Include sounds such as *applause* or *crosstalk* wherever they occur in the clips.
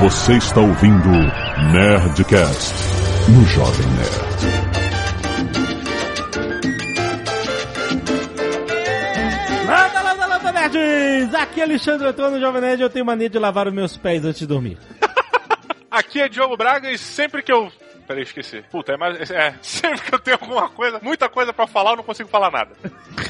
Você está ouvindo Nerdcast no Jovem Nerd. Landa, landa, landa, nerds! Aqui é Alexandre Antônio Jovem Nerd eu tenho mania de lavar os meus pés antes de dormir. *laughs* Aqui é Diogo Braga e sempre que eu. Peraí, esqueci. Puta, é mais. É, *laughs* sempre que eu tenho alguma coisa, muita coisa pra falar, eu não consigo falar nada.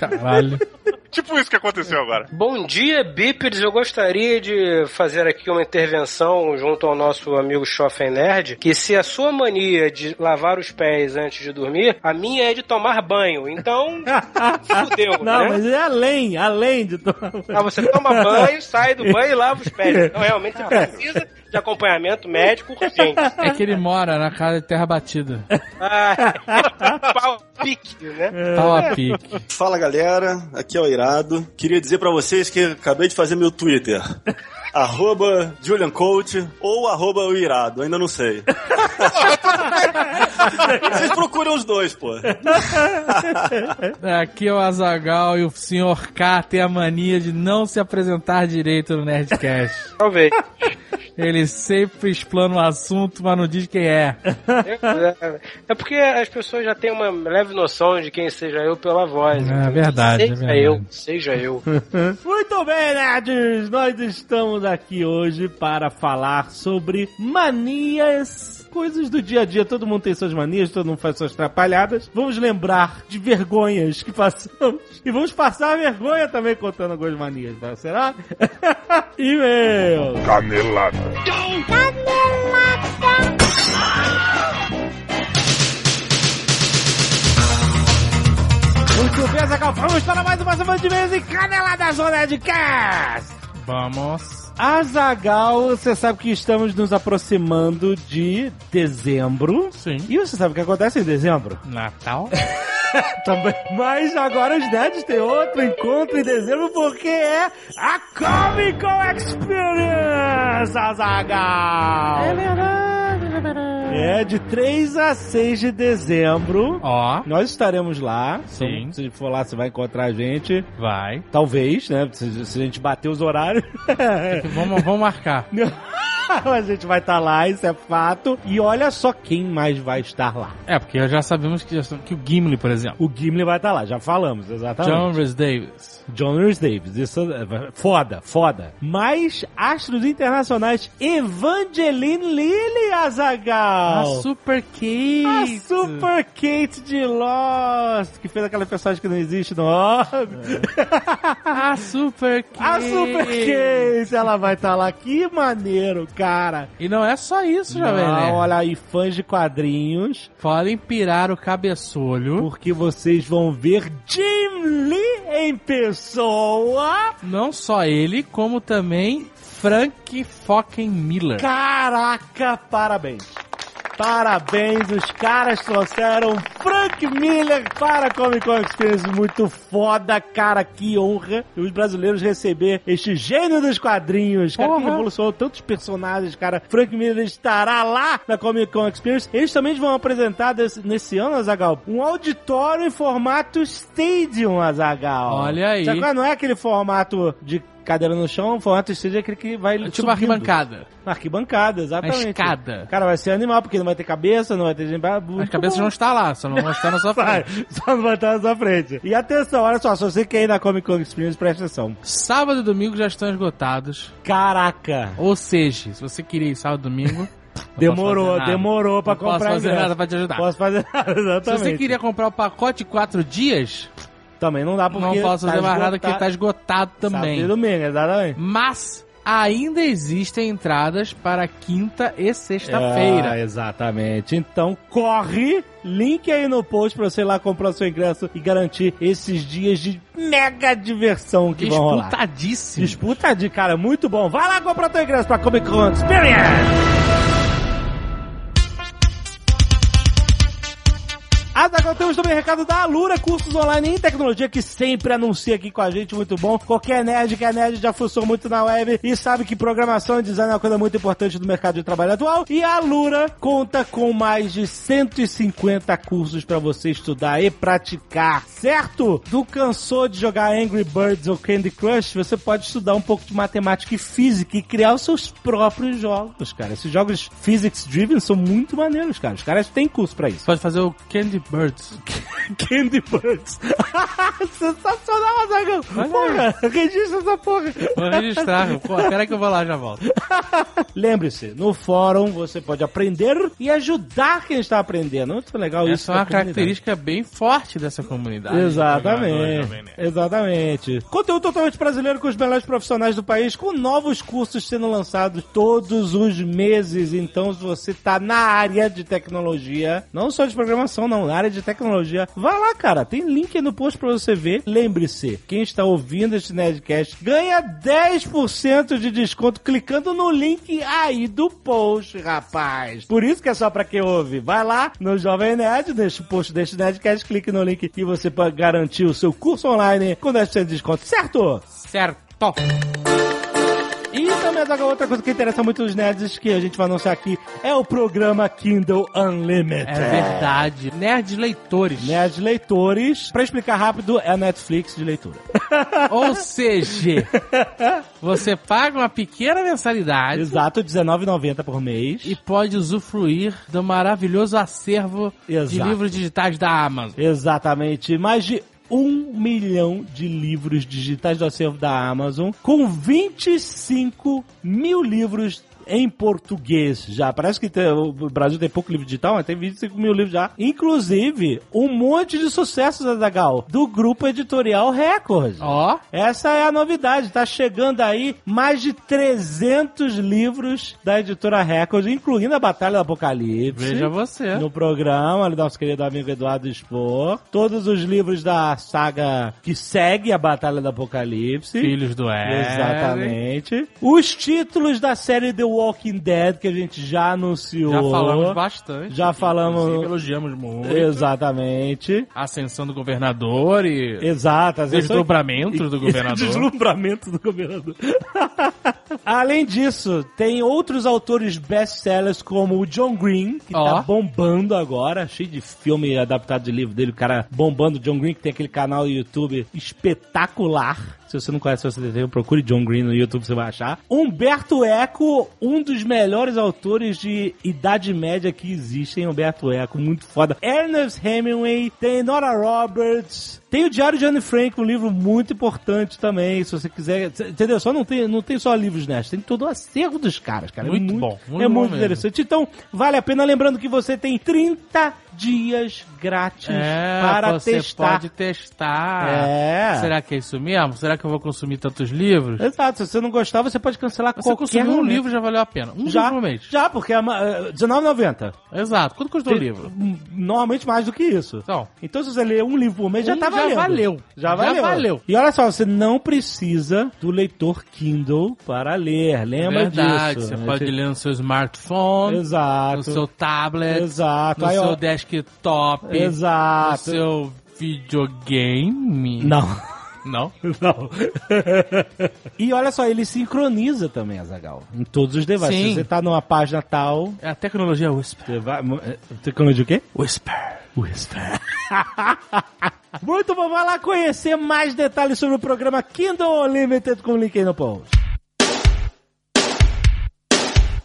Caralho. *laughs* Tipo isso que aconteceu agora. Bom dia, bípedes. Eu gostaria de fazer aqui uma intervenção junto ao nosso amigo Chofen Nerd, que se a sua mania de lavar os pés antes de dormir, a minha é de tomar banho. Então, *laughs* fudeu, Não, né? mas é além, além de tomar. Ah, você toma banho, sai do banho e lava os pés. Então, realmente, você precisa de acompanhamento médico urgente. É que ele mora na casa de terra batida. Ah, *laughs* pau pique, né? Pau a pique. Fala galera, aqui é o Irado. Queria dizer pra vocês que acabei de fazer meu Twitter. *laughs* arroba Julian Coach ou arroba o Irado, ainda não sei. Vocês procuram os dois, pô. Aqui é o Azagal e o Sr. K tem a mania de não se apresentar direito no Nerdcast. Talvez. Ele sempre explana o assunto, mas não diz quem é. É, é porque as pessoas já têm uma leve noção de quem seja eu pela voz. É entendeu? verdade, é Seja verdade. eu, seja eu. Muito bem, nerds! Nós estamos aqui hoje para falar sobre manias, coisas do dia a dia. Todo mundo tem suas manias, todo mundo faz suas atrapalhadas. Vamos lembrar de vergonhas que passamos e vamos passar vergonha também contando algumas manias, tá? será? *laughs* E-mail! Canelada. Muito bem, Zagal, vamos para mais uma semana de e-mails e Canelada Zona de Cast! Vamos. Azagal, você sabe que estamos nos aproximando de dezembro. Sim. E você sabe o que acontece em dezembro? Natal? *laughs* Também. Mas agora os nerds têm outro encontro em dezembro porque é a Comic Con Experience, Azagal! É verdade, é verdade. É de 3 a 6 de dezembro. Ó, Nós estaremos lá. Sim. Se for lá, você vai encontrar a gente. vai. Talvez, né? Se, se a gente bater os horários. Vamos, vamos marcar. *laughs* *laughs* a gente vai estar lá, isso é fato. E olha só quem mais vai estar lá. É, porque já sabemos que, que o Gimli, por exemplo. O Gimli vai estar lá, já falamos, exatamente. John Rhys Davis. John Rhys Davis, isso é foda, foda. Mais astros internacionais, Evangeline Lilly Azagal. A Super Kate. A Super Kate de Lost, que fez aquela personagem que não existe no *laughs* A Super Kate. A Super Kate, ela vai estar lá. Que maneiro, cara. E não é só isso, Jovem Não, olha aí, fãs de quadrinhos, Podem pirar o cabeçolho. porque vocês vão ver Jim Lee em pessoa. Não só ele, como também Frank fucking Miller. Caraca, parabéns. Parabéns, os caras trouxeram Frank Miller para a Comic Con Experience. Muito foda, cara, que honra. Os brasileiros receber este gênio dos quadrinhos, cara, que Porra. revolucionou tantos personagens, cara. Frank Miller estará lá na Comic Con Experience. Eles também vão apresentar desse- nesse ano, Azagal, um auditório em formato Stadium, Azagal. Olha aí. Sabe qual é? Não é aquele formato de cadeira no chão, o formato é aquele que vai Tipo subindo. arquibancada. Arquibancada, exatamente. A escada. Cara, vai ser animal, porque não vai ter cabeça, não vai ter gente. As cabeças vão estar lá, só não vão estar na sua *laughs* frente. só não vai estar na sua frente. E atenção, olha só, se você quer ir na Comic Con Experience, presta atenção. Sábado e domingo já estão esgotados. Caraca! Ou seja, se você queria ir sábado e domingo. *laughs* Demorou, posso demorou pra Não posso comprar fazer ingresso. nada pra te ajudar. Posso fazer *laughs* nada, Se exatamente. você queria comprar o pacote de quatro dias, Também não dá porque não posso fazer tá mais nada que tá esgotado Sábado também. e domingo, exatamente. Mas ainda existem entradas para quinta e sexta-feira. Ah, exatamente. Então corre, link aí no post pra você ir lá comprar o seu ingresso e garantir esses dias de mega diversão que vão rolar. Disputadíssimo. Disputa de cara, muito bom. Vai lá comprar teu ingresso pra Comic Con Experience! Azaghal, tem temos também recado da Alura, cursos online em tecnologia, que sempre anuncia aqui com a gente, muito bom. Qualquer nerd que é nerd já fuçou muito na web e sabe que programação e design é uma coisa muito importante do mercado de trabalho atual. E a Alura conta com mais de 150 cursos para você estudar e praticar, certo? Tu cansou de jogar Angry Birds ou Candy Crush? Você pode estudar um pouco de matemática e física e criar os seus próprios jogos, cara. Esses jogos physics driven são muito maneiros, cara. Os caras têm curso para isso. Pode fazer o Candy Birds. *laughs* Candy Birds. *laughs* Sensacional, Azagão. Porra, registra essa porra. Vou registrar. Pô, pera que eu vou lá já volto. *laughs* Lembre-se, no fórum você pode aprender e ajudar quem está aprendendo. Muito legal isso. Essa é uma característica bem forte dessa comunidade. Exatamente. Nerd. Exatamente. Conteúdo totalmente brasileiro com os melhores profissionais do país, com novos cursos sendo lançados todos os meses. Então, se você tá na área de tecnologia, não só de programação, não, na área de tecnologia, vai lá, cara. Tem link no post pra você ver. Lembre-se, quem está ouvindo este Nerdcast ganha 10% de desconto clicando no link aí do post, rapaz. Por isso que é só pra quem ouve. Vai lá no Jovem Nerd, deixa o post deste Nerdcast, clique no link e você pode garantir o seu curso online com 10% de desconto, certo? Certo. E também Zagal, outra coisa que interessa muito os nerds que a gente vai anunciar aqui é o programa Kindle Unlimited. É verdade. Nerd leitores. Nerds leitores, pra explicar rápido, é a Netflix de leitura. *laughs* Ou seja, você paga uma pequena mensalidade Exato, R$19,90 por mês. e pode usufruir do maravilhoso acervo de Exato. livros digitais da Amazon. Exatamente, mais de um milhão de livros digitais do acervo da Amazon, com 25 mil livros em português já. Parece que tem- o Brasil tem pouco livro digital, mas tem 25 mil livros já. Inclusive, um monte de sucessos, Adagal, do grupo editorial Record. Ó, Essa é a novidade, tá chegando aí mais de 300 livros da editora Record, incluindo a Batalha do Apocalipse. veja você. No programa, do nosso querido amigo Eduardo Spor. Todos os livros da saga que segue a Batalha do Apocalipse. Filhos do Éden. Exatamente. Os títulos da série The Walking Dead, que a gente já anunciou. Já falamos bastante. Já falamos- Elogiamos muito. Exatamente. Ascensão do governador e Exato. Desdobramentos do governador. Deslumbramento do governador. *laughs* *laughs* Além disso, tem outros autores best-sellers como o John Green, que Ó. tá bombando agora, cheio de filme adaptado de livro dele, o cara bombando. John Green, que tem aquele canal no YouTube espetacular. Se você não conhece você desenho, procure John Green no YouTube, você vai achar. Humberto Eco, um dos melhores autores de Idade Média que existem, Humberto Eco, muito foda. Ernest Hemingway, tem Nora Roberts, tem o Diário de Anne Frank, um livro muito importante também, se você quiser. Entendeu? Só não tem, não tem só livros nestes, tem todo o acervo dos caras, cara. Muito é muito bom, muito é bom muito mesmo. interessante. Então, vale a pena. Lembrando que você tem 30 dias grátis É, para você testar. pode testar. É. Será que é isso mesmo? Será que eu vou consumir tantos livros? Exato, se você não gostar, você pode cancelar Você qualquer consumiu um momento. livro já valeu a pena. Um Já, livro por mês. já, porque é é R$19,90. Exato. Quanto custou o livro? Normalmente mais do que isso. Então, Então, se você ler um livro por mês, já Um já valeu. Já Já valeu. valeu. E olha só, você não precisa do leitor Kindle para ler. Lembra verdade. disso. Você né? pode ler no seu smartphone, Exato. no seu tablet, Exato. no Aí, ó, seu desktop, no Exato. seu videogame. Não. Não? *laughs* Não. e olha só, ele sincroniza também, Azagal, em todos os devices. Sim. Se você tá numa página tal, É a tecnologia Whisper. vai... é, Tecnologia o quê? Whisper. Whisper. *laughs* Muito bom, vai lá conhecer mais detalhes sobre o programa Kindle Unlimited com o link aí no post.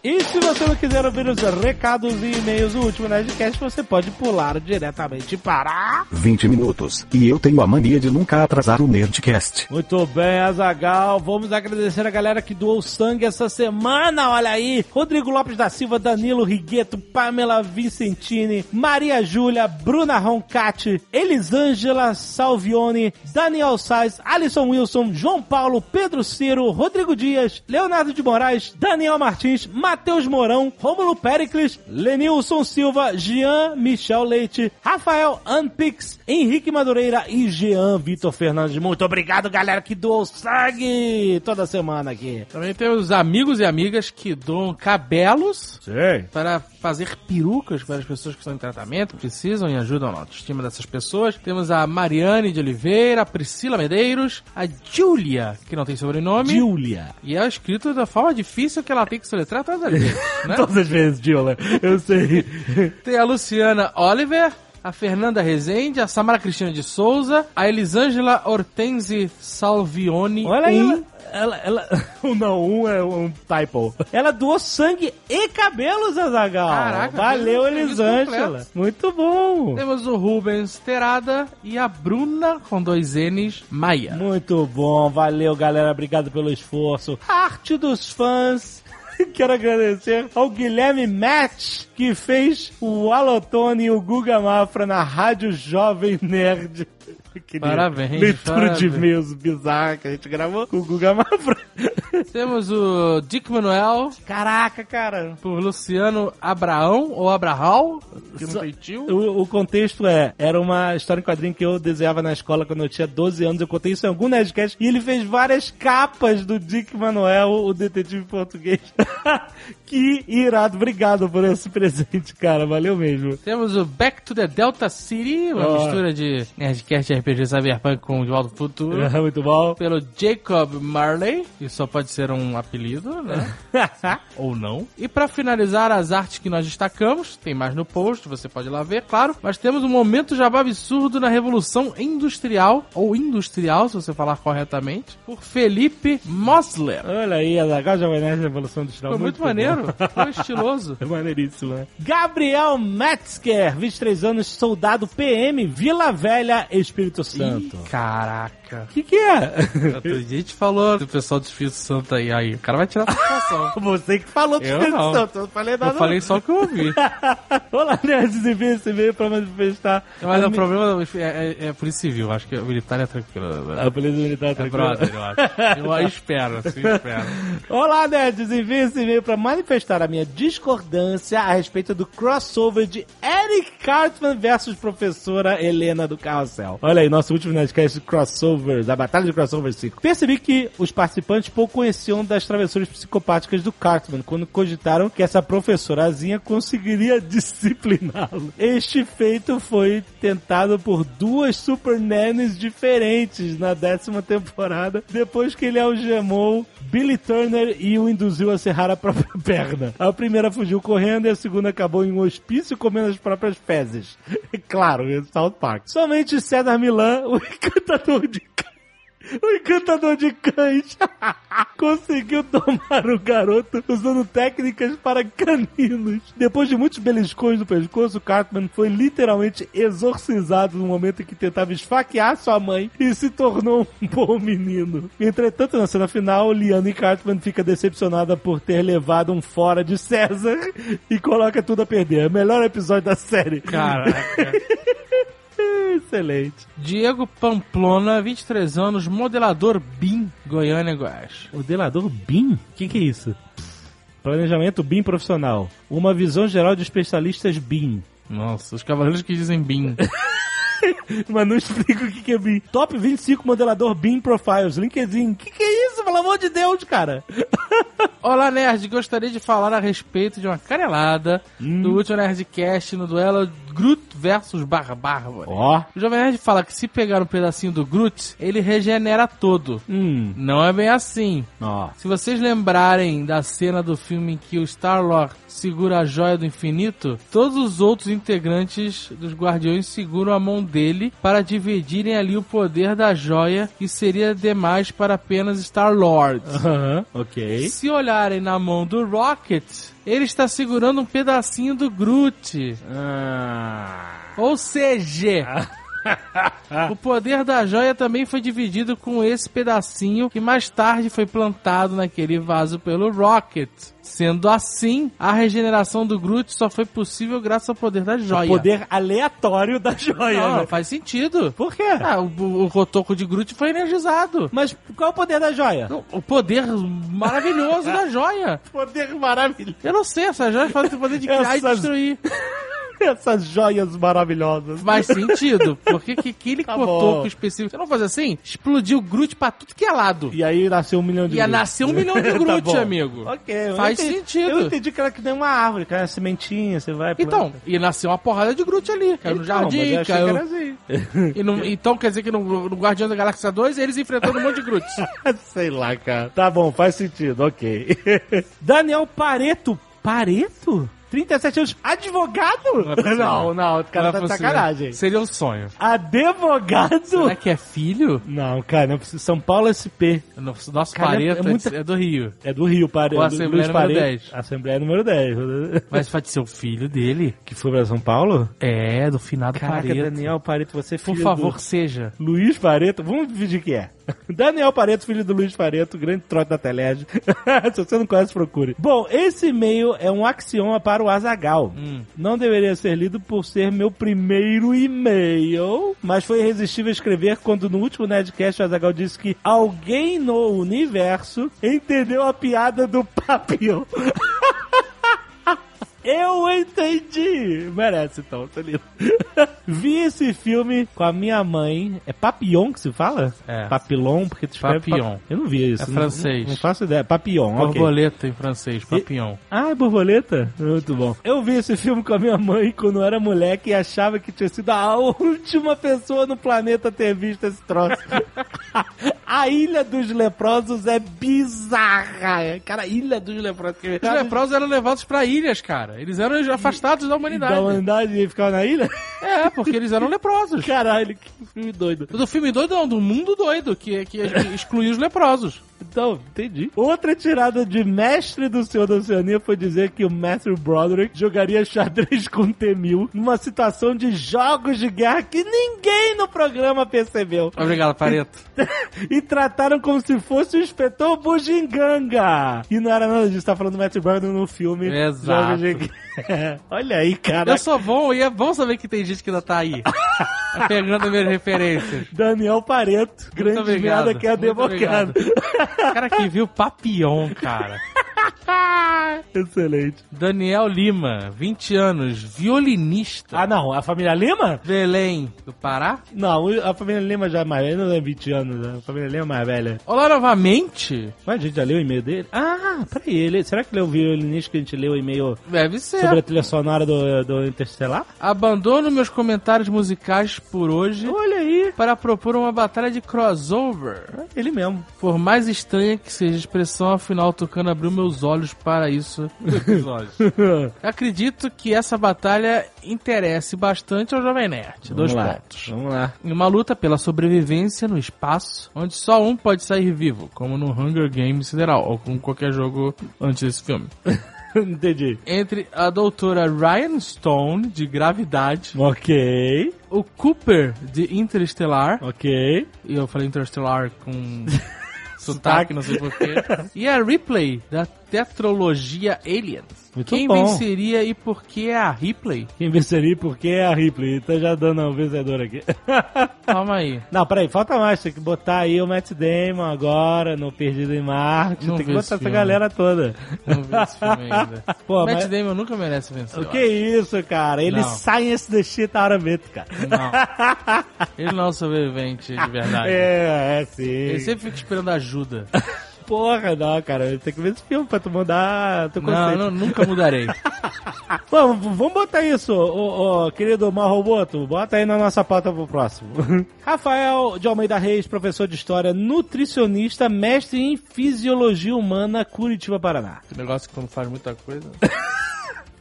E se você não quiser ouvir os recados e e-mails do último Nerdcast, você pode pular diretamente para... 20 minutos. E eu tenho a mania de nunca atrasar o Nerdcast. Muito bem, Azagal. Vamos agradecer a galera que doou sangue essa semana. Olha aí: Rodrigo Lopes da Silva, Danilo Rigueto, Pamela Vicentini, Maria Júlia, Bruna Roncati, Elisângela Salvione, Daniel Sais, Alisson Wilson, João Paulo, Pedro Ciro, Rodrigo Dias, Leonardo de Moraes, Daniel Martins, Matheus Mourão, Rômulo Pericles, Lenilson Silva, Jean Michel Leite, Rafael Anpix, Henrique Madureira e Jean Vitor Fernandes. Muito obrigado, galera, que doou sangue toda semana aqui. Também tem os amigos e amigas que doam cabelos Sim. para fazer perucas para as pessoas que estão em tratamento, precisam e ajudam na autoestima dessas pessoas. Temos a Mariane de Oliveira, a Priscila Medeiros, a Julia, que não tem sobrenome. Julia. E é escrito da forma difícil que ela tem que soletrar todas as vezes, *laughs* né? Todas as vezes, Julia. Eu sei. Tem a Luciana Oliver, a Fernanda Rezende, a Samara Cristina de Souza, a Elisângela Hortense Salvione. Olha aí, um, ela, ela, *laughs* não, um é um typo. Ela doou sangue e cabelos, Azagal. Caraca, Valeu, Elisângela. Muito bom. Temos o Rubens Terada e a Bruna com dois N's Maia. Muito bom, valeu galera, obrigado pelo esforço. Arte dos fãs. *laughs* Quero agradecer ao Guilherme Match, que fez o Alotone e o Guga Mafra na Rádio Jovem Nerd. Parabéns, Leitura parabéns. de e-mails bizarra que a gente gravou com o Guga Mafra. *laughs* Temos o Dick Manuel Caraca, cara. por Luciano Abraão ou Abrahal, que não tem tio. O, o contexto é, era uma história em quadrinho que eu desenhava na escola quando eu tinha 12 anos. Eu contei isso em algum Nerdcast. E ele fez várias capas do Dick Manuel, o detetive português. *laughs* que irado. Obrigado por esse presente, cara. Valeu mesmo. Temos o Back to the Delta City, uma Ó. mistura de Nerdcast RPG Cyberpunk com De Volta ao Futuro. É *laughs* muito bom. Pelo Jacob Marley, que só pode ser um apelido, né? *laughs* Ou não. E pra finalizar as artes que nós destacamos, tem mais no post, você pode ir lá ver, claro. Mas temos um momento jabá absurdo na Revolução Industrial, ou Industrial, se você falar corretamente, por Felipe Mosler. Olha aí, a já vai nessa Revolução Industrial. Foi muito, bom. maneiro, foi estiloso. É maneiríssimo, né? Gabriel Metzger, 23 anos, soldado PM, Vila Velha, Espírito Santo. Ih, caraca. O que que é? *laughs* A gente falou do pessoal do Espírito Santo aí, aí. O cara vai tirar satisfação. *laughs* Você que falou do Eu Espírito não. Santo, eu não falei nada. Eu falei só o que eu ouvi. *laughs* Olá, nerds, envia esse e-mail pra manifestar. Mas a o problema é, é, é polícia civil, acho que o militar é tranquilo. né? A polícia militar É tranquila. brother, eu acho. Eu espero, assim, espero. Olá, nerds, envia esse e-mail pra manifestar a minha discordância a respeito do crossover de Eric Cartman versus professora Helena do Carrossel. Olha aí, nosso último Nerdcast de crossover, da Batalha de Crossover 5. Percebi que os participantes pouco conheciam das travessuras psicopáticas do Cartman, quando cogitaram que essa professorazinha conseguiria *laughs* discipliná-lo. Este feito foi tentado por duas Super Nannies diferentes na décima temporada, depois que ele algemou Billy Turner e o induziu a serrar a própria *laughs* perna. A primeira fugiu correndo e a segunda acabou em um hospício comendo as próprias fezes. *laughs* claro, em South Park. Somente Cedar Milan, o encantador de. O encantador de cães *laughs* conseguiu domar o garoto usando técnicas para caninos. Depois de muitos beliscões no pescoço, Cartman foi literalmente exorcizado no momento em que tentava esfaquear sua mãe e se tornou um *laughs* bom menino. Entretanto, na cena final, Liane Cartman fica decepcionada por ter levado um fora de César *laughs* e coloca tudo a perder. É o melhor episódio da série. Caraca. *laughs* Excelente. Diego Pamplona, 23 anos, modelador BIM, Goiânia, Goiás. Modelador BIM? O que, que é isso? Planejamento BIM profissional. Uma visão geral de especialistas BIM. Nossa, os cavaleiros que dizem BIM. *laughs* Mas não explica o que, que é BIM. Top 25 modelador BIM Profiles. LinkedIn. O que, que é isso? Pelo amor de Deus, cara. *laughs* Olá, nerd. Gostaria de falar a respeito de uma canelada do último Nerdcast no duelo Groot versus Barra Bárbara. Ó. O Jovem Nerd fala que se pegar um pedacinho do Groot, ele regenera todo. Hum. Não é bem assim. Ó. Se vocês lembrarem da cena do filme em que o Star-Lord segura a joia do infinito, todos os outros integrantes dos Guardiões seguram a mão dele para dividirem ali o poder da joia, que seria demais para apenas Star-Lord. Aham. Ok. Se olharem na mão do Rocket, ele está segurando um pedacinho do Groot. Ah. Ou seja, *laughs* *laughs* o poder da joia também foi dividido com esse pedacinho que mais tarde foi plantado naquele vaso pelo Rocket. Sendo assim, a regeneração do Groot só foi possível graças ao poder da joia. Poder aleatório da joia, Não, né? faz sentido. Por quê? Ah, o, o rotoco de Groot foi energizado. Mas qual é o poder da joia? O poder maravilhoso *laughs* da joia. Poder maravilhoso. Eu não sei, essas joias fazem o poder de criar e Essas- destruir. *laughs* *laughs* Essas joias maravilhosas. Faz sentido. *laughs* Porque que, que ele Tá cortou bom. específico? Você não faz assim? Explodiu o Groot pra tudo que é lado. E aí nasceu um milhão de Ia Groot. nascer um milhão de *laughs* Tá Groot, bom. amigo. Ok, eu Faz entendi- sentido. Eu entendi que era que nem uma árvore, que era uma sementinha, você vai... Então, ia nascer uma porrada de Groot ali. Caiu no Então, jardim, eu caiu... assim. E então quer dizer que no, no Guardião da Galáxia 2 eles enfrentando um monte de Groot. Sei lá, cara. Tá bom, faz sentido, ok. Daniel Pareto. Pareto? 37 anos. Advogado? Não é *laughs* não, não, o cara Não é tá de sacanagem. Seria um sonho. Advogado? Será que é filho? Não, cara, não precisa. São Paulo SP. Nosso, nosso Cara, é- Pareto é é, muita- é do Rio. É do Rio, do Assembleia número Pareto. 10. Assembleia número 10. Mas pode ser o filho dele. Que foi pra São Paulo? É, do finado Caraca, Pareto. Daniel Pareto, você é Por favor, seja. Luiz Pareto, vamos fingir que é. *laughs* Daniel Pareto, filho do Luiz Pareto, grande trote da Telege. *laughs* Se você não conhece, procure. Bom, esse e-mail é um axioma para o Azagal. Hum. Não deveria ser lido por ser meu primeiro e-mail, mas foi irresistível escrever quando no último Nerdcast o Azagal disse que alguém no universo entendeu a piada do papio. *laughs* Eu entendi! Merece então, tá lindo. *laughs* Vi esse filme com a minha mãe. É Papillon que se fala? É. Papillon, porque tu escreve Papillon. pap- Eu não vi isso. É francês. Não, não faço ideia. Papillon, ok. Borboleta em francês, papillon. Ah, é borboleta? Muito bom. Eu vi esse filme com a minha mãe quando eu era moleque e achava que tinha sido a *laughs* última pessoa no planeta a ter visto esse troço. *laughs* a Ilha dos Leprosos é bizarra. Cara, Ilha dos Leprosos. que- Os leprosos eram levados pra ilhas, cara. Eles eram afastados da humanidade. Da humanidade e ficava na ilha? É, porque eles eram leprosos. Caralho, que filme doido. Do filme doido não, do mundo doido, que, que excluiu os leprosos. Então, entendi. Outra tirada de mestre do Senhor da Oceania foi dizer que o Matthew Broderick jogaria xadrez com T-1000 numa situação de jogos de guerra que ninguém no programa percebeu. Obrigado, Pareto. *laughs* e trataram como se fosse o inspetor Bujinganga. E não era nada disso, tá falando do Matthew Broderick no filme. Exato. Jogos de Guerra. *laughs* Olha aí, cara. Eu sou bom e é bom saber que tem gente que ainda tá aí. *laughs* Pegando minhas referências. Daniel Pareto, grande obrigado. merda que é advogado. Cara que viu Papillon, cara. *laughs* *laughs* Excelente. Daniel Lima, 20 anos, violinista. Ah, não, a família Lima? Belém, do Pará. Não, a família Lima já é mais velha, não é 20 anos, né? a família Lima é mais velha. Olá novamente. Mas a gente já leu o e-mail dele? Ah, peraí, ele, será que ele é o violinista que a gente leu o e-mail Deve ser. sobre a trilha sonora do, do Interstellar? Abandono meus comentários musicais por hoje Olha aí, para propor uma batalha de crossover. ele mesmo. Por mais estranha que seja a expressão, afinal, Tucano abriu meus olhos para isso *laughs* no episódio. *laughs* Acredito que essa batalha interesse bastante ao Jovem Nerd. Dois Vamos lá, pontos. Vamos lá. Em uma luta pela sobrevivência no espaço, onde só um pode sair vivo, como no Hunger Games Sideral, ou com qualquer jogo antes desse filme. *laughs* Entendi. Entre a doutora Ryan Stone, de Gravidade, Ok, o Cooper, de Interestelar, ok. e eu falei Interestelar com sotaque, não sei porquê, e a Ripley, da tetralogia Aliens. Muito Quem bom. venceria e por que é a Ripley? Quem venceria porque é a Ripley. Tá já dando o vencedor aqui. *laughs* Calma aí. Não, peraí, falta mais. Tem que botar aí o Matt Damon agora no Perdido em Marte. Não Tem que botar esse essa galera toda. Não vi esse filme ainda. *laughs* Pô, Matt mas... Damon nunca merece vencer. O que é isso, cara? Ele Não. science the shit out of it, cara. Não. *laughs* Ele não é um sobrevivente de verdade. É, é sim. Ele sempre fica esperando ajuda. Porra, não, cara. Tem que ver esse filme pra tu mudar teu Não, conceito. não, nunca mudarei. *laughs* Vamos, vamos botar isso, ô, ô, querido Marroboto. Bota aí na nossa pauta pro próximo. *laughs* Rafael de Almeida Reis, professor de História, nutricionista, mestre em Fisiologia Humana, Curitiba, Paraná. Esse negócio que não faz muita coisa. *laughs*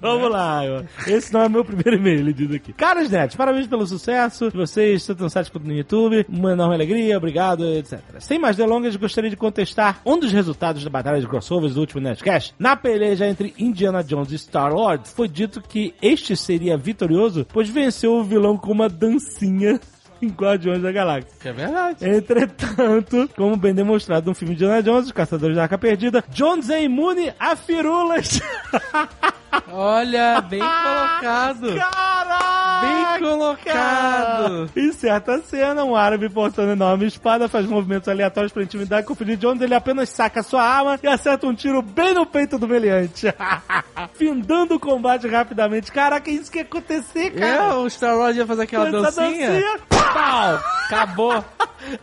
Vamos lá, eu- esse não é meu primeiro e-mail, ele diz aqui. Caros netos, parabéns pelo sucesso vocês, site quanto no YouTube. Uma enorme alegria, obrigado, etc. Sem mais delongas, gostaria de contestar um dos resultados da batalha de crossovers do último Nerdcast. Na peleja entre Indiana Jones e Star-Lord, foi dito que este seria vitorioso, pois venceu o vilão com uma dancinha *laughs* em Guardiões da Galáxia. Que é verdade. Entretanto, como bem demonstrado no filme de Indiana Jones, Os Caçadores da Arca Perdida, Jones é imune a firulas. *laughs* Olha, bem colocado. Caralho! Bem colocado. Em certa cena, um árabe portando enorme espada faz movimentos aleatórios pra intimidar de onde ele apenas saca sua arma e acerta um tiro bem no peito do meliante. *laughs* Findando o combate rapidamente. Caraca, é isso que ia acontecer, É, cara. o Star Wars ia fazer aquela Essa dancinha. dancinha. Pau! Acabou.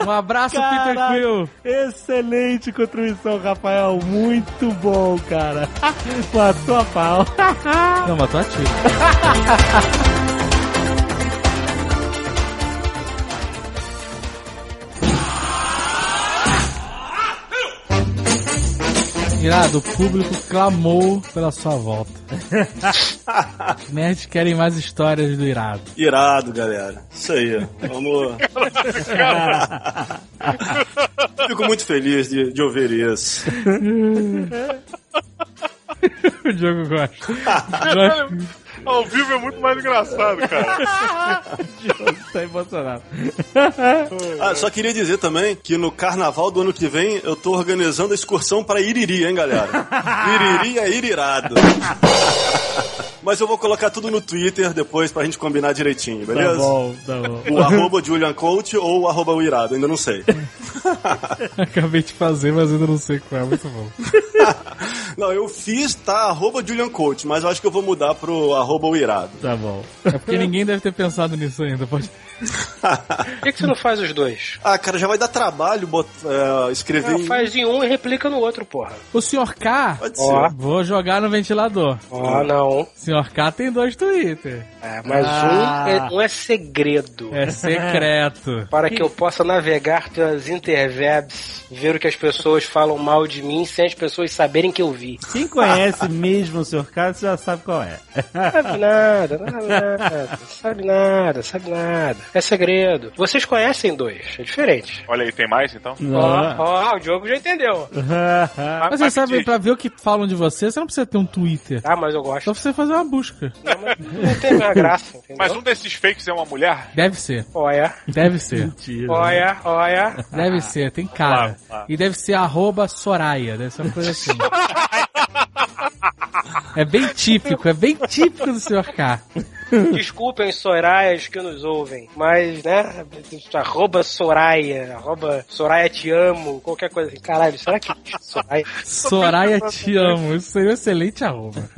Um abraço, Peter Caraca, Quill. Excelente contribuição, Rafael. Muito bom, cara. *laughs* Matou a pau. *laughs* Não, matou a tiro. Irado, o público clamou pela sua volta. *laughs* Os nerds querem mais histórias do Irado. Irado, galera. Isso aí. Vamos. *laughs* Fico muito feliz de, de ouvir isso. *laughs* O Diogo gosta. Gosta. Ao vivo é muito mais engraçado, cara. *laughs* Tá emocionado. *laughs* Ah, só queria dizer também que no carnaval do ano que vem eu tô organizando a excursão para Iriri, hein, galera? *laughs* Iriri é irirado. *laughs* Mas eu vou colocar tudo no Twitter depois pra gente combinar direitinho, Tá beleza? bom, tá bom. O arroba Julian Coach ou o arroba o irado, ainda não sei. Acabei de fazer, mas ainda não sei qual é. Muito bom. Não, eu fiz, tá, arroba Julian Coach, mas eu acho que eu vou mudar pro arroba o irado. Tá bom. É porque ninguém deve ter pensado nisso ainda. Pode... Por que, que você não faz os dois? Ah, cara, já vai dar trabalho bot- é, escrever Não, em... faz em um e replica no outro, porra. O Sr. K, Pode ser. Ó. vou jogar no ventilador. Ah, não. O Sr. K tem dois Twitter. É, mas Ah. um, é, um é segredo. É secreto. *laughs* Para que eu possa navegar pelas interwebs, ver o que as pessoas falam mal de mim sem as pessoas saberem que eu vi. Quem conhece mesmo o Sr. Carlos já sabe qual é. Sabe *laughs* nada, nada, nada, sabe nada, sabe nada. É segredo. Vocês conhecem dois, é diferente. Olha aí, tem mais então? Ó, ó, o Diogo já entendeu. *laughs* Mas você sabe, pra ver o que falam de você, você não precisa ter um Twitter. Ah, mas eu gosto. Só você fazer uma busca. Não, mas não tem a graça, entendeu? Mas um desses fakes é uma mulher? Deve ser. Olha, Deve ser. Mentira. olha, olha. Deve ser, tem cara. Claro, claro. E deve ser arroba Soraya, deve ser uma coisa assim. *laughs* É bem típico, é bem típico do Sr. K. Desculpem, Soraias que nos ouvem, mas, né, arroba Soraya, arroba Soraya te amo, qualquer coisa assim. Caralho, será que Soraya? Soraya te amo, isso seria um excelente arroba.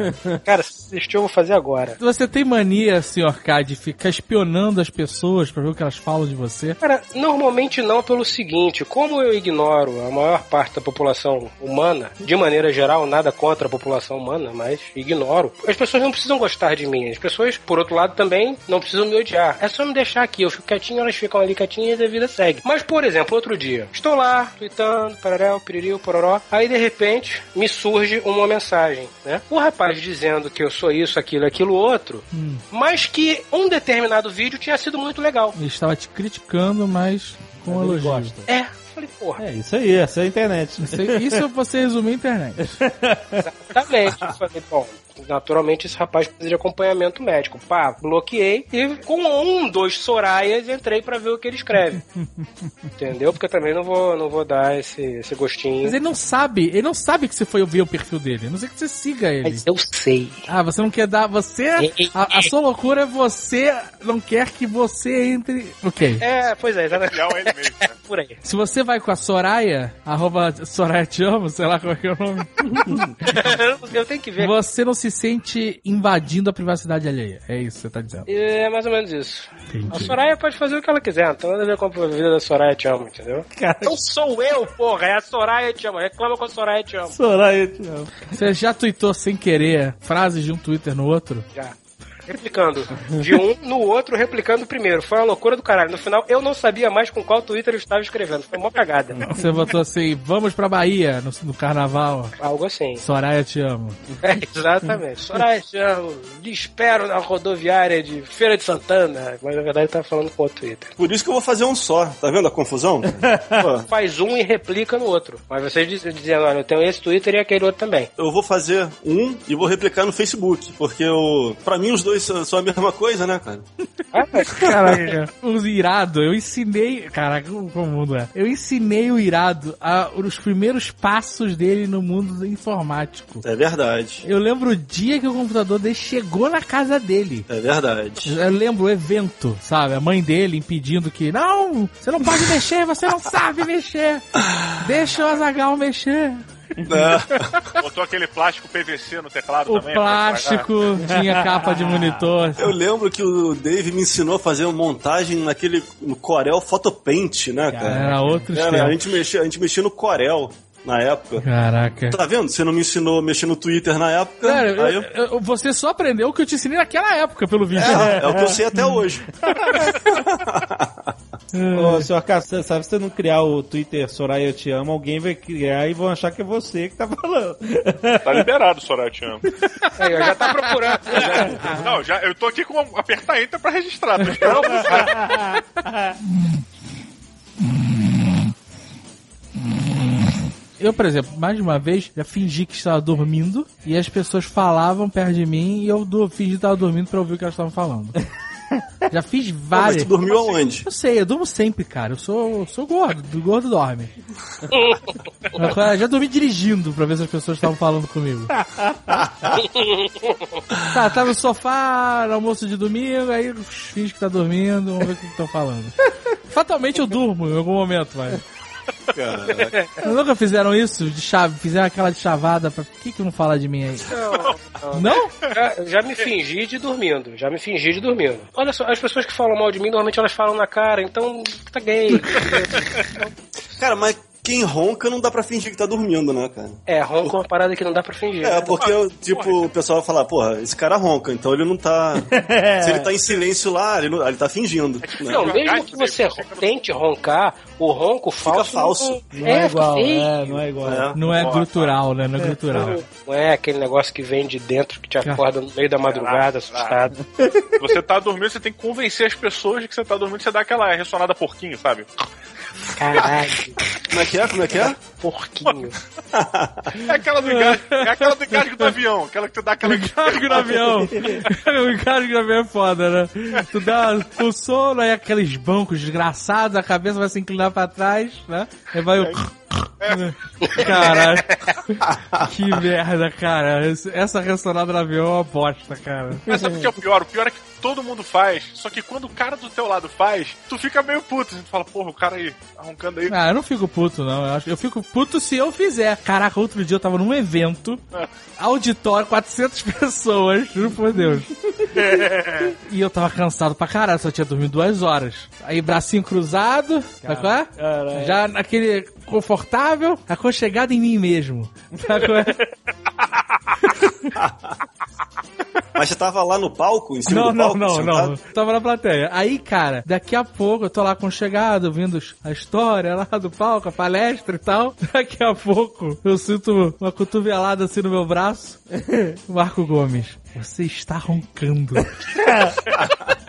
Cara, este eu vou fazer agora. Você tem mania, Sr. K, de ficar espionando as pessoas pra ver o que elas falam de você? Cara, normalmente não pelo seguinte, como eu ignoro a maior parte da população humana, de maneira geral, nada contra a população humana, mas ignoro. As pessoas não precisam gostar de mim. As pessoas, por outro lado, também não precisam me odiar. É só me deixar aqui, eu fico quietinho, elas ficam ali quietinhas e a vida segue. Mas, por exemplo, outro dia, estou lá, tweetando, pararel, piririu, pororó, aí de repente me surge uma mensagem, né? O rapaz dizendo que eu sou isso, aquilo, aquilo, outro, mas que um determinado vídeo tinha sido muito legal. Ele estava te criticando, mas com elogio. gosta. É, falei, porra. É isso aí, essa é a internet. Isso, isso você resumiu a internet. *laughs* Exatamente. Eu falei, bom, naturalmente esse rapaz precisa de acompanhamento médico. Pá, bloqueei e com um, dois Soraias entrei pra ver o que ele escreve. *laughs* Entendeu? Porque eu também não vou, não vou dar esse, esse gostinho. Mas ele não sabe, ele não sabe que você foi ver o perfil dele. A não sei que você siga ele. Mas eu sei. Ah, você não quer dar. Você. A, a sua loucura é você não quer que você entre. Ok. É, pois é, exatamente. A ele mesmo. né? *laughs* Por aí. Se você vai com a Soraya, arroba Soraya te amo, sei lá qual é, que é o nome, *laughs* eu tenho que ver. você não se sente invadindo a privacidade alheia. É isso que você tá dizendo. É mais ou menos isso. A Entendi. Soraya pode fazer o que ela quiser, então nada a ver com a vida da Soraya te amo, entendeu? Cara, Não sou eu, porra, é a Soraya te amo. Reclama com a Soraya te amo. Soraya, te amo. Você já tweetou sem querer frases de um Twitter no outro? Já. Replicando. De um no outro, replicando o primeiro. Foi uma loucura do caralho. No final, eu não sabia mais com qual Twitter eu estava escrevendo. Foi uma cagada. Você botou assim, vamos pra Bahia no, no carnaval. Algo assim. Soraya te amo. É, exatamente. Soraya, te amo. Lhe espero na rodoviária de Feira de Santana. Mas na verdade tá falando com o Twitter. Por isso que eu vou fazer um só. Tá vendo a confusão? *laughs* Faz um e replica no outro. Mas vocês diz- dizendo, olha, eu tenho esse Twitter e aquele outro também. eu vou fazer um e vou replicar no Facebook, porque eu, pra mim os dois dois são são a mesma coisa, né, cara? Caraca, *laughs* os irado, eu ensinei. Caraca, como o mundo é? Eu ensinei o irado a, os primeiros passos dele no mundo informático. É verdade. Eu lembro o dia que o computador dele chegou na casa dele. É verdade. Eu lembro o evento, sabe? A mãe dele impedindo que. Não! Você não pode mexer, você não sabe mexer! Deixa o Azagal mexer. É. *laughs* Botou aquele plástico PVC no teclado O também. estragar. plástico tinha capa de monitor. Eu lembro que o Dave me ensinou a fazer uma montagem naquele no Corel Photopaint, né, cara? Era outro Era, a gente mexia, a gente mexia no Corel na época. Caraca. Tá vendo? Você não me ensinou a mexer no Twitter na época. Cara, aí eu- eu- eu- você só aprendeu o que eu te ensinei naquela época, pelo vídeo. é, é o que eu sei até *laughs* hoje. *laughs* Ô, senhor Cassandra, sabe se você não criar o Twitter Soraya Eu Te Amo, alguém vai criar e vão achar que é você que tá falando. Tá liberado, Soraya, te amo. Aí, ó, já tá procurando. *laughs* Já. Não, já, eu tô aqui com apertar enter pra registrar. Tô esperando buscar. Eu, por exemplo, mais de uma vez, já fingi que estava dormindo e as pessoas falavam perto de mim e eu do, fingi que estava dormindo pra ouvir o que elas estavam falando. *laughs* já fiz Pô, mas várias. tu dormiu aonde? Eu sei, eu durmo sempre, cara. Eu sou, eu sou gordo, do gordo dorme. *laughs* Eu já dormi dirigindo pra ver se as pessoas estavam falando comigo. *laughs* tá, tá no sofá, no almoço de domingo, aí finge que tá dormindo, vamos ver o que estão falando. Fatalmente eu durmo em algum momento, mas. Cara, Nunca fizeram isso? De chave, fizeram aquela de chavada pra. Por que, que não fala de mim aí? Não, não. Não? Já, já me fingi de dormindo. Já me fingi de dormindo. Olha só, as pessoas que falam mal de mim, normalmente elas falam na cara, então tá gay. cara, mas quem ronca não dá pra fingir que tá dormindo, né, cara? É, ronco é uma parada que não dá pra fingir. É, porque, tipo, o pessoal vai falar, porra, esse cara ronca, então ele não tá. *laughs* Se ele tá em silêncio lá, ele, não- ele tá fingindo. né? Não, mesmo que você tente roncar, o ronco falso. falso. Não é, igual, feio. é, não é igual. É. Não é grutural, né? Não é grutural. Não é aquele negócio que vem de dentro que te acorda no meio da madrugada, assustado. *laughs* Você tá dormindo, você tem que convencer as pessoas de que você tá dormindo, você dá aquela ressonada porquinho, sabe? Caralho, *laughs* Como é que é? Como é que é? porquinho. É aquela do engasgo, é aquela do engasgo do avião, aquela que tu dá aquela. Engasgo no avião. o engasgo no avião é foda, né? Tu dá o sono, aí aqueles bancos desgraçados, a cabeça vai se inclinar pra trás, né? Aí vai o. *laughs* Caralho. Que merda, cara. Essa ressonada no avião é uma bosta, cara. Mas sabe o que é o pior? O pior é que todo mundo faz, só que quando o cara do teu lado faz, tu fica meio puto. Tu fala, porra, o cara aí, tá roncando aí. Ah, eu não fico puto, não. Eu, acho, eu fico puto se eu fizer. Caraca, outro dia eu tava num evento, auditório, 400 pessoas, juro por Deus. e eu tava cansado pra caralho, só tinha dormido duas horas. Aí, bracinho cruzado, sabe qual é? Caralho. Já naquele confortável, aconchegado em mim mesmo. *laughs* Sabe qual é? *laughs* Mas você tava lá no palco, em cima Não, do não, palco? não, sentado? não. Tava na plateia. Aí, cara, daqui a pouco eu tô lá aconchegado, ouvindo a história lá do palco, a palestra e tal. *laughs* Daqui a pouco eu sinto uma cotovelada assim no meu braço. *laughs* Marco Gomes, você está roncando.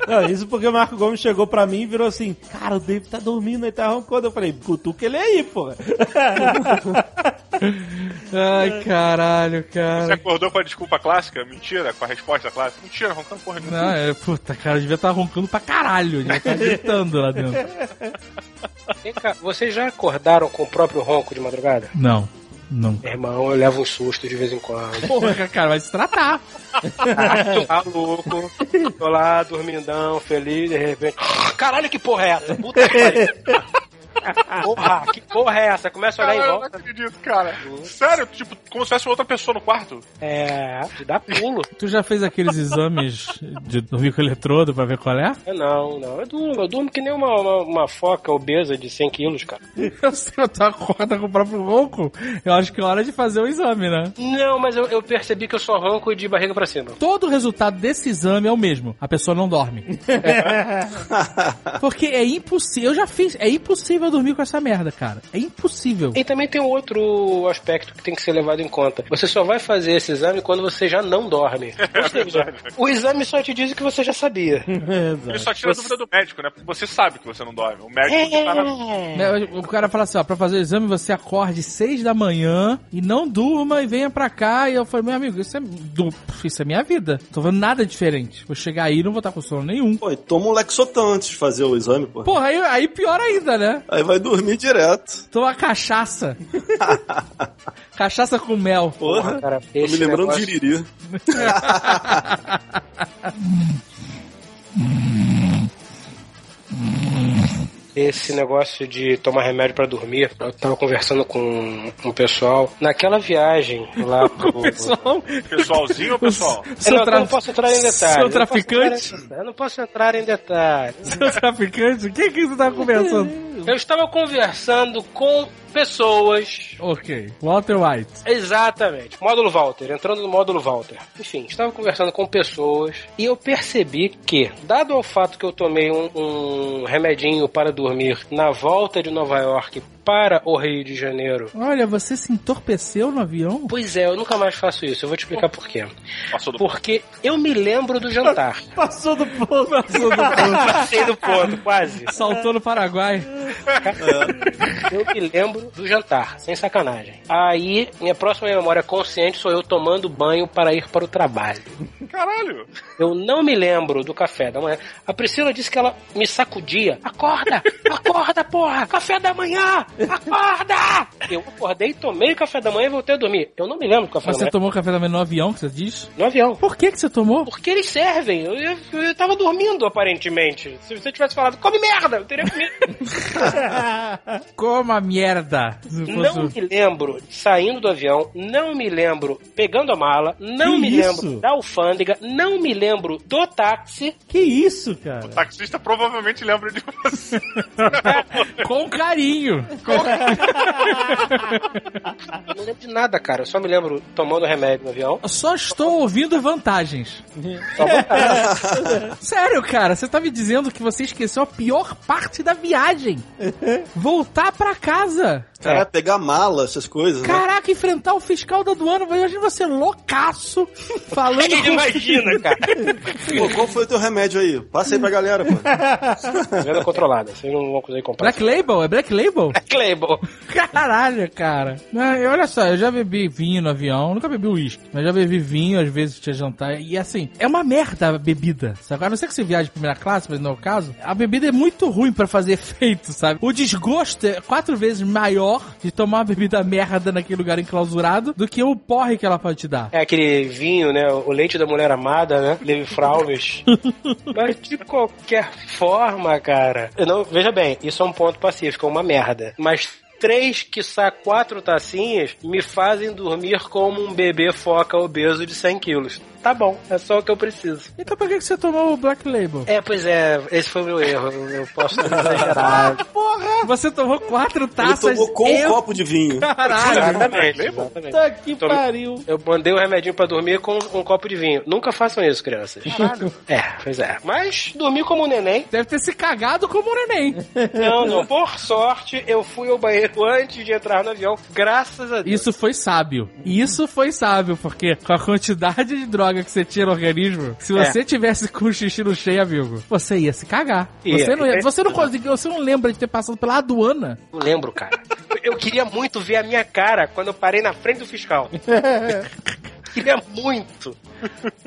Não, isso porque o Marco Gomes chegou pra mim e virou assim: Cara, o David tá dormindo, ele tá roncando. Eu falei: Cutuca ele aí, porra. Ai, caralho, Você cara. Acordou com a desculpa clássica? Mentira, com a resposta clássica? Mentira, roncando porra nenhuma. Não, é, puta, cara, devia estar roncando pra caralho. Devia estar gritando lá dentro. *laughs* Vem cá, vocês já acordaram com o próprio ronco de madrugada? Não, não. Meu irmão, eu levo um susto de vez em quando. Porra, cara, vai se tratar. *laughs* Tá louco. Tô lá, dormindão, feliz, de repente. Caralho, que porra é essa? Puta que pariu. Porra, que porra é essa? Começa a olhar em Cara, eu não volta. acredito, cara. Sério, tipo, como se tivesse outra pessoa no quarto. É, te dá pulo. Tu já fez aqueles exames de dormir com eletrodo pra ver qual é? É, não, não. Eu durmo, eu durmo que nem uma, uma, uma foca obesa de 100 quilos, cara. *laughs* Eu sei, eu tô acorda com o próprio ronco. Eu acho que é hora de fazer o exame, né? Não, mas eu, eu percebi que eu só ronco de barriga pra cima. Todo o resultado desse exame é o mesmo. A pessoa não dorme. *laughs* Porque é impossível. Eu já fiz. É impossível dormir dormir com essa merda, cara. É impossível. E também tem um outro aspecto que tem que ser levado em conta. Você só vai fazer esse exame quando você já não dorme. *laughs* Seja, o exame só te diz o que você já sabia. *laughs* Ele só tira a dúvida do médico, né? Porque você sabe que você não dorme. O médico que tá na... Né, O cara fala assim, ó, pra fazer o exame você acorde seis da manhã e não durma e venha pra cá. E eu falei, meu amigo, isso é, du- isso é minha vida. Não tô vendo nada diferente. Vou chegar aí e não vou estar com sono nenhum. Pô, e toma um Lexotan antes de fazer o exame, pô. Porra, aí, aí pior ainda, né? Aí vai dormir direto. Toma cachaça. *laughs* cachaça com mel. Porra. Cara, Tô me lembrando negócio- de Iriri. *laughs* *laughs* Esse negócio de tomar remédio pra dormir, eu tava conversando com um pessoal. Naquela viagem lá *laughs* pro. Pessoal, Pessoalzinho ou pessoal? Eu não, eu não posso entrar em detalhes. Seu eu não posso traficante? entrar em- Eu não posso entrar em detalhes. Seu traficante? O que que você tá conversando? Eu estava conversando com pessoas. ok. Walter White. Exatamente. Módulo Walter, entrando no módulo Walter. Enfim, estava conversando com pessoas e eu percebi que, dado ao fato que eu tomei um, um remedinho para dormir na volta de Nova York para o Rio de Janeiro. Olha, você se entorpeceu no avião? Pois é, eu nunca mais faço isso. Eu vou te explicar por quê. Passou do Porque eu me lembro do jantar. *laughs* Passou do ponto. Passou do ponto. Passei do ponto, quase. Saltou no Paraguai. Eu me lembro do jantar, sem sacanagem. Aí, minha próxima memória consciente sou eu tomando banho para ir para o trabalho. Caralho! Eu não me lembro do café da manhã. A Priscila disse que ela me sacudia. Acorda! Acorda, porra! Café da manhã! Acorda! Eu acordei, tomei o café da manhã e voltei a dormir. Eu não me lembro do café da Você manhã. tomou café da manhã no avião, que você diz? No avião. Por que que você tomou? Porque eles servem. Eu, eu, eu tava dormindo, aparentemente. Se você tivesse falado, come merda, eu teria comido. *laughs* Coma merda. Se fosse Não me lembro saindo do avião, não me lembro pegando a mala, não Que me isso? lembro da alfândega, não me lembro do táxi. Que isso, cara? O taxista provavelmente lembra de você. *laughs* Com carinho. Eu não lembro de nada, cara. Eu só me lembro tomando remédio no avião. Eu só estou ouvindo vantagens. Só voltar. *laughs* Sério, cara, você tá me dizendo que você esqueceu a pior parte da viagem. Voltar pra casa. Cara, pegar mala, essas coisas, né? Caraca, enfrentar o fiscal da aduana. Imagina você loucaço, *laughs* falando com... Imagina, cara. Pô, qual foi o teu remédio aí? Passa aí pra galera, pô. *laughs* Venda controlada. Vocês não vão conseguir comprar. Black Label? É Black Label? Label. Caralho, cara. Não, e olha só, eu já bebi vinho no avião, nunca bebi uísque, mas já bebi vinho, às vezes tinha jantar. E assim, é uma merda a bebida. Sabe? A não ser que você viaje de primeira classe, mas não é o caso. A bebida é muito ruim pra fazer *laughs* efeito, sabe? O desgosto é quatro vezes maior de tomar uma bebida merda naquele lugar enclausurado do que o porre que ela pode te dar. É aquele vinho, né? O leite da mulher amada, né? Levi Fraules. *laughs* Mas de qualquer forma, cara. Eu não, veja bem, isso é um ponto pacífico, é uma merda. Mas três, quiçá quatro tacinhas me fazem dormir como um bebê foca obeso de 100 quilos. Tá bom, é só o que eu preciso. Então por que que você tomou o Black Label? É, pois é, esse foi o meu erro. Eu posso ter exagerado. *laughs* Porra! Você tomou quatro Ele taças. tomou com eu... um copo de vinho. Caralho! Exatamente, exatamente. Tá que Tome- pariu. Eu mandei o remedinho pra dormir com um copo de vinho. Nunca façam isso, crianças. É, pois é. Mas dormi como um neném. Deve ter se cagado como um neném. Não, não. Por sorte, eu fui ao banheiro antes de entrar no avião, graças a Deus. Isso foi sábio. Isso foi sábio, porque com a quantidade de droga que você tinha no organismo, se É. você tivesse com o xixi no cheio, amigo, você ia se cagar. Ia. Você não, ia, você não conseguiu, você não lembra de ter passado pela aduana. Não lembro, cara. Eu queria muito ver a minha cara quando eu parei na frente do fiscal. *laughs* queria muito.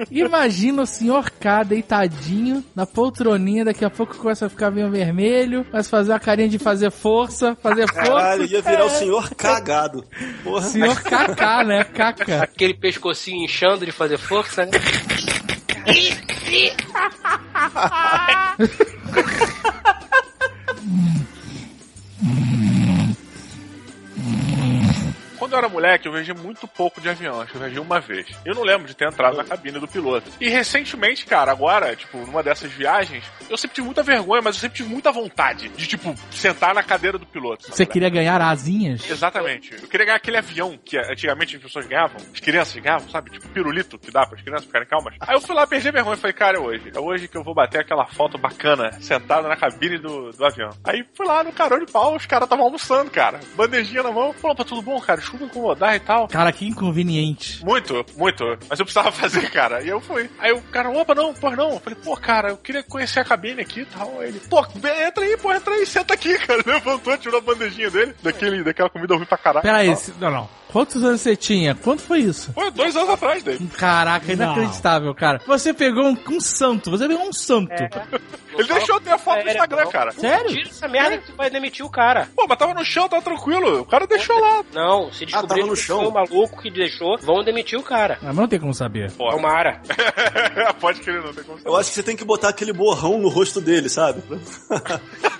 Imagina o senhor K deitadinho na poltroninha, daqui a pouco começa a ficar meio vermelho, mas fazer a carinha de fazer força, fazer Caralho, força. ia virar o senhor cagado. Porra. Senhor KK, né? Caca. Aquele pescocinho inchando de fazer força, né? *laughs* Quando eu era moleque, eu viajei muito pouco de avião. Acho que eu viajei uma vez. Eu não lembro de ter entrado na cabine do piloto. E recentemente, cara, agora, tipo, numa dessas viagens, eu sempre tive muita vergonha, mas eu sempre tive muita vontade de, tipo, sentar na cadeira do piloto. Você queria ganhar asinhas? Exatamente. Eu queria ganhar aquele avião que antigamente as pessoas ganhavam, as crianças ganhavam, sabe? Tipo, pirulito que dá para as crianças ficarem calmas. Aí eu fui lá, perdi a vergonha e falei, cara, é hoje. É hoje que eu vou bater aquela foto bacana, sentado na cabine do, do avião. Aí fui lá no carão de pau, os caras estavam almoçando, cara. Bandejinha na mão. Falou, pra tudo bom, cara? Desculpa incomodar e tal. Cara, que inconveniente. Muito, muito. Mas eu precisava *laughs* fazer, cara. E eu fui. Aí o cara, opa, não, pô, não. Eu falei, pô, cara, eu queria conhecer a cabine aqui e tal. Aí ele, pô, entra aí, pô, entra aí, senta aqui, *laughs* cara. Levantou, tirou a bandejinha dele, daquele, daquela comida ruim pra caralho. Pera aí, se- não, não. Quantos anos você tinha? Quanto foi isso? Foi dois anos atrás dele. Caraca, inacreditável, cara. Você pegou um, um santo, você pegou um santo. Ele deixou eu ter a foto no Sério, Instagram, não. cara. Sério? Tira essa merda que tu vai demitir o cara. Pô, mas tava no chão, tava tranquilo. O cara deixou lá. Não, se descobrir no que chão? foi o maluco que deixou, vão demitir o cara. Ah, mas não tem como saber. Porra. Tomara. *laughs* Pode querer, não tem como saber. Eu acho que você tem que botar aquele borrão no rosto dele, sabe? *laughs*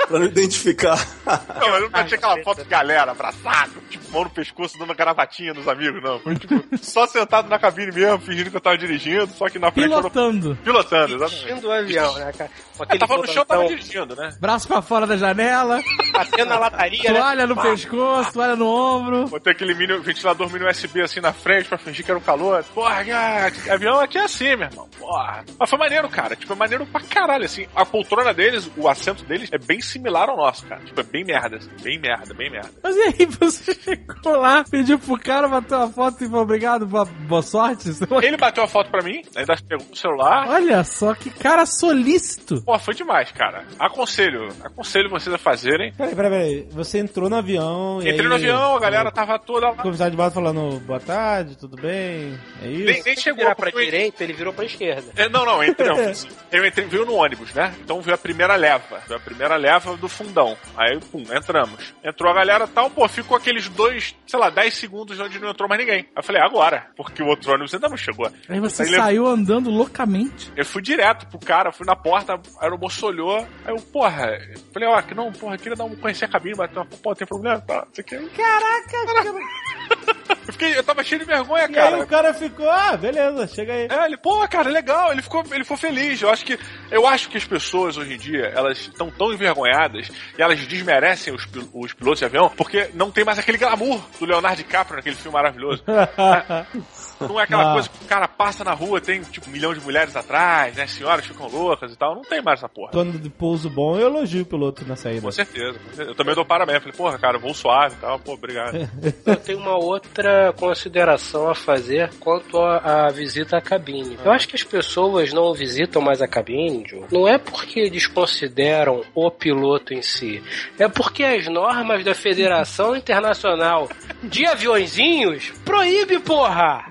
Pra, não identificar. Não, mas não tinha aquela foto de galera abraçado, tipo, mão no pescoço, dando gravatinha nos amigos, não. Foi tipo, só sentado na cabine mesmo, fingindo que eu tava dirigindo, só que na frente eu Pilotando. não... Pilotando, exatamente. Dirigindo o avião, né, cara? Com É, tava no chão, tava dirigindo, né? Braço pra fora da janela, batendo na lataria, né? toalha no pescoço, toalha no ombro. Botei aquele mini, ventilador mini USB assim na frente pra fingir que era um calor. Porra, cara, avião aqui é assim, meu irmão. Porra. Mas foi maneiro, cara. Tipo, é maneiro pra caralho, assim. A poltrona deles, o assento deles é bem similar ao nosso, cara. Tipo, é bem merda, assim. Bem merda, bem merda. Mas e aí, você *laughs* chegou lá, pediu pro cara, bateu uma foto e falou obrigado, boa, boa sorte. *laughs* Ele bateu a foto pra mim, ainda pegou o celular. Olha só que cara solícito. Pô, foi demais, cara. Aconselho, aconselho vocês a fazerem. Peraí, peraí, peraí. Você entrou no avião e Entrei aí- no avião, a galera tava toda lá. O convidado de bordo falando boa tarde, tudo bem? É isso? Nem, nem chegou virar pra eu- direita, ele virou pra esquerda. É, não, não, entrei, não, *laughs* eu entrei, veio no ônibus, né? Então veio a primeira leva, veio a primeira leva do fundão. Aí, pum, entramos. Entrou a galera tal, pô, ficou aqueles dois, sei lá, 10 segundos onde não entrou mais ninguém. Aí eu falei, agora, porque o outro ônibus ainda não chegou. Aí você Aí ele- saiu andando loucamente. Eu fui direto pro cara, fui na porta, a aeromoça olhou, aí eu, porra, eu falei, ó, que não, porra, queria dar um, conhecer a cabine, uma, pô, tem problema, tá, você quer? Caraca, *laughs* Eu, fiquei, eu tava cheio de vergonha, E cara. aí o cara ficou, ah, beleza, chega aí. É, ele, pô, cara, legal, ele ficou, ele ficou feliz. Eu acho que eu acho que as pessoas hoje em dia, elas estão tão envergonhadas e elas desmerecem os, os pilotos de avião porque não tem mais aquele glamour do Leonardo DiCaprio naquele filme maravilhoso. *laughs* Não é aquela Ah. coisa que o cara passa na rua, tem tipo um milhão de mulheres atrás, né? Senhoras ficam loucas e tal. Não tem mais essa porra. Quando de pouso bom, eu elogio o piloto na saída. Com certeza. com certeza. Eu também dou parabéns. Falei, porra, cara, voo suave e tal. Pô, obrigado. *laughs* Eu tenho uma outra consideração a fazer quanto à visita à cabine. Eu acho que as pessoas não visitam mais a cabine, Diogo, não é porque desconsideram o piloto em si, é porque as normas da Federação Internacional de Aviõezinhos proíbe, porra!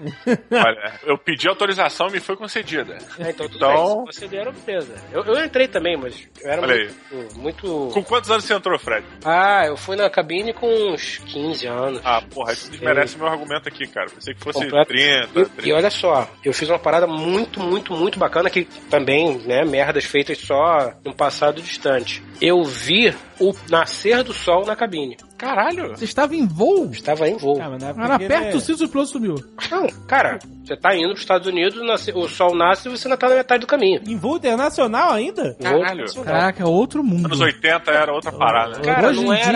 Olha, eu pedi autorização e me foi concedida. É, então tudo Então- bem, se beleza. Eu, eu entrei também, mas eu era muito, muito... Com quantos anos você entrou, Fred? Ah, eu fui na cabine com uns 15 anos. Ah, porra, isso desmerece meu argumento aqui, cara. Pensei que fosse Completo. 30, E, 30. e olha só, eu fiz uma parada muito, muito, muito bacana que também, né, merdas feitas só no passado distante. Eu vi o nascer do sol na cabine. Caralho! Você estava em voo? Estava em voo. Ah, que perto ele- do cinto e o piloto sumiu. Não, cara, você tá indo pros Estados Unidos, nasce- o sol nasce e você ainda tá na metade do caminho. Em voo internacional ainda? Caralho. Caraca, outro mundo. Anos 80 era outra parada. né? Cara, Hoje não em era,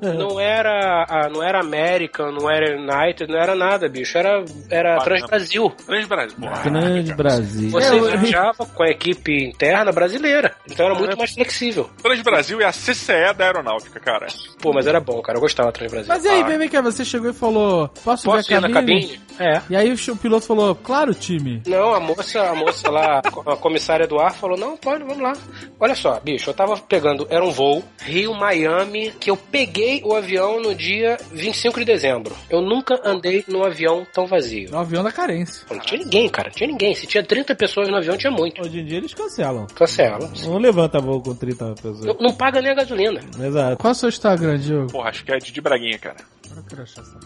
dia- não era, ah, não era American, não era United, não era nada, bicho. Era, era Transbrasil. Três Brasil. Porra, Grande cara. Brasil. Você É, viajava com a equipe interna brasileira. Então era muito mais flexível. Trans Brasil é a CCE da aeronáutica, cara. Pô, mas era bom, cara. Eu gostava Transbrasil. Mas e aí, Ah. vem, vem cá, você chegou e falou, posso, Posso ver ir a na cabine? É. E aí o piloto falou, claro, time. Não, a moça, a moça lá, a comissária do ar falou, não, pode, vamos lá. Olha só, bicho, eu tava pegando, era um voo, Rio-Miami, que eu peguei o avião no dia 25 de dezembro. Eu nunca andei num avião tão vazio. No avião da carência. Não tinha ninguém, cara, não tinha ninguém. Se tinha 30 pessoas no avião, tinha muito. Hoje em dia eles cancelam. Cancela. Não levanta voo com 30 pessoas. Não, não paga nem a gasolina. Exato. Qual é o seu Instagram, Diogo? Porra, acho que é Didi Braguinha, cara. Eu quero achar essa-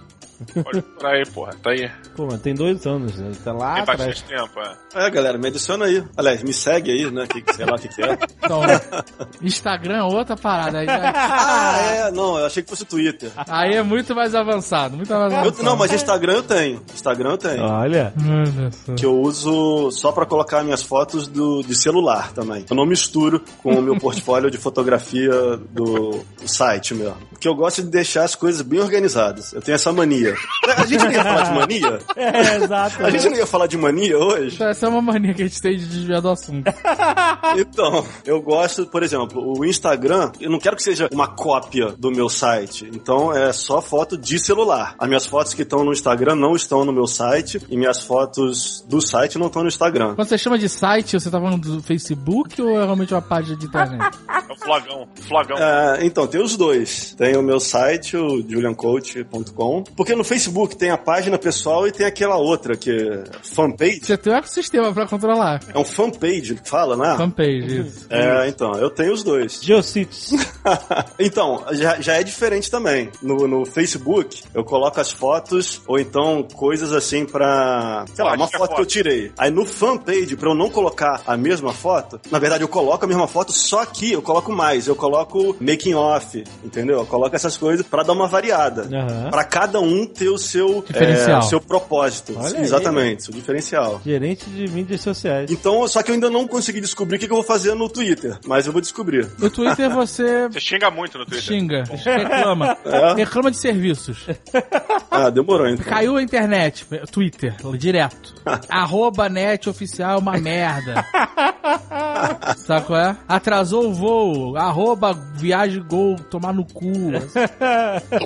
Pode por aí, porra. Tá aí. Pô, mas tem dois anos, né? Tá lá Tem atrás. bastante tempo, é. É, galera, me adiciona aí. Aliás, me segue aí, né? Que, sei lá o que, que é. Então, Instagram é outra parada. Aí, já- Ah, é, não, eu achei que fosse Twitter. aí é muito mais avançado, muito mais Eu- avançado. não, mas Instagram eu tenho. Instagram eu tenho. Olha. Que eu uso só pra colocar minhas fotos do, de celular também. Eu não misturo com o meu portfólio de fotografia do, do site mesmo. Porque eu gosto de deixar as coisas bem organizadas. Eu tenho essa mania. A gente não ia falar de mania? É, exato. A gente não ia falar de mania hoje? Essa é uma mania que a gente tem de desviar do assunto. *laughs* Então, eu gosto, por exemplo, o Instagram, eu não quero que seja uma cópia do meu site. Então é só foto de celular. As minhas fotos que estão no Instagram não estão no meu site e minhas fotos do site não estão no Instagram. Quando você chama de site, você tá falando do Facebook ou é realmente uma página de internet? É o flagão. Flagão. É, então, tem os dois. Tem o meu site, o juliancoach.com. Porque no Facebook tem a página pessoal e tem aquela outra que é fanpage. Você tem um ecossistema pra controlar. É um fanpage que fala, né? Fanpage, isso. É, então, eu tenho os dois. Geocities. *laughs* então, já, já é diferente também. No, no Facebook, eu coloco as fotos, ou então coisas assim pra. Sei lá, uma é foto que eu foto. tirei. Aí no fanpage, pra eu não colocar a mesma foto, na verdade eu coloco a mesma foto, só que eu coloco mais. Eu coloco making off, entendeu? Eu coloco essas coisas pra dar uma variada. Aham. Pra cada um ter o seu, Diferencial. é, seu propósito. Olha aí. Exatamente, seu diferencial. Gerente de mídias sociais. Então, só que eu ainda não consegui descobrir o que que eu vou fazer no Twitter, mas eu vou descobrir. No Twitter você *laughs* Você xinga muito no Twitter. xinga, reclama. *laughs* É? Reclama de serviços. Ah, demorou então. Caiu a internet, Twitter, direto. *laughs* Arroba net oficial é uma merda. Sabe qual é? Atrasou o voo, arroba viagem gol, tomar no cu.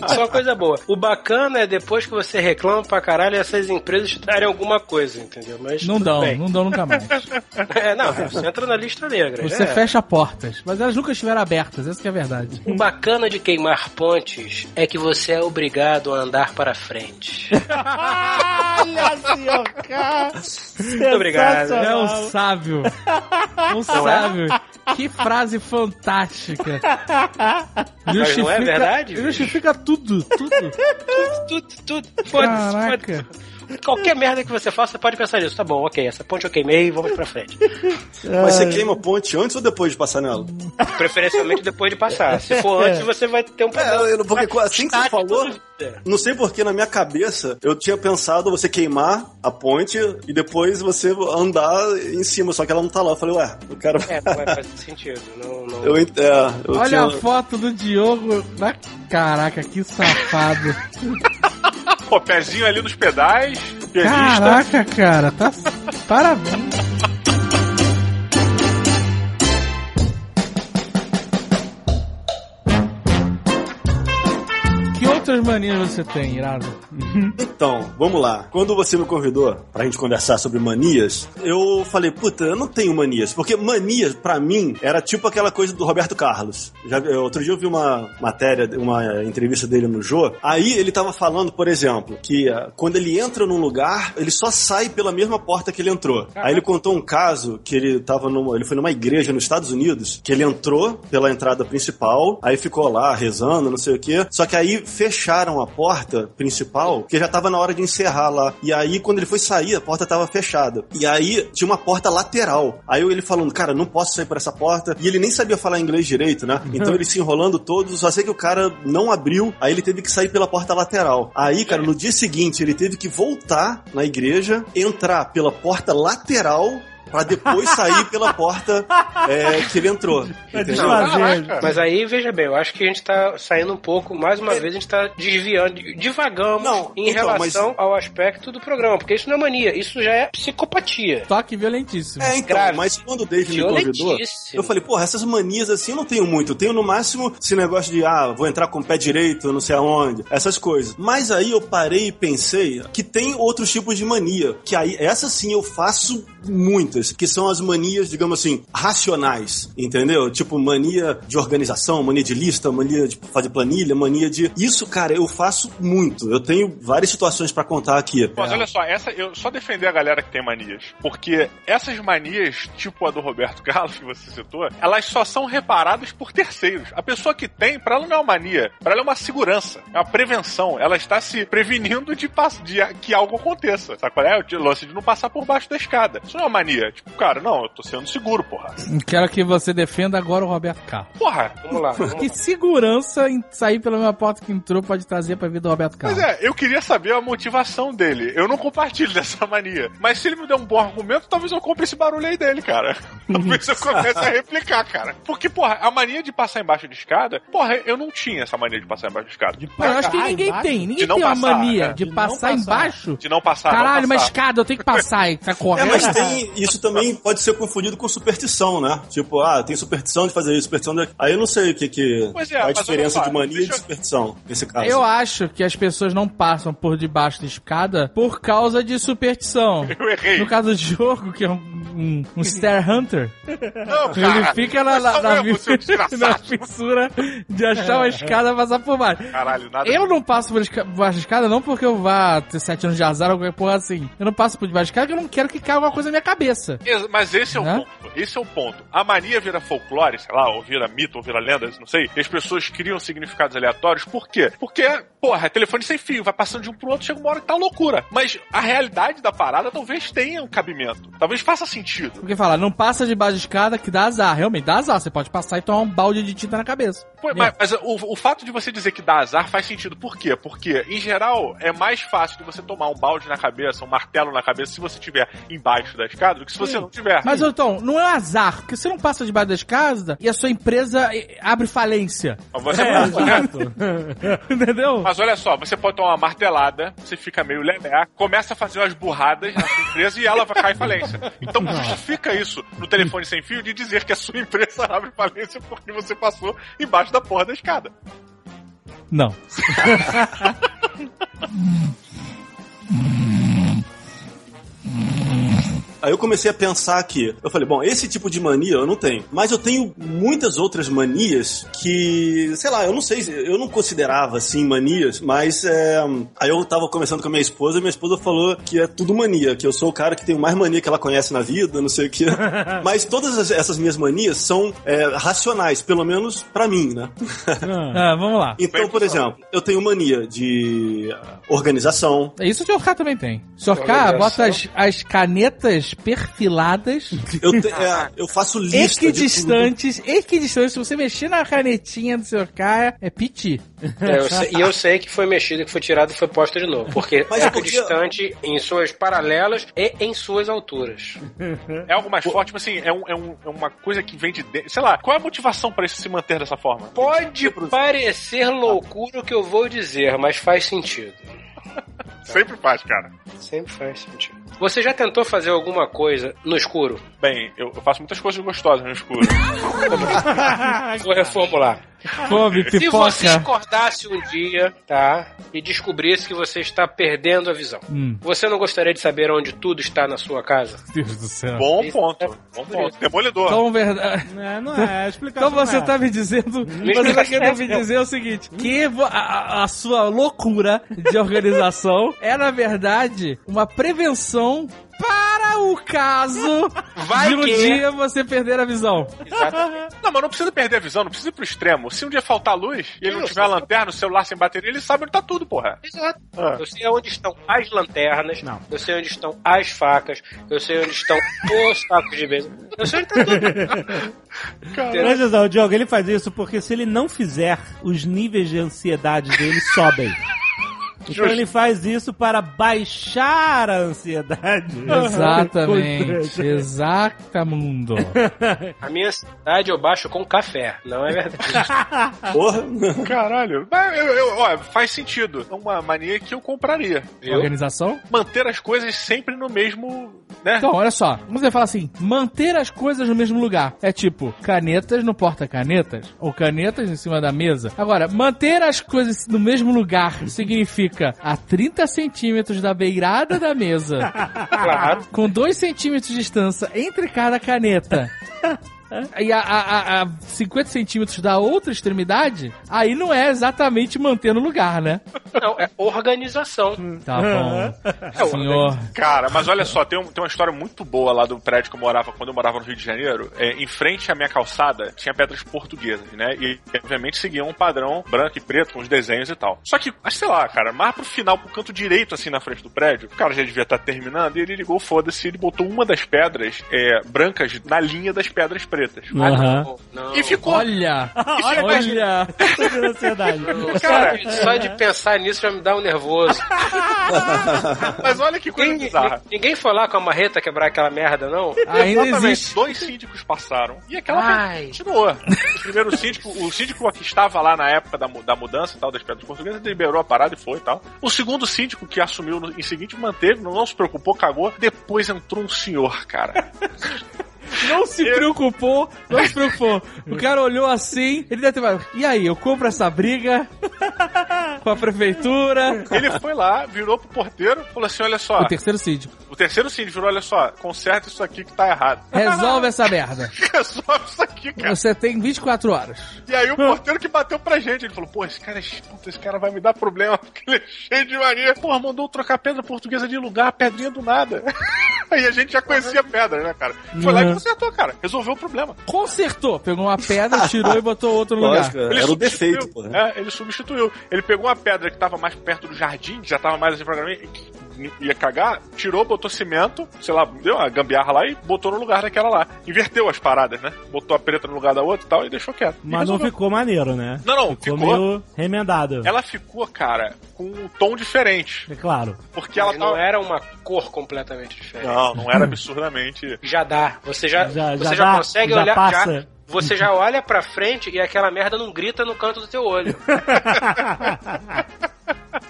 Só uma coisa boa. O bacana é depois que você reclama pra caralho essas empresas te darem alguma coisa, entendeu? Mas Não dão, bem. não dão nunca mais. *laughs* É, não, você entra na lista negra. Você é. fecha portas, mas elas nunca estiveram abertas, essa que é a verdade. O bacana de queimar pontes é que você é obrigado a andar para frente. Olha, senhor K. Muito obrigado. É um sábio. Um sábio. Que frase fantástica. Mas não é verdade? Justifica tudo, tudo. *laughs* tudo, tudo, tudo. Foda-se, Caraca. foda-se. *laughs* Qualquer merda que você faça, você pode pensar nisso. Tá bom, ok, essa ponte eu queimei, vamos pra frente. Mas você queima a ponte antes ou depois de passar nela? Preferencialmente depois de passar. Se for antes, você vai ter um problema. É, eu- porque assim que você Tá, falou, é. não sei porque na minha cabeça eu tinha pensado você queimar a ponte e depois você andar em cima, só que ela não tá lá. Eu falei, ué, eu quero. É, não vai *laughs* fazer sentido. Não, não... Eu, é, eu Olha tinha- a foto do Diogo. na- Caraca, que safado. *laughs* Pô, pezinho ali nos pedais, pianista. Caraca, cara, tá. Parabéns. Outras manias você tem, Irado? Então, vamos lá. Quando você me convidou pra gente conversar sobre manias, eu falei, puta, eu não tenho manias. Porque manias, pra mim, era tipo aquela coisa do Roberto Carlos. Já, eu- outro dia eu vi uma matéria, uma entrevista dele no Jô. Aí ele tava falando, por exemplo, que ah, quando ele entra num lugar, ele só sai pela mesma porta que ele entrou. Aí ele contou um caso que ele tava numa, ele foi numa igreja nos Estados Unidos, que ele entrou pela entrada principal, aí ficou lá rezando, não sei o quê. Só que aí fecharam a porta principal, que já tava na hora de encerrar lá. E aí, quando ele foi sair, a porta tava fechada. E aí tinha uma porta lateral. Aí ele falando, cara, não posso sair por essa porta. E ele nem sabia falar inglês direito, né? Então ele se enrolando todo, só sei que o cara não abriu, aí ele teve que sair pela porta lateral. Aí, cara, no dia seguinte, ele teve que voltar na igreja, entrar pela porta lateral. Pra depois sair pela porta é, que ele entrou. Desfazer. Caraca. Mas aí, veja bem, eu acho que a gente tá saindo um pouco, mais uma vez, a gente tá desviando, divagamos Não, em então, relação ao aspecto do programa, porque isso não é mania, isso já é psicopatia. Toque violentíssimo. É, então, Grave. mas quando o Dave me convidou, eu falei, porra, essas manias assim eu não tenho muito. Eu tenho no máximo esse negócio de, ah, vou entrar com o pé direito, não sei aonde, essas coisas. Mas aí eu parei e pensei que tem outros tipos de mania, que aí, essa sim eu faço muito. Que são as manias, digamos assim, racionais, entendeu? Tipo, mania de organização, mania de lista, mania de fazer planilha, mania de. Isso, cara, eu faço muito. Eu tenho várias situações pra contar aqui. Mas olha só, essa, eu só defender a galera que tem manias. Porque essas manias, tipo a do Roberto Carlos, que você citou, elas só são reparadas por terceiros. A pessoa que tem, pra ela não é uma mania, pra ela é uma segurança, é uma prevenção. Ela está se prevenindo de, pass- de que algo aconteça. Sabe qual é? O lance de não passar por baixo da escada. Isso não é uma mania. Tipo, cara, não, eu tô sendo seguro, porra. Quero que você defenda agora o Roberto Carlos. Porra! Vamos lá. Vamos Que segurança em sair pela mesma porta que entrou pode trazer pra vida do Roberto Carlos? Pois é, eu queria saber a motivação dele. Eu não compartilho *laughs* dessa mania. Mas se ele me der um bom argumento, talvez eu compre esse barulho aí dele, cara. *laughs* Talvez eu comece a replicar, cara. Porque, porra, a mania de passar embaixo de escada, porra, eu não tinha essa mania de passar embaixo de escada. De, eu acho que Passar ninguém embaixo? tem. Ninguém De não tem uma passar, mania né? de, De não passar, passar. embaixo. não passar. não Caralho, uma passar. escada, eu tenho que passar e tá É, correndo. mas tem, isso também pode ser confundido com superstição, né? Tipo, ah, tem superstição de fazer isso, superstição de... Aí eu não sei o que, que Pois é, a diferença de mania deixa e de superstição, nesse caso. Eu acho que as pessoas não passam por debaixo da escada por causa de superstição. *laughs* Eu errei. No caso do jogo, que é um, um, um Stair Hunter, *laughs* Não, ele cara. fica na, na, na, na fissura de achar uma escada e passar por baixo. Caralho, nada. Eu não passo por esca- baixo da escada não porque eu vá ter sete anos de azar ou qualquer porra assim. Eu não passo por debaixo da escada porque eu não quero que caia alguma coisa na minha cabeça. Ex- Mas esse é o Né? ponto. Esse é o ponto. A mania vira folclore, sei lá, ou vira mito, ou vira lenda, não sei. E as pessoas criam significados aleatórios. Por quê? Porque, porra, é telefone sem fio, vai passando de um pro outro, chega uma hora que tá loucura. Mas a realidade da parada talvez tenha um cabimento. Talvez faça sentido. Porque fala, não passa debaixo da escada que dá azar. Realmente, dá azar. Você pode passar e tomar um balde de tinta na cabeça. Pô, mas mas o, o fato de você dizer que dá azar faz sentido. Por quê? Porque, em geral, é mais fácil de você tomar um balde na cabeça, um martelo na cabeça, se você estiver embaixo da escada, do que se você não tiver. Mas, então, não é azar, porque você não passa debaixo da escada e a sua empresa eh, abre falência. Mas você É, né? exato. *laughs* Entendeu? Mas olha só, você pode tomar uma martelada, você fica meio lelé, começa a fazer umas burradas na sua empresa e ela vai cair em falência. Então justifica isso no telefone sem fio de dizer que a sua empresa *laughs* abre falência porque você passou embaixo da porra da escada. Não. *laughs* Aí eu comecei a pensar que, eu falei, bom, esse tipo de mania eu não tenho, mas eu tenho muitas outras manias que, sei lá, eu não sei, eu não considerava assim manias, mas é, aí eu tava conversando com a minha esposa e minha esposa falou que é tudo mania, que eu sou o cara que tem mais mania que ela conhece na vida, não sei o que. *laughs* mas todas as- essas minhas manias são é, racionais, pelo menos pra mim, né? Ah, *laughs* vamos lá. Então, por exemplo, eu tenho mania de organização, É Isso o Sr. K também tem. O Sr. K bota as, as canetas perfiladas, *laughs* eu, te- é, eu faço lista de tudo. equidistantes, equidistantes. Se você mexer na canetinha do Sr. K, é piti. É, eu sei- e eu sei que foi mexido, que foi tirado e foi posto de novo. Porque *laughs* Mas é é porque- equidistante em suas paralelas e em suas alturas. É algo mais forte, mas assim, é, um- é um- é uma coisa que vem de dentro. Sei lá, qual é a motivação pra isso se manter dessa forma? Pode parecer loucura o que eu vou dizer, mas faz sentido. *laughs* Sempre faz, cara. Sempre faz sentido. Você já tentou fazer alguma coisa no escuro? Bem, eu, faço muitas coisas gostosas no escuro. *laughs* Vou reformular. Come Se você acordasse um dia, tá? E descobrisse que você está perdendo a visão. Hum, Você não gostaria de saber onde tudo está na sua casa? Deus do céu. Bom Isso ponto. é- Bom ponto. Demolidor. Então, verdade. É, não é, a explicação Então você não é. tá me dizendo, você explica tá querendo certo. me dizer o seguinte, que a- a sua loucura de organização *laughs* é, na verdade, uma prevenção para o caso Vai de um que- dia você perder a visão. Exatamente. Não, mas não precisa perder a visão, não precisa ir pro extremo. Se um dia faltar luz e ele não tiver a lanterna, o celular sem bateria, ele sabe onde tá tudo, porra. Exato. Ah. Eu sei onde estão as lanternas, Não. eu sei onde estão as facas, eu sei onde estão os sacos de beijo. Eu sei onde tá tudo. Atenção, o Diogo, ele faz isso porque se ele não fizer, os níveis de ansiedade dele sobem. Então ele faz isso para baixar a ansiedade. *laughs* Exatamente, *laughs* exatamundo. *laughs* A minha ansiedade eu baixo com café, não é verdade? Porra. Caralho. Mas, eu, eu, ó, faz sentido. É uma mania que eu compraria. Viu? Organização? Manter as coisas sempre no mesmo né? Então, olha só. Você fala assim, manter as coisas no mesmo lugar. É tipo, canetas no porta-canetas ou canetas em cima da mesa. Agora, manter as coisas no mesmo lugar significa a 30 centímetros da beirada da mesa, *laughs* Claro. com 2 centímetros de distância entre cada caneta. E a, a, a- a 50 centímetros da outra extremidade, aí não é exatamente manter no lugar, né? Não, é organização. Tá bom. É Senhor. Cara, mas olha só, tem, um- tem uma história muito boa lá do prédio que eu morava quando eu morava no Rio de Janeiro. É, em frente à minha calçada tinha pedras portuguesas, né? E obviamente seguiam um padrão branco e preto com os desenhos e tal. Só que, sei lá, cara, mais pro final, pro canto direito, assim, na frente do prédio, o cara já devia estar terminando e ele ligou, foda-se, ele botou uma das pedras é, brancas na linha das pedras pretas. Aham. Não, não. E ficou. Olha! *laughs* Olha, Olha! tô tendo ansiedade. *laughs* Só de, pensar nisso já me dá um nervoso. *laughs* Mas olha que coisa Ninguém, bizarra. ninguém foi lá com a marreta quebrar aquela merda, não? Ainda Exatamente. existe. Dois síndicos passaram. E aquela Ai. continuou. O primeiro síndico, o síndico que estava lá na época da, da mudança e tal, das pedras portuguesas, liberou a parada e foi e tal. O segundo síndico que assumiu no, em seguinte manteve, não, não se preocupou, cagou. Depois entrou um senhor, cara. Não se preocupou, não se preocupou. O cara olhou assim, ele deve ter falado, e aí, eu compro essa briga *laughs* com a prefeitura? Ele foi lá, virou pro porteiro, falou assim: olha só. O terceiro síndico. O terceiro síndico virou, olha só, conserta isso aqui que tá errado. *laughs* Resolve essa merda. *laughs* Resolve isso aqui, cara. Você tem 24 horas. E aí o porteiro que bateu pra gente, ele falou, pô, esse cara é puta, esse cara vai me dar problema, porque ele é cheio de mania. Porra, mandou trocar pedra portuguesa de lugar, pedrinha do nada. *laughs* Aí a gente já conhecia a pedra, né, cara? Foi lá e consertou, cara. Resolveu o problema. Consertou. Pegou uma pedra, tirou e botou outro no lugar. Lógico, era o defeito, pô. É, ele substituiu. Ele pegou uma pedra que tava mais perto do jardim, que já tava mais assim pra mim, ia cagar, tirou, botou cimento, sei lá, deu uma gambiarra lá e botou no lugar daquela lá. Inverteu as paradas, né? Botou a preta no lugar da outra e tal e deixou quieto. Mas não ficou maneiro, né? Não, não, ficou, ficou. meio remendado. Ela ficou, cara, com um tom diferente. É claro. Porque ela Mas não tava. era uma cor completamente diferente. Não, não era *laughs* absurdamente. Já dá. Você já, Já- você já já, dá, consegue já olhar. passa. Já, você já *laughs* olha pra frente e aquela merda não grita no canto do teu olho. *laughs*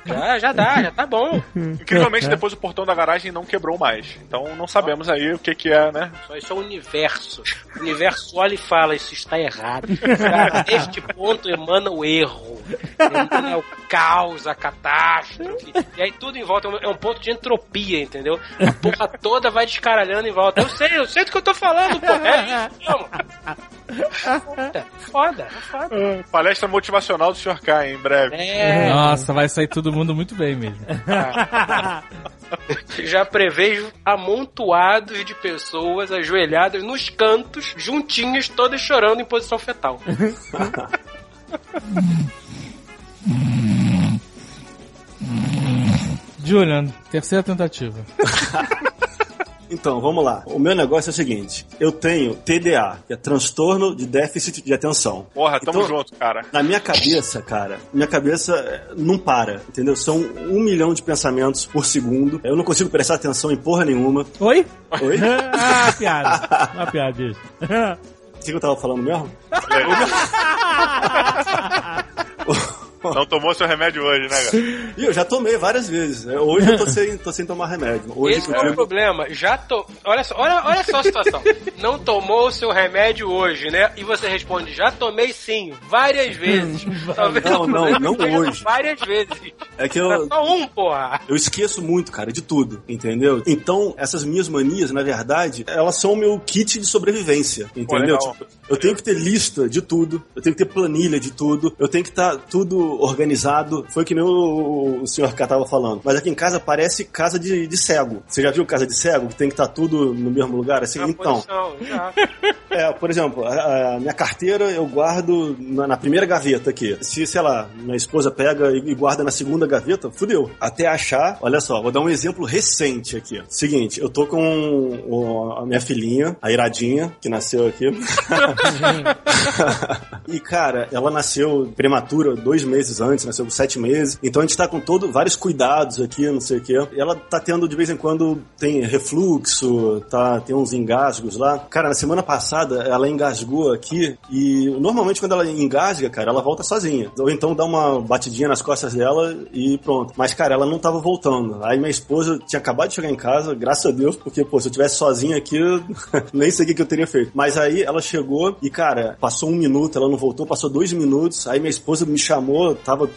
já, já dá, já tá bom. Incrivelmente, depois o portão da garagem não quebrou mais. Então não sabemos aí o que que é, né? Só isso é o universo. O universo olha e fala, isso está errado. Cara, Neste ponto emana o erro. Emana o caos, a catástrofe. E aí tudo em volta é um- é um ponto de entropia, entendeu? A porra toda vai descaralhando em volta. Eu sei, eu sei do que eu tô falando, pô. É isso mesmo. Foda, foda, foda. Ah, Palestra motivacional do Sr. K, em breve. É, Nossa, vai sair todo mundo muito bem mesmo. *laughs* já prevejo amontoados de pessoas ajoelhadas nos cantos, juntinhas, todas chorando em posição fetal. Julian, terceira tentativa. *laughs* Então, vamos lá. O meu negócio é o seguinte: eu tenho TDA, que é transtorno de déficit de atenção. Porra, tamo Então- junto, cara. Na minha cabeça, cara, minha cabeça eh, não para, entendeu? São um milhão de pensamentos por segundo. Eu não consigo prestar atenção em porra nenhuma. Oi? Oi? *laughs* ah, piada. Uma piada isso. O que eu tava falando mesmo? *laughs* *laughs* Não tomou seu remédio hoje, né, cara? E eu já tomei várias vezes. né? Hoje eu tô *laughs* sem, tô sem tomar remédio. Hoje Esse é o problema. Já to... olha, só, olha, olha só a situação. *laughs* Não tomou o seu remédio hoje, né? E você responde, já tomei sim, várias *laughs* vezes. Talvez Não, não, não hoje. Várias vezes. É que eu, só um, porra. eu esqueço muito, cara, de tudo, entendeu? Então, essas minhas manias, na verdade, elas são o meu kit de sobrevivência, entendeu? legal. Tipo, eu tenho que ter lista de tudo, eu tenho que ter planilha de tudo, eu tenho que estar tudo organizado. Foi que nem o, o senhor K tava falando. Mas aqui em casa parece casa de, de cego. Você já viu casa de cego? Que tem que estar tudo no mesmo lugar? Assim, Na então. posição, já. *laughs* É, por exemplo, a, a minha carteira eu guardo na, na primeira gaveta aqui. Se, sei lá, minha esposa pega e, e guarda na segunda gaveta, fudeu. Até achar, olha só, vou dar um exemplo recente aqui. Seguinte, eu tô com o- a minha filhinha, a Iradinha, que nasceu aqui. *laughs* *laughs* e, cara, ela nasceu prematura, dois meses meses antes, nasceu com sete meses. Então a gente tá com todo, vários cuidados aqui, não sei o quê. Ela tá tendo, de vez em quando, tem refluxo, tá, tem uns engasgos lá. Cara, na semana passada, ela engasgou aqui e normalmente quando ela engasga, cara, ela volta sozinha. Ou então dá uma batidinha nas costas dela e pronto. Mas, cara, ela não tava voltando. Aí minha esposa tinha acabado de chegar em casa, graças a Deus, porque, pô, se eu tivesse sozinha aqui, *laughs* nem sei o que eu teria feito. Mas aí ela chegou e, cara, passou um minuto, ela não voltou, passou dois minutos. Aí minha esposa me chamou, tava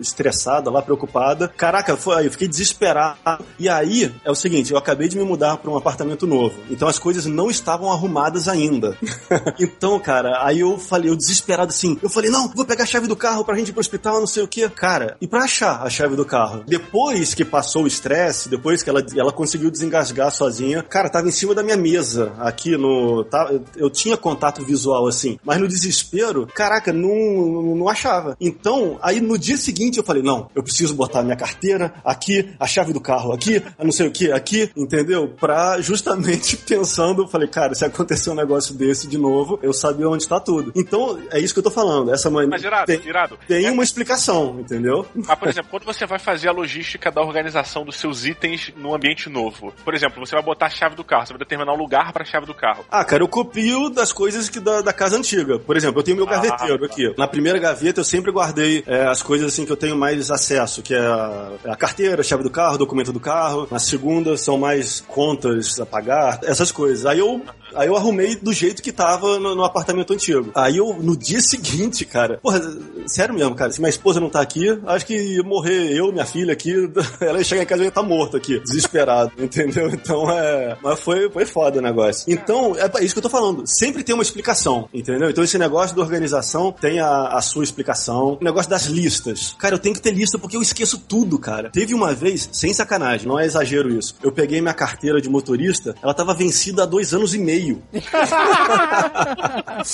estressada lá, preocupada. Caraca, foi eu fiquei desesperado. E aí, é o seguinte, eu acabei de me mudar para um apartamento novo. Então as coisas não estavam arrumadas ainda. *laughs* então, cara, aí eu falei, eu desesperado assim, eu falei, não, vou pegar a chave do carro pra gente ir pro hospital, não sei o que. Cara, e pra achar a chave do carro? Depois que passou o estresse, depois que ela, ela conseguiu desengasgar sozinha, cara, tava em cima da minha mesa, aqui no. Tá, eu tinha contato visual assim, mas no desespero, caraca, não, não achava. Então, aí no dia seguinte eu falei, não, eu preciso botar minha carteira aqui, a chave do carro aqui, a não sei o que aqui, entendeu? Pra justamente *laughs* pensando, falei, cara, se acontecer um negócio desse de novo, eu sabia onde está tudo. Então, é isso que eu tô falando. Essa mãe. Mas irado, tem, irado. tem É- uma explicação, entendeu? Mas, por exemplo, quando você vai fazer a logística da organização dos seus itens num ambiente novo, por exemplo, você vai botar a chave do carro, você vai determinar um lugar para a chave do carro. Ah, cara, eu copio das coisas que da, da casa antiga. Por exemplo, eu tenho meu Ah, gaveteiro tá. aqui. Na primeira gaveta eu sempre guardei é, as coisas assim que eu tenho mais acesso, que é a, a carteira, a chave do carro, documento do carro. Na segunda são mais contas a pagar, essas coisas. Aí eu Aí eu arrumei do jeito que tava no, no apartamento antigo. Aí eu, no dia seguinte, cara, porra, sério mesmo, cara, se minha esposa não tá aqui, acho que morrer eu, minha filha aqui, *laughs* ela ia chegar em casa e estar morta aqui, desesperado, *laughs* entendeu? Então é. Mas foi, foi foda o negócio. Então, é isso que eu tô falando. Sempre tem uma explicação, entendeu? Então esse negócio da organização tem a, a sua explicação. O negócio das listas. Cara, eu tenho que ter lista porque eu esqueço tudo, cara. Teve uma vez, sem sacanagem, não é exagero isso. Eu peguei minha carteira de motorista, ela tava vencida há dois anos e meio. *laughs*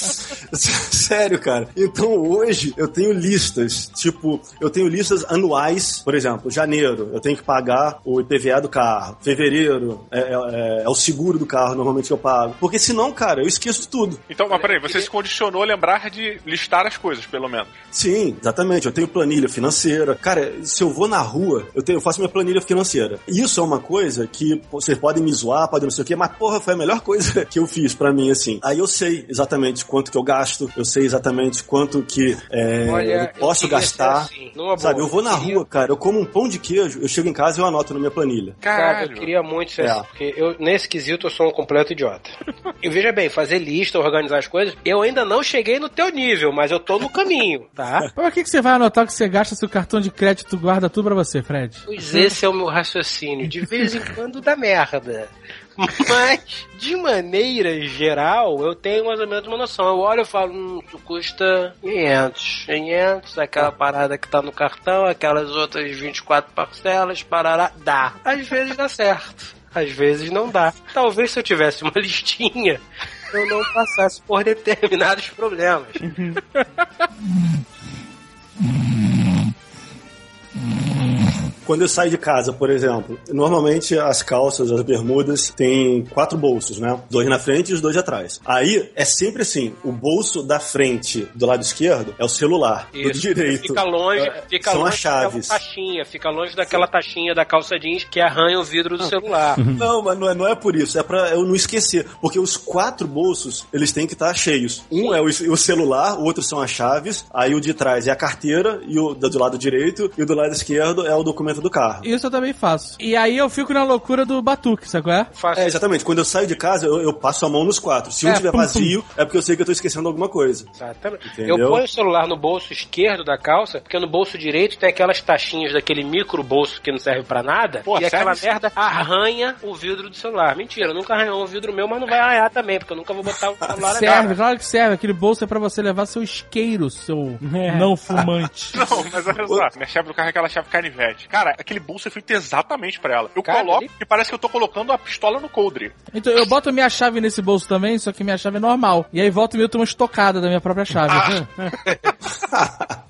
Sério, cara. Então hoje eu tenho listas, tipo, eu tenho listas anuais, por exemplo, janeiro, eu tenho que pagar o IPVA do carro. Fevereiro é, é- é o seguro do carro, normalmente que eu pago. Porque senão, cara, eu esqueço de tudo. Então, mas peraí, você se condicionou a lembrar de listar as coisas, pelo menos. Sim, exatamente. Eu tenho planilha financeira. Cara, se eu vou na rua, eu, tenho, eu faço minha planilha financeira. Isso é uma coisa que vocês podem me zoar, podem não sei o quê, mas porra, foi a melhor coisa *laughs* que eu fiz pra mim, assim. Aí eu sei exatamente quanto que eu gasto, eu sei exatamente quanto que é, Olha, eu posso eu gastar. assim, Sabe, boa. eu vou na Eu queria- rua, cara, eu como um pão de queijo, eu chego em casa e eu anoto na minha planilha. Cara, eu queria muito ser É. assim, porque eu, nesse quesito, eu sou um completo idiota. E veja bem, fazer lista, organizar as coisas, eu ainda não cheguei no teu nível, mas eu tô no caminho, *laughs* tá? Por que, que você vai anotar que você gasta seu cartão de crédito guarda tudo pra você, Fred? Pois esse é o meu raciocínio. De vez em quando dá merda. Mas, de maneira geral, eu tenho mais ou menos uma noção. Eu olho e falo, hum, isso custa 500. 500, aquela parada que tá no cartão, aquelas outras 24 parcelas, parará, dá. Às vezes dá certo. Às vezes não dá. Talvez se eu tivesse uma *laughs* listinha, eu não passasse por determinados problemas. *laughs* Quando eu saio de casa, por exemplo, normalmente as calças, as bermudas, têm quatro bolsos, né? Dois na frente e os dois atrás. Aí é sempre assim: o bolso da frente, do lado esquerdo, é o celular. Do Isso. direito. Fica longe, é, fica são longe as chaves. daquela taxinha, fica longe daquela taxinha da calça jeans que arranha o vidro do celular. Não, mas não é, não é por isso, é pra eu não esquecer. Porque os quatro bolsos, eles têm que estar cheios. Um é o, o celular, o outro são as chaves, aí o de trás é a carteira, e o do lado direito, e o do lado esquerdo é o documento do carro. Isso eu também faço. E aí eu fico na loucura do batuque, sabe qual é? Faço É, exatamente. Quando eu saio de casa, eu, eu passo a mão nos quatro. Se um É, tiver pum, pum. vazio, é porque eu sei que eu tô esquecendo alguma coisa. Exatamente. Entendeu? Eu ponho o celular no bolso esquerdo da calça, porque no bolso direito tem aquelas taxinhas daquele micro bolso que não serve pra nada. Pô, e aquela merda arranha o vidro do celular. Mentira, nunca arranhou o vidro meu, mas não vai arranhar também, porque eu nunca vou botar o *laughs* celular na Serve, claro que serve. Aquele bolso é pra você levar seu isqueiro, seu É. *laughs* não fumante. Não, mas olha só, minha chave do carro é aquela chave canivete. Cara, aquele bolso é feito exatamente pra ela. Eu Cara, coloco ali- e parece que eu tô colocando a pistola no coldre. Então eu boto minha chave nesse bolso também, só que minha chave é normal. E aí volta e meia eu tomo uma estocada da minha própria chave. *laughs*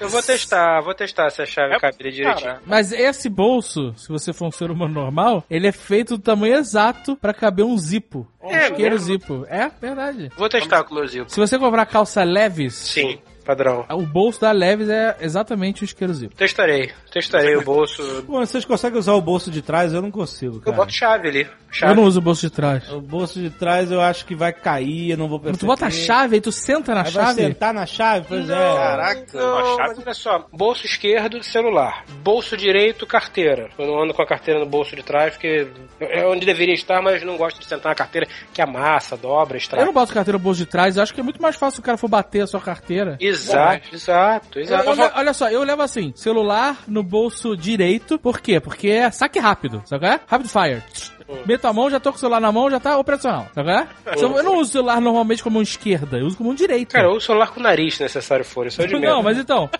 Eu vou testar, vou testar se a chave É, cabe direitinho. cara, Mas esse bolso, se você for um ser humano normal, ele é feito do tamanho exato pra caber um zipo. Um É isqueiro mesmo? zipo. É, verdade. Vou testar com o meu zipo. Se você comprar calça leves, Sim. Padrão. O bolso da Leves é exatamente o isqueiro zíper. Testarei. Testarei o bolso. Pô, vocês conseguem usar o bolso de trás? Eu não consigo, Eu cara. boto chave ali. Chave. Eu não uso o bolso de trás. O bolso de trás eu acho que vai cair, eu não vou perceber. Tu bota a chave aí, tu senta na Aí vai chave. sentar na chave? Pois é. Caraca, Não, chave. mas olha só, bolso esquerdo, celular. Bolso direito, carteira. Eu não ando com a carteira no bolso de trás, porque é onde deveria estar, mas não gosto de sentar na carteira que amassa, dobra, Eu estraga. não boto carteira no bolso de trás, eu acho que é muito mais fácil se o cara for bater a sua carteira. Exato, exato, Eu- exato. eu le- olha só, eu levo assim, celular no bolso direito, por quê? Porque é saque rápido, sabe é? Rapid fire. Meto a mão, já tô com o celular na mão, já tá operacional, sabe qual é? Eu não uso o celular normalmente com a mão esquerda, eu uso com a mão direita. Cara, eu uso celular com o nariz, se necessário for, isso é de não, mas então,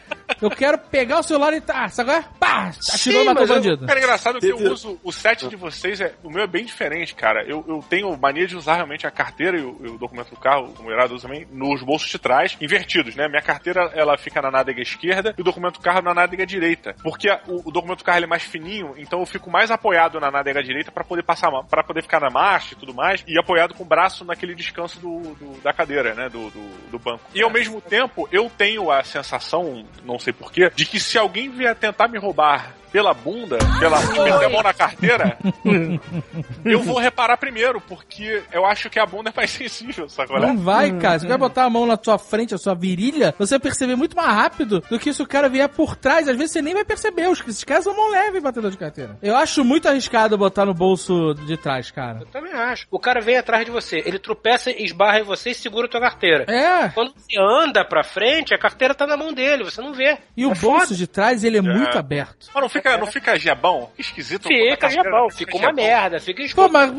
eu quero pegar o celular e tá, sabe qual é? Pá, atirou e matou o bandido. Cara, engraçado que eu uso o set de vocês, é, o meu é bem diferente, cara. Eu, eu tenho mania de usar realmente a carteira e o, e o documento do carro, o Irado usa também, nos bolsos de trás, invertidos, né? Minha carteira, ela fica na nádega esquerda e o documento do carro na nádega direita. Porque a- o, o documento do carro ele é mais fininho, então eu fico mais apoiado na nádega direita pra poder passar, para poder ficar na marcha e tudo mais, e apoiado com o braço naquele descanso do, do- da cadeira, né? Do, do, do banco. E ao mesmo tempo, eu tenho a sensação, não sei porquê, de que se alguém vier tentar me roubar pela bunda, pela meter a mão na carteira, *laughs* eu vou reparar primeiro, porque eu acho que a bunda é mais sensível, sabe? qual é? Não vai, cara. Se o cara botar a mão na sua frente, a sua virilha, você vai perceber muito mais rápido do que se o cara vier por trás. Às vezes você nem vai perceber. Os, esses caras são mão leve batedor de carteira. Eu acho muito arriscado botar no bolso de trás, cara. Eu também acho. O cara vem atrás de você, ele tropeça, esbarra em você e segura a tua carteira. É. Quando você anda pra frente, a carteira tá na mão dele, você não vê. E o É bolso foda. de trás, ele é, muito aberto. Fica, não fica gebão? Que esquisito. Fica jabão, fica uma gebão. merda, fica Pô, escuro. mas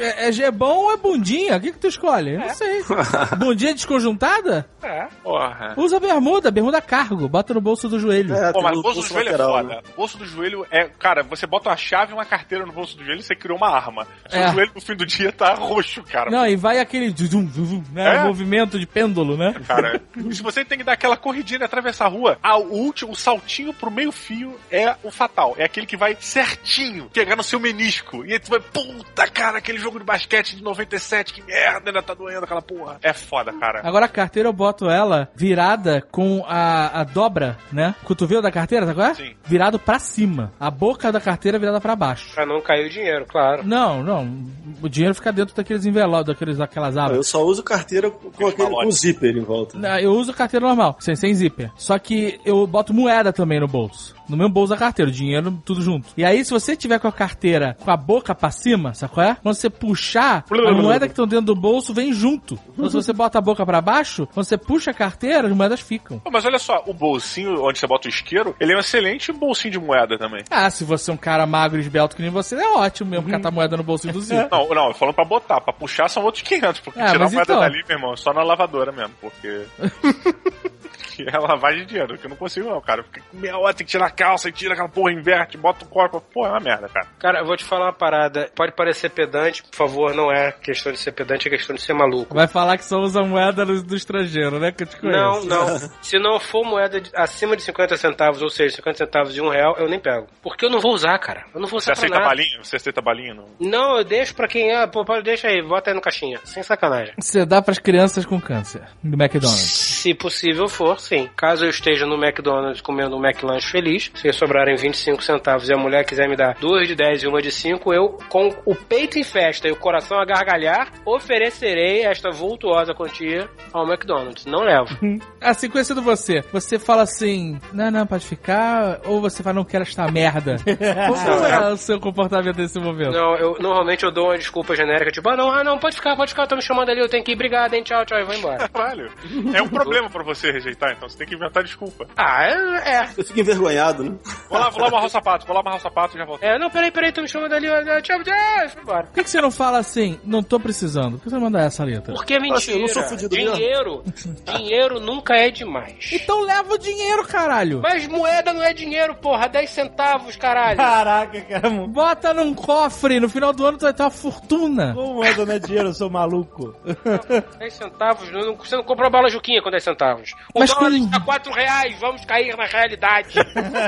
é, é gebão ou é bundinha? O que, que tu escolhe? Eu não sei. *laughs* bundinha desconjuntada? É. Porra. Usa bermuda, bermuda cargo. Bota no bolso do joelho. É, Pô, mas o o bolso do bolso joelho lateral, é foda. né? O bolso do joelho é. Cara, você bota uma chave e uma carteira no bolso do joelho e você criou uma arma. Seu É. joelho no fim do dia tá roxo, cara. Não, e vai aquele zum, zum, zum, né, É? movimento de pêndulo, né? Cara, *laughs* se você tem que dar aquela corridinha e atravessar a rua, a, o último, o saltinho pro meio fio é o fatal. É aquele que vai certinho pegar no seu menisco. E aí tu vai, puta, cara, aquele jogo de basquete de 97, que merda, ainda tá doendo aquela porra. É foda, cara. Agora a carteira eu boto ela virada com a, a dobra, né? Cotovelo da carteira, tá qual é? Sim. Virado pra cima. A boca da carteira virada pra baixo. Pra não cair o dinheiro, claro. Não, não. O dinheiro fica dentro daqueles envelopes, daqueles, daquelas Eu abas. só uso carteira com, com aquele com zíper em volta. Não, Eu uso carteira normal, sem, sem zíper. Só que eu boto moeda também no bolso. No mesmo bolso da carteira, o dinheiro tudo junto. E aí, se você tiver com a carteira com a boca pra cima, sabe qual é? Quando você puxar, a moeda que estão dentro do bolso vem junto. Então, se você bota a boca pra baixo, quando você puxa a carteira, as moedas ficam. Pô, Mas olha só, o bolsinho onde você bota o isqueiro, ele é um excelente bolsinho de moeda também. Ah, se você é um cara magro e esbelto que nem você, é ótimo mesmo catar moeda no bolsinho do zíper. *laughs* Não, não, falando pra botar, pra puxar são outros 500, porque Ah, tirar a moeda então. dali, meu irmão, só na lavadora mesmo, porque. *laughs* *laughs* que é lavagem de dinheiro, que eu não consigo não, cara. Fica meia hora, tem que tirar calça e tira aquela porra, inverte, bota o corpo. Pô, é uma merda, cara. Cara, eu vou te falar uma parada. Pode parecer pedante, por favor, não é questão de ser pedante, é questão de ser maluco. Vai falar que só usa moeda do, estrangeiro, né? Que eu te Não, conheço. não. *laughs* Se não for moeda de- acima de 50 centavos, ou seja, 50 centavos de um real, eu nem pego. Porque eu não vou usar, cara. Eu não vou Você usar pra aceita nada. balinha? Você aceita balinha? Não? Não, eu deixo pra quem é. Pô, pô, deixa aí, bota aí no caixinha. Sem sacanagem. Você dá pras crianças com câncer do McDonald's. Se possível for, sim. Caso eu esteja no McDonald's comendo um McLanche feliz, se sobrarem 25 centavos e a mulher quiser me dar duas de 10 e uma de 5, eu, com o peito em festa e o coração a gargalhar, oferecerei esta vultuosa quantia ao McDonald's. Não levo. *laughs* Assim, conhecendo você, você fala assim, não, não, pode ficar, ou você fala, não quero esta merda. *laughs* Como é o seu comportamento nesse momento? Não, eu normalmente eu dou uma desculpa genérica, tipo, ah não, ah não, pode ficar, pode ficar, tô me chamando ali, eu tenho que ir, obrigado, hein, tchau, tchau, e vou embora. *laughs* Caralho. É um problema pra você rejeitar, então você tem que inventar desculpa. ah, é, é. Eu fico envergonhado, né? Vou lá, vou lá amarrar o sapato, vou lá amarrar o sapato e já volto. É, não, peraí, peraí, tô me chamando ali, tchau, tchau, foi embora. Por que, que você não fala assim, não tô precisando? Por que você não manda essa letra? Porque é mentira. Assim, eu não sou fudido mesmo. dinheiro, dinheiro nunca é demais. Então leva o dinheiro, caralho. Mas moeda não é dinheiro, porra, 10 centavos, caralho. Caraca, cara. Bota num cofre, no final do ano tu vai ter uma fortuna. Como anda, não é dinheiro, eu sou maluco. 10 centavos, não- você não comprou bala Juquinha com 10 centavos. O Mas dólar com- está 4 reais, vamos cair na realidade. *laughs*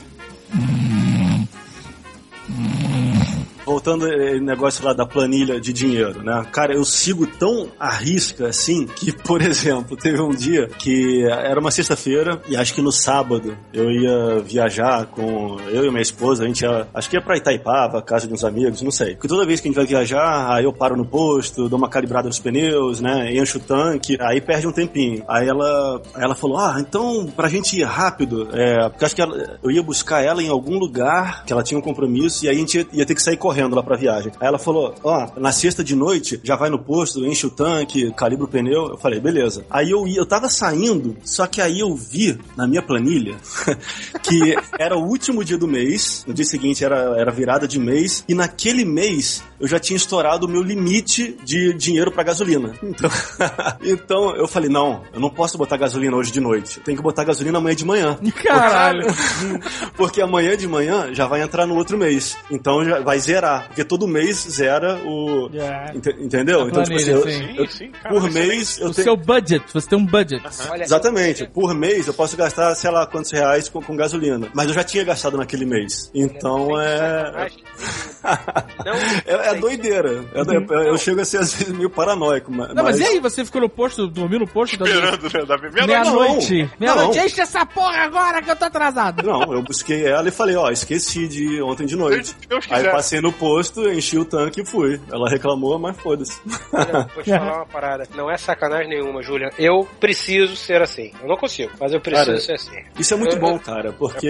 voltando ao negócio lá da planilha de dinheiro, né? Cara, eu sigo tão à risca assim que, *laughs* por exemplo, teve um dia que era uma sexta-feira e acho que no sábado eu ia viajar com eu e minha esposa, a gente ia, acho que ia pra Itaipava, casa de uns amigos, não sei. Porque toda vez que a gente vai viajar, aí eu paro no posto, dou uma calibrada nos pneus, né? Encho o tanque, aí perde um tempinho. Aí ela, aí ela falou: Ah, então pra gente ir rápido, é, porque acho que ela- eu ia buscar ela em algum lugar que ela tinha um compromisso e aí a gente ia, ia ter que sair correndo lá pra viagem. Aí ela falou: Ó, na sexta de noite já vai no posto, enche o tanque, calibra o pneu. Eu falei: Beleza. Aí eu ia, eu tava saindo, só que aí eu vi na minha planilha *laughs* que era o último dia do mês, no dia seguinte era, era virada de mês, e naquele mês eu já tinha estourado o meu limite de dinheiro pra gasolina. Então, *laughs* então eu falei, não, eu não posso botar gasolina hoje de noite. Eu tenho que botar gasolina amanhã de manhã. Caralho. *laughs* Porque amanhã de manhã já vai entrar no outro mês. Então já vai zerar. Porque todo mês zera o. É. Ente- entendeu? Então, tipo assim, eu- sim. eu- Sim, cara, por mês eu O tenho. seu budget, você tem um budget. Olha, Exatamente. Por mês eu posso gastar, sei lá, quantos reais com, com gasolina. Mas eu já tinha gastado naquele mês. Então é. *laughs* Não, É, é doideira. É do- Eu chego a ser às vezes meio paranoico. Mas, Não, mas e aí, você ficou no posto, dormiu no posto da Esperando, né? Da meia-noite. meia-noite? Enche essa porra agora que eu tô atrasado. Não, eu busquei ela e falei, ó, esqueci de ontem de noite. Aí passei no posto, enchi o tanque e fui. Ela reclamou, mas foda-se. Vou te *laughs* falar uma parada. Não é sacanagem nenhuma, Julian. Eu preciso ser assim. Eu não consigo, mas eu preciso Cara, ser assim. Isso é muito Eu- bom, cara, porque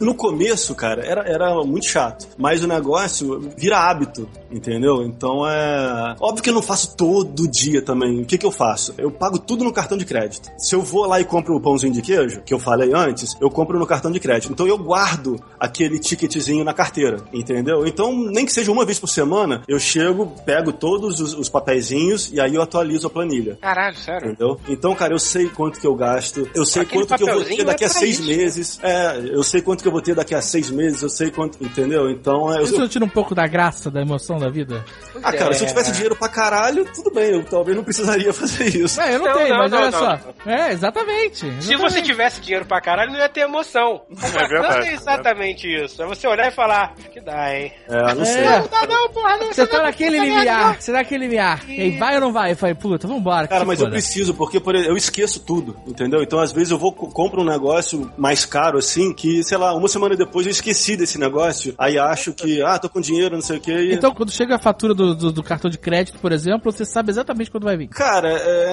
no começo, cara, era, era muito chato. Mas o negócio vira hábito, entendeu? Então é. Óbvio que eu não faço todo dia também. O que, que eu faço? Eu pago tudo no cartão de crédito. Se eu vou lá e compro o pãozinho de queijo, que eu falei antes, eu compro no cartão de crédito. Então eu guardo aquele ticketzinho na carteira, entendeu? Então, nem que seja uma vez por semana, eu chego, pego todos os, os papeizinhos e aí eu atualizo a planilha. Caralho, sério. Entendeu? Então, cara, eu sei quanto que eu gasto, eu sei Aquele quanto que eu vou ter daqui a é pra seis isso. meses. É, eu sei quanto que eu vou ter daqui a seis meses, eu sei quanto. Entendeu? Então, é, eu, Isso não tira um pouco da graça, da emoção da vida? ah, cara, se eu É. tivesse dinheiro pra caralho, tudo bem, eu talvez não precisaria *laughs* fazer isso. É, eu não, Não, tenho, não, mas não, olha não. só. É, exatamente. Se exatamente. você tivesse dinheiro pra caralho, não ia ter emoção. É verdade. Não é exatamente isso. É você olhar e falar, acho que dá, hein? É, não sei. É. Não dá não, porra. Não, Você tá naquele limiar, você tá naquele limiar. E aí, vai ou não vai? Eu falei, puta, vambora. Cara, mas eu foda. preciso, porque por exemplo, eu esqueço tudo, entendeu? Então, às vezes, eu vou co- compro um negócio mais caro, assim, que, sei lá, uma semana depois eu esqueci desse negócio. Aí acho que, ah, tô com dinheiro, não sei o quê. E... Então, quando chega a fatura do, do, do cartão de crédito, por exemplo, você sabe exatamente quando vai vir. Cara, é.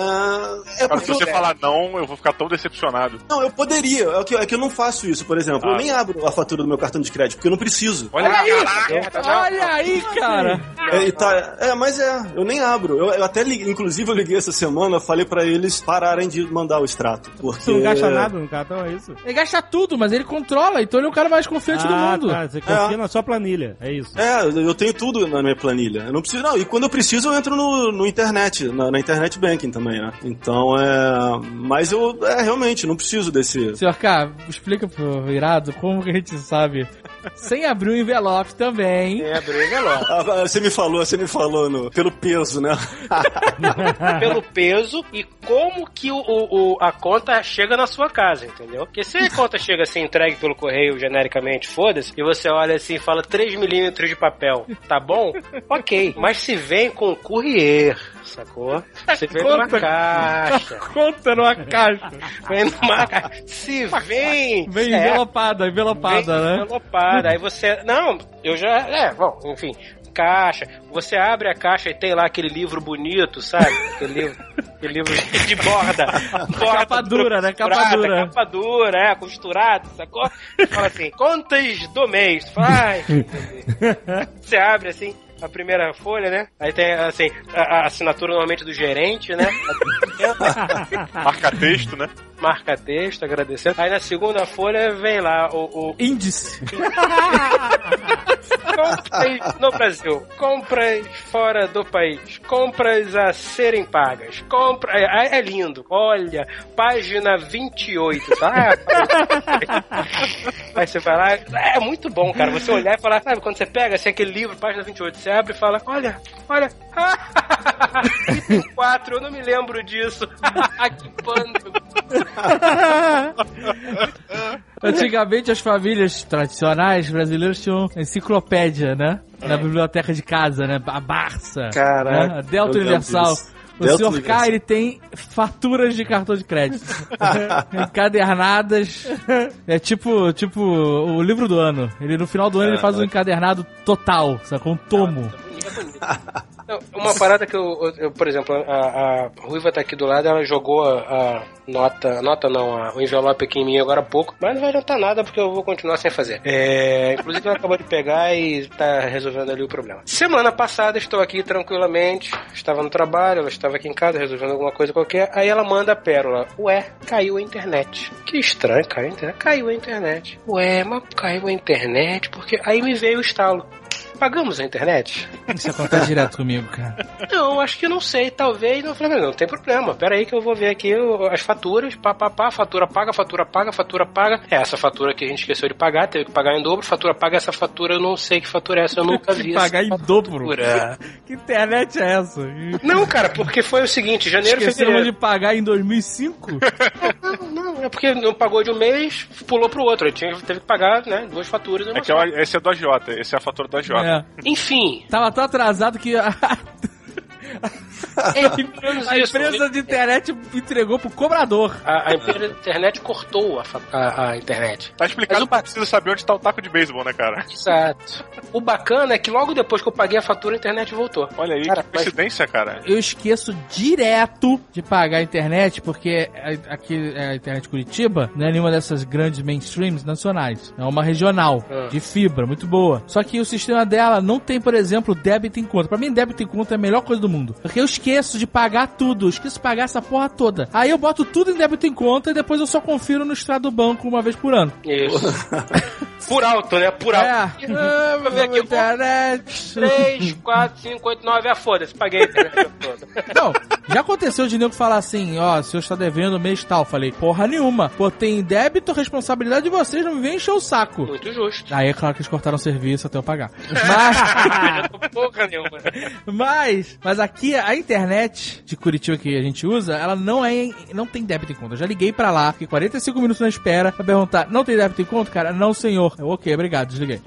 É Cara, se porque. você eu... falar não, eu vou ficar tão decepcionado. Não, eu poderia. É que, é que eu não faço isso, por exemplo. Eu Ah. nem abro a fatura do meu cartão de crédito, porque eu não preciso. Olha, Olha aí, caraca, olha aí, cara. É, tá- é, mas é, eu nem abro. Eu, eu até liguei, inclusive eu liguei essa semana, falei pra eles pararem de mandar o extrato. Porque. Você não gasta nada no cartão, é isso? Ele gasta tudo, mas ele controla, então ele é o cara mais confiante do ah, mundo. tá. Você confia É. na sua planilha, é isso. É, eu tenho tudo na minha planilha. Eu não preciso, não. E quando eu preciso, eu entro no, no internet, na, na internet banking também, né? Então é. Mas eu, é, realmente, não preciso desse. Senhor K, explica pro irado como que a gente sabe. Sem abrir o envelope também. É, abriu o envelope. Ah, você me falou, você me falou no, pelo peso, né? *laughs* Pelo peso e como que o, o- o- a conta chega na sua casa, entendeu? Porque se a conta chega assim, entregue pelo correio genericamente, foda-se, e você olha assim e fala 3 milímetros de papel, tá bom? Ok. Mas se vem com courier, sacou? Se vem numa Conta. caixa. *laughs* Conta numa caixa. Vem numa caixa. Se vem. Vem é, envelopada, envelopada, Vem né? envelopada. Aí você. Não, eu já. É, bom, enfim. Caixa. Você abre a caixa e tem lá aquele livro bonito, sabe? Aquele livro, aquele livro *laughs* de borda. *laughs* borda Capa dura, né? Capa dura. Capa dura, é, costurado, sacou? Fala assim, contas do mês. Vai. *laughs* Você abre assim. A primeira folha, né? Aí tem, assim, a, a assinatura normalmente do gerente, né? marca texto, né? Marca texto, agradecendo. Aí na segunda folha vem lá o, o Índice. *laughs* compras no Brasil, compras fora do país, compras a serem pagas, compra é, é lindo, olha, página 28, tá? Aí você vai lá, é muito bom, cara, você olhar e falar, sabe, quando você pega assim, aquele livro, página 28, você abre e fala, olha, olha, *laughs* Quatro, eu não me lembro disso. *laughs* que pânico. *laughs* Antigamente as famílias tradicionais brasileiras tinham enciclopédia, né? Na biblioteca de casa, né? A Barça. Caraca, né? A Delta Universal. O Delta senhor Universal. K, ele tem faturas de cartão de crédito. *laughs* encadernadas. É tipo, tipo o livro do ano. Ele no final do ano ele faz um encadernado total, sacou? Um tomo. Não, uma parada que eu, eu- por exemplo, a, a Ruiva tá aqui do lado, ela jogou a, a nota, nota não, a- o envelope aqui em mim agora há pouco, mas não vai adiantar nada porque eu vou continuar sem fazer. É, inclusive ela acabou de pegar e tá resolvendo ali o problema. Semana passada estou aqui tranquilamente, estava no trabalho, ela estava aqui em casa resolvendo alguma coisa qualquer, aí ela manda a pérola, ué, caiu a internet. Que estranho, caiu a internet. Caiu a internet. Ué, mas caiu a internet, porque aí me veio o estalo. Pagamos a internet? Isso acontece direto comigo, cara. Não, acho que não sei, talvez. Não, falei, não, não tem problema. Pera aí que eu vou ver aqui as faturas, pá, pá, pá, fatura paga, fatura paga, fatura paga. É essa fatura que a gente esqueceu de pagar, teve que pagar em dobro, fatura paga, essa fatura eu não sei que fatura é essa, eu nunca vi. essa Pagar em dobro. fatura. Que internet é essa? Não, cara, porque foi o seguinte, janeiro, Esqueceram fevereiro. de pagar em 2005? Não, não, é porque não pagou de um mês, pulou pro outro. Ele tinha, teve que pagar, né, duas faturas. É que é esse é do agiota, esse é a fatura do agiota. É. Enfim, Tava tão atrasado que *laughs* a, é a empresa de internet entregou pro cobrador. A, a empresa de internet cortou a, a, a internet. Tá explicado Mas o que precisa saber onde tá o taco de beisebol, né, cara? Exato. O bacana é que logo depois que eu paguei a fatura, a internet voltou. Olha aí, Cara, que mas- coincidência, cara. Eu esqueço direto de pagar a internet, porque aqui é a internet Curitiba não é nenhuma dessas grandes mainstreams nacionais. É uma regional, Ah. de fibra, muito boa. Só que o sistema dela não tem, por exemplo, débito em conta. Pra mim, débito em conta é a melhor coisa do mundo. Porque eu esqueço de pagar tudo, eu esqueço de pagar essa porra toda. Aí eu boto tudo em débito em conta e depois eu só confiro no extrato do banco uma vez por ano. Isso. *laughs* Por alto, né? Por É, alto. ah, Vou ver aqui. internet. 3, 4, 5, 8, 9, ah, foda-se, paguei a internet toda. Não, já aconteceu de nego falar assim, ó, se eu está devendo mês tal. Falei, porra nenhuma. Pô, tem débito, responsabilidade de vocês, não me vem encher o saco. Muito justo. Aí é claro que eles cortaram o serviço até eu pagar. *laughs* Mas, Porra nenhuma. mas, mas aqui a internet de Curitiba que a gente usa, ela não é, não tem débito em conta. Eu já liguei pra lá, fiquei 45 minutos na espera pra perguntar, não tem débito em conta, cara? Não, senhor. Eu, ok, obrigado, desliguei.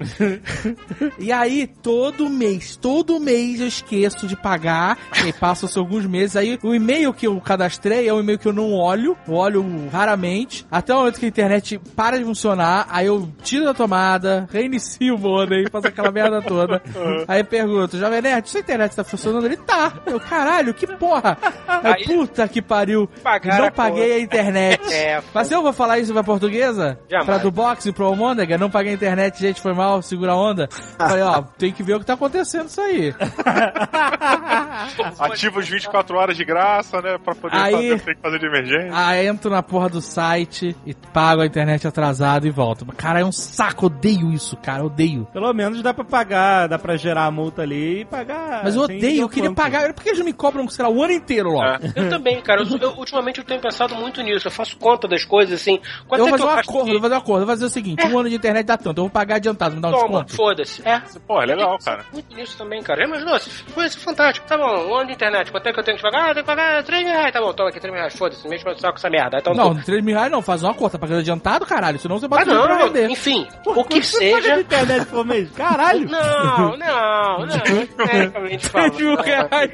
*laughs* e aí, todo mês, todo mês eu esqueço de pagar, e aí passam-se alguns meses, aí o e-mail que eu cadastrei é um e-mail que eu não olho, eu olho raramente, até o momento que a internet para de funcionar, aí eu tiro da tomada, reinicio o modem, faço aquela merda toda, *laughs* aí pergunto, Jovem Nerd, sua internet tá funcionando? Ele tá. Eu, caralho, que porra. Aí, Aí- puta que pariu, Pagaram não paguei a internet. *laughs* É, Mas eu vou falar isso pra portuguesa? Jamais. Pra do box e pro Almôndega, não paguei a internet, gente, foi mal, segura a onda. Falei, ó, *laughs* tem que ver o que tá acontecendo isso aí. *laughs* Ativa os 24 horas de graça, né? Pra poder Aí- fazer o que tem que fazer de emergência. Aí entro na porra do site e pago a internet atrasada e volto. Cara, é um saco, odeio isso, cara, odeio. Pelo menos dá pra pagar, dá pra gerar a multa ali e pagar. Mas eu odeio, eu queria quanto. pagar. Por que eles não me cobram, sei lá, o ano inteiro logo? É. Eu também, cara. Eu, eu- ultimamente eu tenho pensado muito nisso. Eu faço conta das coisas assim. Quanto Eu é vou que fazer um gasto acordo, de- eu vou fazer um acordo. Eu vou fazer o seguinte: um ano de internet dá tanto, eu vou pagar adiantado, me dá um Toma, desconto. foda-se. É. Pô, é legal, cara. Muito nisso também, cara. Imaginou? Se fosse fantástico. Tá bom, um ano de internet. Quanto é que eu tenho que pagar? Ah, eu tenho que pagar 3 mil reais. Tá bom, toma aqui 3 mil reais. Foda-se, me enche o saco essa merda. Então, Não, 3 mil reais não, faz uma conta, tá pagando adiantado, caralho. Senão você bota Ah, tudo pra não. vender. Enfim, o Quanto que você paga de seja. internet por mês? Caralho! Não, não, não. *laughs* Tecnicamente 3 mil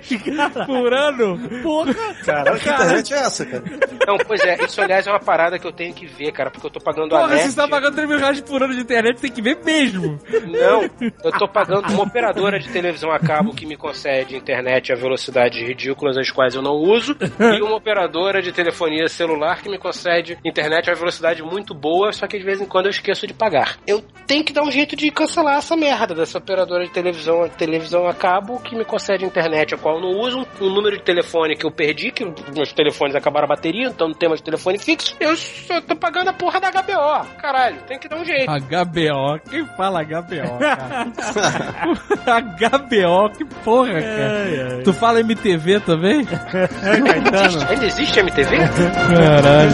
falando. reais por ano? Porra, Caralho, que internet é essa, cara? Não, pois é, isso aliás é uma parada que eu tenho que ver, cara, porque eu tô pagando a porra, net. se você tá pagando 3 mil reais por ano de internet, tem que ver mesmo. Não, eu tô pagando uma operadora de televisão a cabo que me concede internet a velocidades ridículas, as quais eu não uso, e uma operadora de telefonia celular que me concede internet a velocidade muito boa, só que de vez em quando eu esqueço de pagar. Eu tenho que dar um jeito de cancelar essa merda dessa operadora de televisão, televisão a cabo que me concede internet, a qual eu não uso, um número de telefone que eu perdi, que meus telefones acabaram a bateria, então não tem mais telefone fixo, eu só tô pagando a porra da HBO. Caralho, tem que dar um jeito. HBO, quem fala HBO, cara? *laughs* HBO, que porra, cara. Ai, ai. Tu fala MTV também? *laughs* Caetano. Ainda existe MTV? Caralho.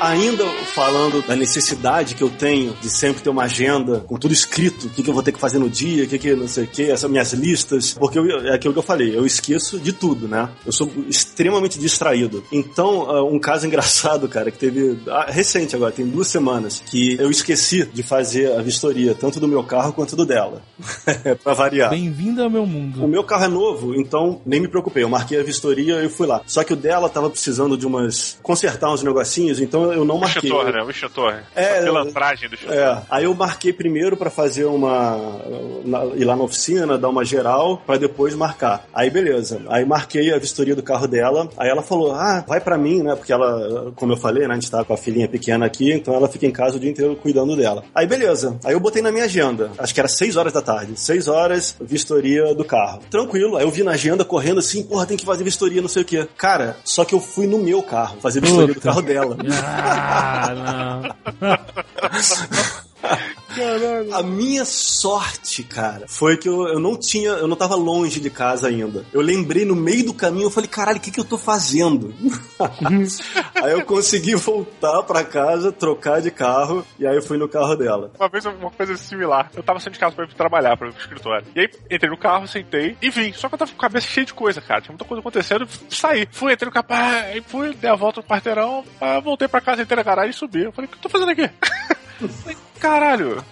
Ainda falando da necessidade que eu tenho de sempre ter uma agenda com tudo escrito, o que, que eu vou ter que fazer no dia, o que, que não sei o que, essas minhas listas, porque eu, é aquilo que eu falei, eu esqueço de tudo, né? Eu sou extremamente distraído. Então, ah, um caso *laughs* engraçado, cara, que teve ah, recente agora, tem duas semanas, que eu esqueci de fazer a vistoria, tanto do meu carro quanto do dela. *laughs* pra variar. Bem-vindo ao meu O mundo. meu carro é novo, então nem me preocupei. Eu marquei a vistoria e fui lá. Só que o dela tava precisando de umas. consertar uns negocinhos, então eu não O marquei. Extintor, né? O extintor. É, a pilantragem do extintor. É, aí eu marquei primeiro pra fazer uma. na- ir lá na oficina, dar uma geral, pra depois marcar. Aí beleza. Aí marquei a vistoria do carro dela. Aí ela falou: Ah, vai pra mim, né? Porque ela, como eu falei, né? A gente tá com a filhinha pequena aqui, então ela fica em casa o dia inteiro cuidando dela. Aí beleza. Aí eu botei na minha agenda. Acho que era 6 horas da tarde. 6 horas, vistoria do carro. Tranquilo. Aí eu vi na agenda correndo assim, porra, tem que fazer vistoria, não sei o quê. Cara, só que eu fui no meu carro fazer vistoria do Puta. carro dela. *laughs* Ah, no. *laughs* *laughs* A minha sorte, cara, foi que eu, eu não tinha, eu não tava longe de casa ainda. Eu lembrei no meio do caminho, eu falei, caralho, o que que eu tô fazendo? *laughs* aí eu consegui voltar pra casa, trocar de carro, e aí eu fui no carro dela. Uma vez uma coisa similar. Eu tava saindo de casa pra ir trabalhar, pra ir pro escritório. E aí entrei no carro, sentei e vim. Só que eu tava com a cabeça cheia de coisa, cara. Tinha muita coisa acontecendo. Saí. Fui, entrei no carro, aí fui, dei a volta no quarteirão, voltei pra casa, entrei na garagem e subi. Eu falei, o que eu tô fazendo aqui? *laughs* *laughs* Caralho,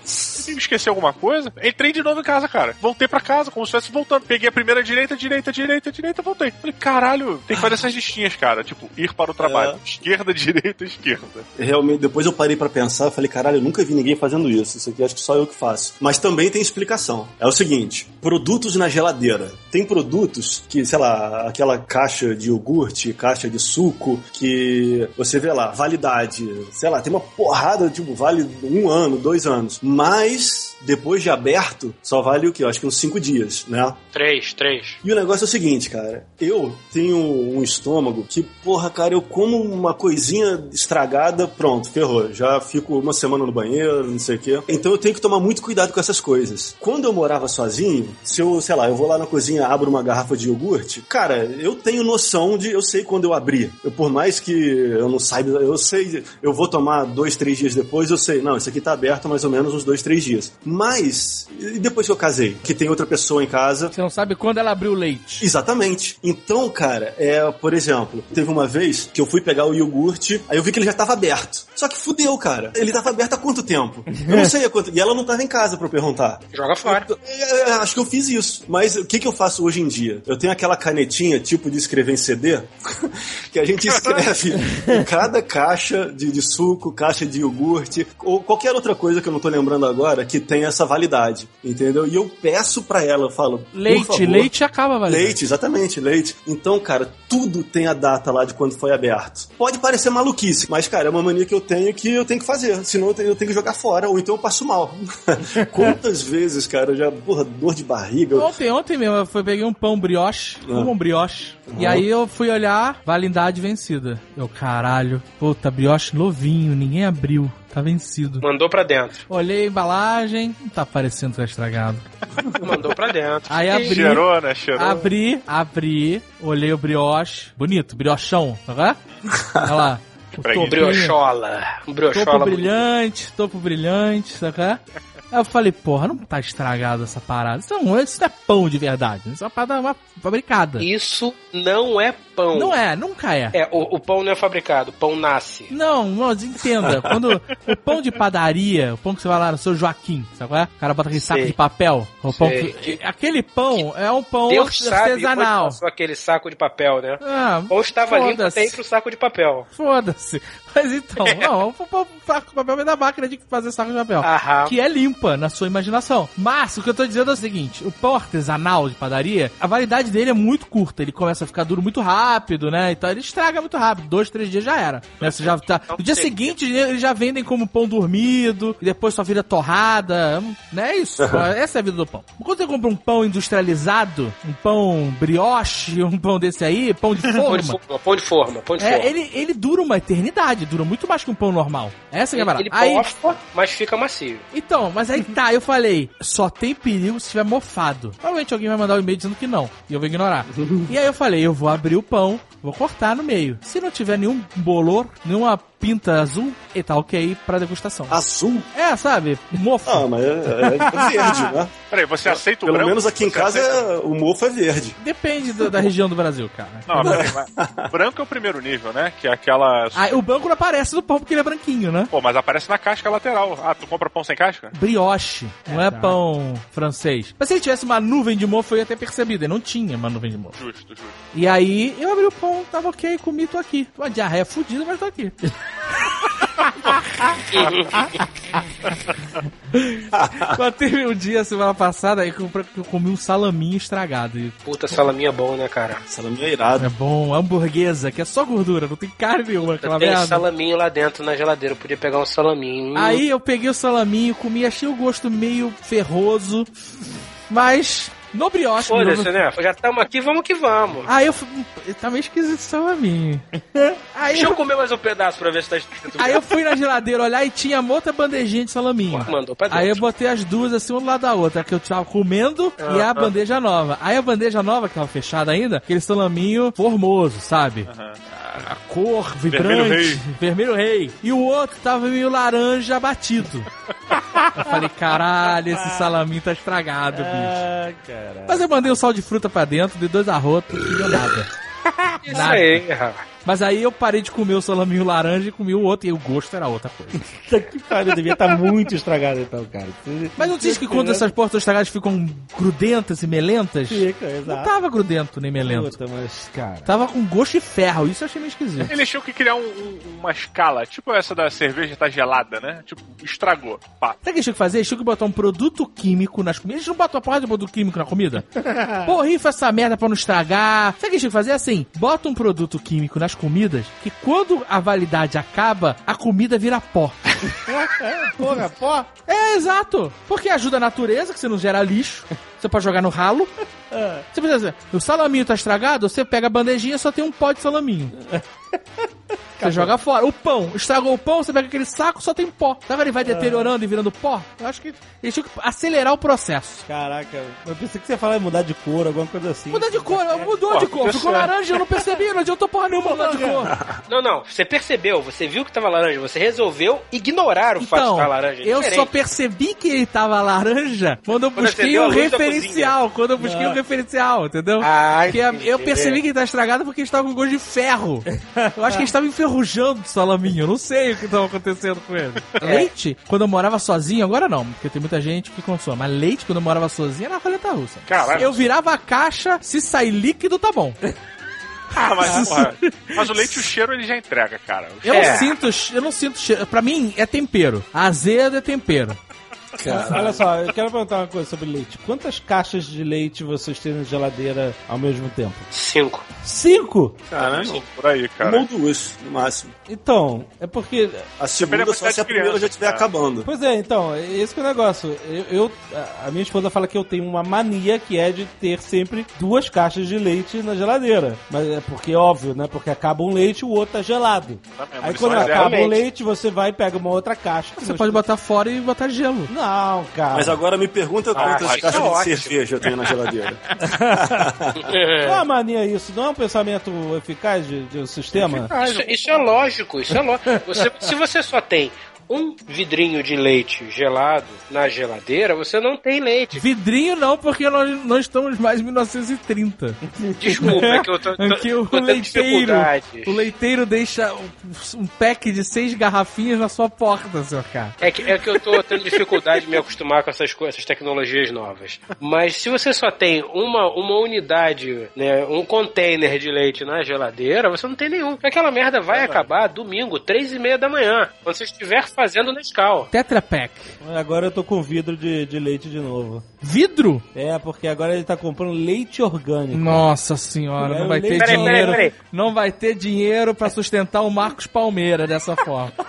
eu me esqueci alguma coisa? Entrei de novo em casa, cara. Voltei pra casa, como se estivesse voltando. Peguei a primeira direita, direita, direita, direita, voltei. Falei, caralho, tem que fazer essas listinhas, cara. Tipo, ir para o trabalho. Esquerda, *laughs* direita, esquerda. Realmente, depois eu parei pra pensar, falei, caralho, eu nunca vi ninguém fazendo isso. Isso aqui acho que só eu que faço. Mas também tem explicação. É o seguinte: produtos na geladeira. Tem produtos que, sei lá, aquela caixa de iogurte, caixa de suco, que você vê lá, validade, sei lá, tem uma porrada, tipo, vale um ano, dois anos. Mas, depois de aberto, só vale o quê? Eu acho que uns cinco dias, né? Três, três. E o negócio é o seguinte, cara. Eu tenho um estômago que, porra, cara, eu como uma coisinha estragada, pronto, ferrou. Já fico uma semana no banheiro, não sei o quê. Então eu tenho que tomar muito cuidado com essas coisas. Quando eu morava sozinho, se eu, sei lá, eu vou lá na cozinha, abro uma garrafa de iogurte, cara, eu tenho noção de. Eu sei quando eu abrir. Eu, por mais que eu não saiba, eu sei, eu vou tomar dois, três dias depois, eu sei, não, isso aqui tá aberto há mais ou menos uns dois, três dias. Mas, e depois que eu casei, que tem outra pessoa em casa, Você não sabe quando ela abriu o leite. Exatamente. Então, cara, é, por exemplo, teve uma vez que eu fui pegar o iogurte, aí eu vi que ele já tava aberto. Só que fudeu, cara. Ele tava aberto há quanto tempo? Eu não *laughs* sei há quanto. E ela não tava em casa pra eu perguntar. Joga fora. Eu- é, acho que eu fiz isso. Mas o que, que eu faço hoje em dia? Eu tenho aquela canetinha, tipo de escrever em CD, *laughs* que a gente escreve *laughs* em cada caixa de, de suco, caixa de iogurte, ou qualquer outra coisa que eu não tô lembrando agora, que tem essa validade. Entendeu? E eu peço pra ela, eu falo. "Por Leite, favor, leite acaba valendo. Leite, exatamente, leite. Então, cara, tudo tem a data lá de quando foi aberto. Pode parecer maluquice, mas, cara, é uma mania que eu tenho que eu tenho que fazer. Senão eu tenho, eu tenho que jogar fora, ou então eu passo mal. *laughs* Quantas vezes, cara, eu já, porra, dor de barriga. Ontem, ontem mesmo, eu fui, peguei um pão brioche, Ah. um brioche, e aí eu fui olhar, validade vencida. Eu, caralho, puta, brioche novinho, ninguém abriu, tá vencido. Mandou pra dentro. Olhei a embalagem, não tá parecendo que tá estragado. *laughs* Mandou pra dentro. Aí abri, Cheirou, né? Cheirou. abri, abri, olhei o brioche, bonito, briochão, tá vendo? Olha lá. O. Briochola. Um Topo briochola. brilhante, topo brilhante, saca? Aí eu falei, porra, não tá estragado essa parada. Isso não, isso não é pão de verdade. Isso é uma parada uma fabricada. Isso não é pão. Não é, nunca é. É, o, o pão não é fabricado, o pão nasce. Não, mas entenda. Quando o pão de padaria, o pão que você vai lá no seu Joaquim, sabe qual é? O cara bota aquele saco Sei. de papel. O pão que- aquele pão é um pão Deus sabe artesanal. passou aquele saco de papel, né? Ah, Ou estava limpo foda-se. até ir pro saco de papel. Foda-se. Mas então, *laughs* não, o o saco de papel vem da máquina de fazer saco de papel. Aham. que é limpa na sua imaginação. Mas o que eu tô dizendo é o seguinte: o pão artesanal de padaria, a validade dele é muito curta. Ele começa a ficar duro muito rápido, né? Então ele estraga muito rápido. Dois, três dias já era. Né? Você já tá... No dia seguinte, eles já vendem como pão dormido, e depois sua vida torrada. Né? É isso. Essa é a vida do pão. Quando você compra um pão industrializado, um pão brioche, *laughs* um pão desse aí, pão de Pão de forma. pão de forma, pão de É, forma. ele, ele dura uma eternidade, dura muito mais que um pão normal. Essa que é a Ele, Aí, pofa, mas fica macio. então, mas aí tá, eu falei, só tem perigo se tiver mofado. Provavelmente alguém vai mandar um e-mail dizendo que não, e eu vou ignorar. *laughs* e aí eu falei, eu vou abrir o pão, vou cortar no meio. Se não tiver nenhum bolor, nenhuma pinta azul, e tá ok pra degustação. Azul? É, sabe? Mofo. Ah, mas é, é verde, né? *laughs* Peraí, você aceita o Pelo branco? menos aqui em casa aceita- é- o mofo é verde. Depende do- da região do Brasil, cara. Não, peraí, mas branco é o primeiro nível, né? Que é aquela... *laughs* Ah, o branco não aparece no pão porque ele é branquinho, né? Pô, mas aparece na casca lateral. Ah, tu compra pão sem casca? Brioche, não é pão francês. Mas se ele tivesse uma nuvem de mofo, eu ia ter percebido. Ele não tinha uma nuvem de mofo. Justo, justo. E aí, eu abri o pão, tava ok, comi, tô aqui. Uma diarreia fudida, mas tô aqui. *laughs* *laughs* Mas teve um dia, semana passada, aí que eu comi um salaminho estragado. E Puta, salaminho é bom, né, cara? Salaminho é irado. É bom, hamburguesa, que é só gordura, não tem carne nenhuma, aquela Tem merda. salaminho lá dentro na geladeira, eu podia pegar um salaminho. Aí eu peguei o salaminho, comi, achei o gosto meio ferroso, mas no brioche. Foda-se, né? Já estamos aqui, vamos que vamos. Aí eu fui, tá meio esquisito esse salaminho. *laughs* Aí Deixa eu eu, comer mais um pedaço pra ver se tá escrito. aí eu fui na geladeira olhar e tinha uma outra bandejinha de salaminho. Mandou pra dentro. Aí eu botei as duas assim, uma do lado da outra, a que eu tava comendo e a bandeja nova. Aí a bandeja nova, que tava fechada ainda, aquele salaminho formoso, sabe? A, a cor vibrante, Vermelho vermelho rei. E o outro tava meio laranja batido. *laughs* eu falei, caralho, esse salaminho tá estragado, bicho. Ah. Mas eu mandei um sal de fruta pra dentro, dei dois arrotos, não deu nada. *laughs* Isso nada. aí, rapaz. Mas aí eu parei de comer o salaminho laranja e comi o outro, e o gosto era outra coisa. *laughs* Puta que pariu, devia estar muito estragado então, cara. Mas não diz que quando essas portas estragadas ficam grudentas e melentas? Fica, Não exato. tava grudento nem melento. Puta, mas, cara... Tava com gosto de ferro, isso eu achei meio esquisito. Eles tinham que criar um- um- uma escala, tipo essa da cerveja tá gelada, né? Tipo, estragou. Pá. Sabe o que eles tinham que fazer? Eles tinham que botar um produto químico nas comidas. Eles não botam a porra de produto químico na comida? *laughs* Porrifa essa merda pra não estragar. Sabe o que eles tinham que fazer? Assim, bota um produto químico nas comidas que quando a validade acaba, a comida vira pó. *laughs* Porra, pó. É, exato. Porque ajuda a natureza, que você não gera lixo. Você pode jogar no ralo. Você precisa dizer, o salaminho tá estragado, você pega a bandejinha só tem um pó de salaminho. *laughs* Você joga fora. O pão, estragou o pão, você pega aquele saco, só tem pó. Sabe ele vai deteriorando e virando pó? Eu acho que eles tinham que acelerar o processo. Caraca, eu pensei que você ia falar em mudar de cor, alguma coisa assim. Mudar de cor, mudou de cor. Ficou laranja, eu não percebi, não adiantou porra nenhuma mudar de cor. *laughs* Não, não. Você percebeu, você viu que tava laranja, você resolveu ignorar o fato de Então, estar laranja. É eu só percebi que ele tava laranja quando eu Quando busquei acendeu a o luz da referencial. Quando eu busquei o referencial, entendeu? Ah, Porque a- entendi. eu percebi que ele tá estragado porque ele estava com gosto de ferro. *laughs* Eu acho que ele estava enferrujando o salaminho. Eu não sei o que estava acontecendo com ele. Leite, quando eu morava sozinho, agora não, porque tem muita gente que consome. Mas leite, quando eu morava sozinho, era roleta russa. Caralho. Eu virava a caixa, se sair líquido, tá bom. *laughs* Ah, mas, porra, mas o leite, o cheiro, ele já entrega, cara. Eu É. não sinto, eu não sinto cheiro. Pra mim, é tempero. Azedo é tempero. Olha só, eu quero perguntar uma coisa sobre leite. Quantas caixas de leite vocês têm na geladeira ao mesmo tempo? Cinco. Cinco? Caralho. Por aí, Uma cara. ou duas, no máximo. Então, é porque. A segunda só se a primeira já estiver cara. acabando. Pois é, então, esse que é o negócio. Eu, eu- a minha esposa fala que eu tenho uma mania que é de ter sempre duas caixas de leite na geladeira. Mas é porque, óbvio, né? Porque acaba um leite e o outro tá gelado. Também, Aí munição quando é acaba o leite, você vai e pega uma outra caixa. Você pode botar fora e botar gelo. Não, cara. Mas agora me pergunta quantas isso caixas é de ótimo. cerveja eu tenho na geladeira. Não *laughs* é uma mania isso, não é um pensamento eficaz de, de um sistema? Isso, isso é lógico, isso é lógico. Você- se você só tem um vidrinho de leite gelado na geladeira, você não tem leite. Vidrinho não, porque nós, nós estamos mais em 1930. Desculpa, é que eu tô, tô, que o tô tendo leiteiro, o leiteiro deixa um, pack de seis garrafinhas na sua porta, seu cara. É que, é que eu tô tendo dificuldade de me acostumar com essas coisas, essas tecnologias novas. Mas se você só tem uma, uma unidade, né, um container de leite na geladeira, você não tem nenhum. Porque aquela merda vai acabar domingo, três e meia da manhã, quando você estiver fazendo Nescau. Tetra Pak. Agora eu tô com vidro de, de leite de novo. Vidro? É, porque agora ele tá comprando leite orgânico. Nossa senhora, É, não vai ter Peraí, dinheiro. peraí, peraí. Não vai ter dinheiro pra sustentar o Marcos Palmeira dessa forma. *laughs*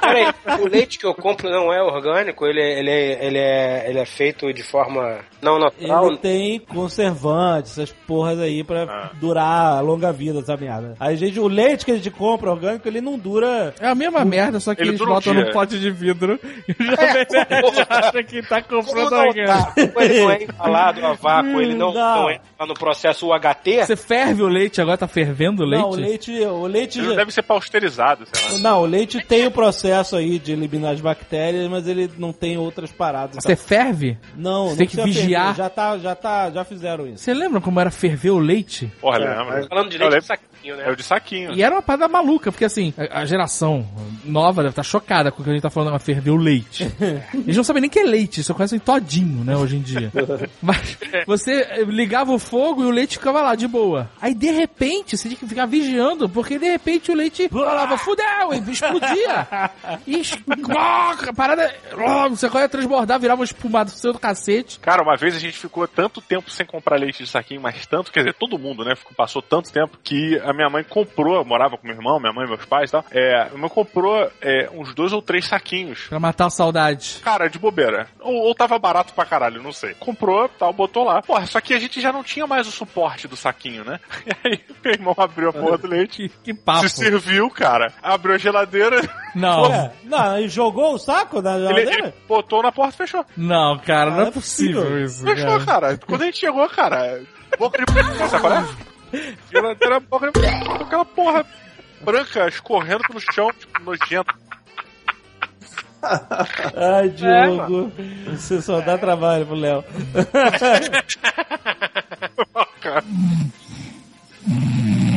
Peraí, o leite que eu compro não é orgânico, ele é, ele ele é, ele é feito de forma não natural. Ele tem conservantes, essas porras aí pra durar a longa vida, essa merda. Aí, gente, o leite que a gente compra orgânico, ele não dura. É a mesma merda, só que Ele eles um botam dia. no um pote de vidro e o Jovem Nerd acha que tá comprando alguém. tá? Como ele não é embalado a vácuo, ele não, Não. não entra no processo UHT, Você ferve o leite, agora tá fervendo o leite? Não, o leite, o leite Ele já- deve ser pausterizado, sei lá. Não, o leite tem o processo aí de eliminar as bactérias, mas ele não tem outras paradas. Você ferve? Não, você não tem que vigiar. ferver, Já tá, já tá, já fizeram isso. Você lembra como era ferver o leite? Porra, lembra? falando de leite de lembro. saquinho, né? É o de saquinho. E era uma parada maluca, porque assim, a a geração nova deve estar chocada que a gente tá falando, o leite. *laughs* Eles não sabem nem que é leite, só conhecem todinho, né, hoje em dia. *laughs* Mas você ligava o fogo e o leite ficava lá, de boa. Aí, de repente, você tinha que ficar vigiando, porque de repente o leite falava, fudeu, e explodia. E a parada, você ia transbordar, virava uma espumada seu do cacete. Cara, uma vez a gente ficou tanto tempo sem comprar leite de saquinho, mas tanto, quer dizer, todo mundo, né? Ficou, passou tanto tempo que a minha mãe comprou, eu morava com meu irmão, minha mãe, meus pais e tal. É, minha mãe comprou é, uns dois ou três saquinhos. Pra matar a saudade. Cara, de bobeira. Ou, ou tava barato pra caralho, não sei. Comprou, tal, botou lá. Porra, só que a gente já não tinha mais o suporte do saquinho, né? *laughs* E aí, meu irmão abriu a porra do leite. Que, que papo. Se serviu, cara. Abriu a geladeira, Não, É, não, e jogou o saco na ele, geladeira? ele botou na porta e fechou. não, cara, não Ah, é é possível possível. isso. Fechou, cara. cara. Quando a gente chegou, cara, boca de. Sabe qual é? Geladeira, boca de. Aquela porra branca escorrendo no chão, tipo, nojento. Ai, Diogo, você só dá trabalho pro Léo. *laughs* *laughs* *laughs*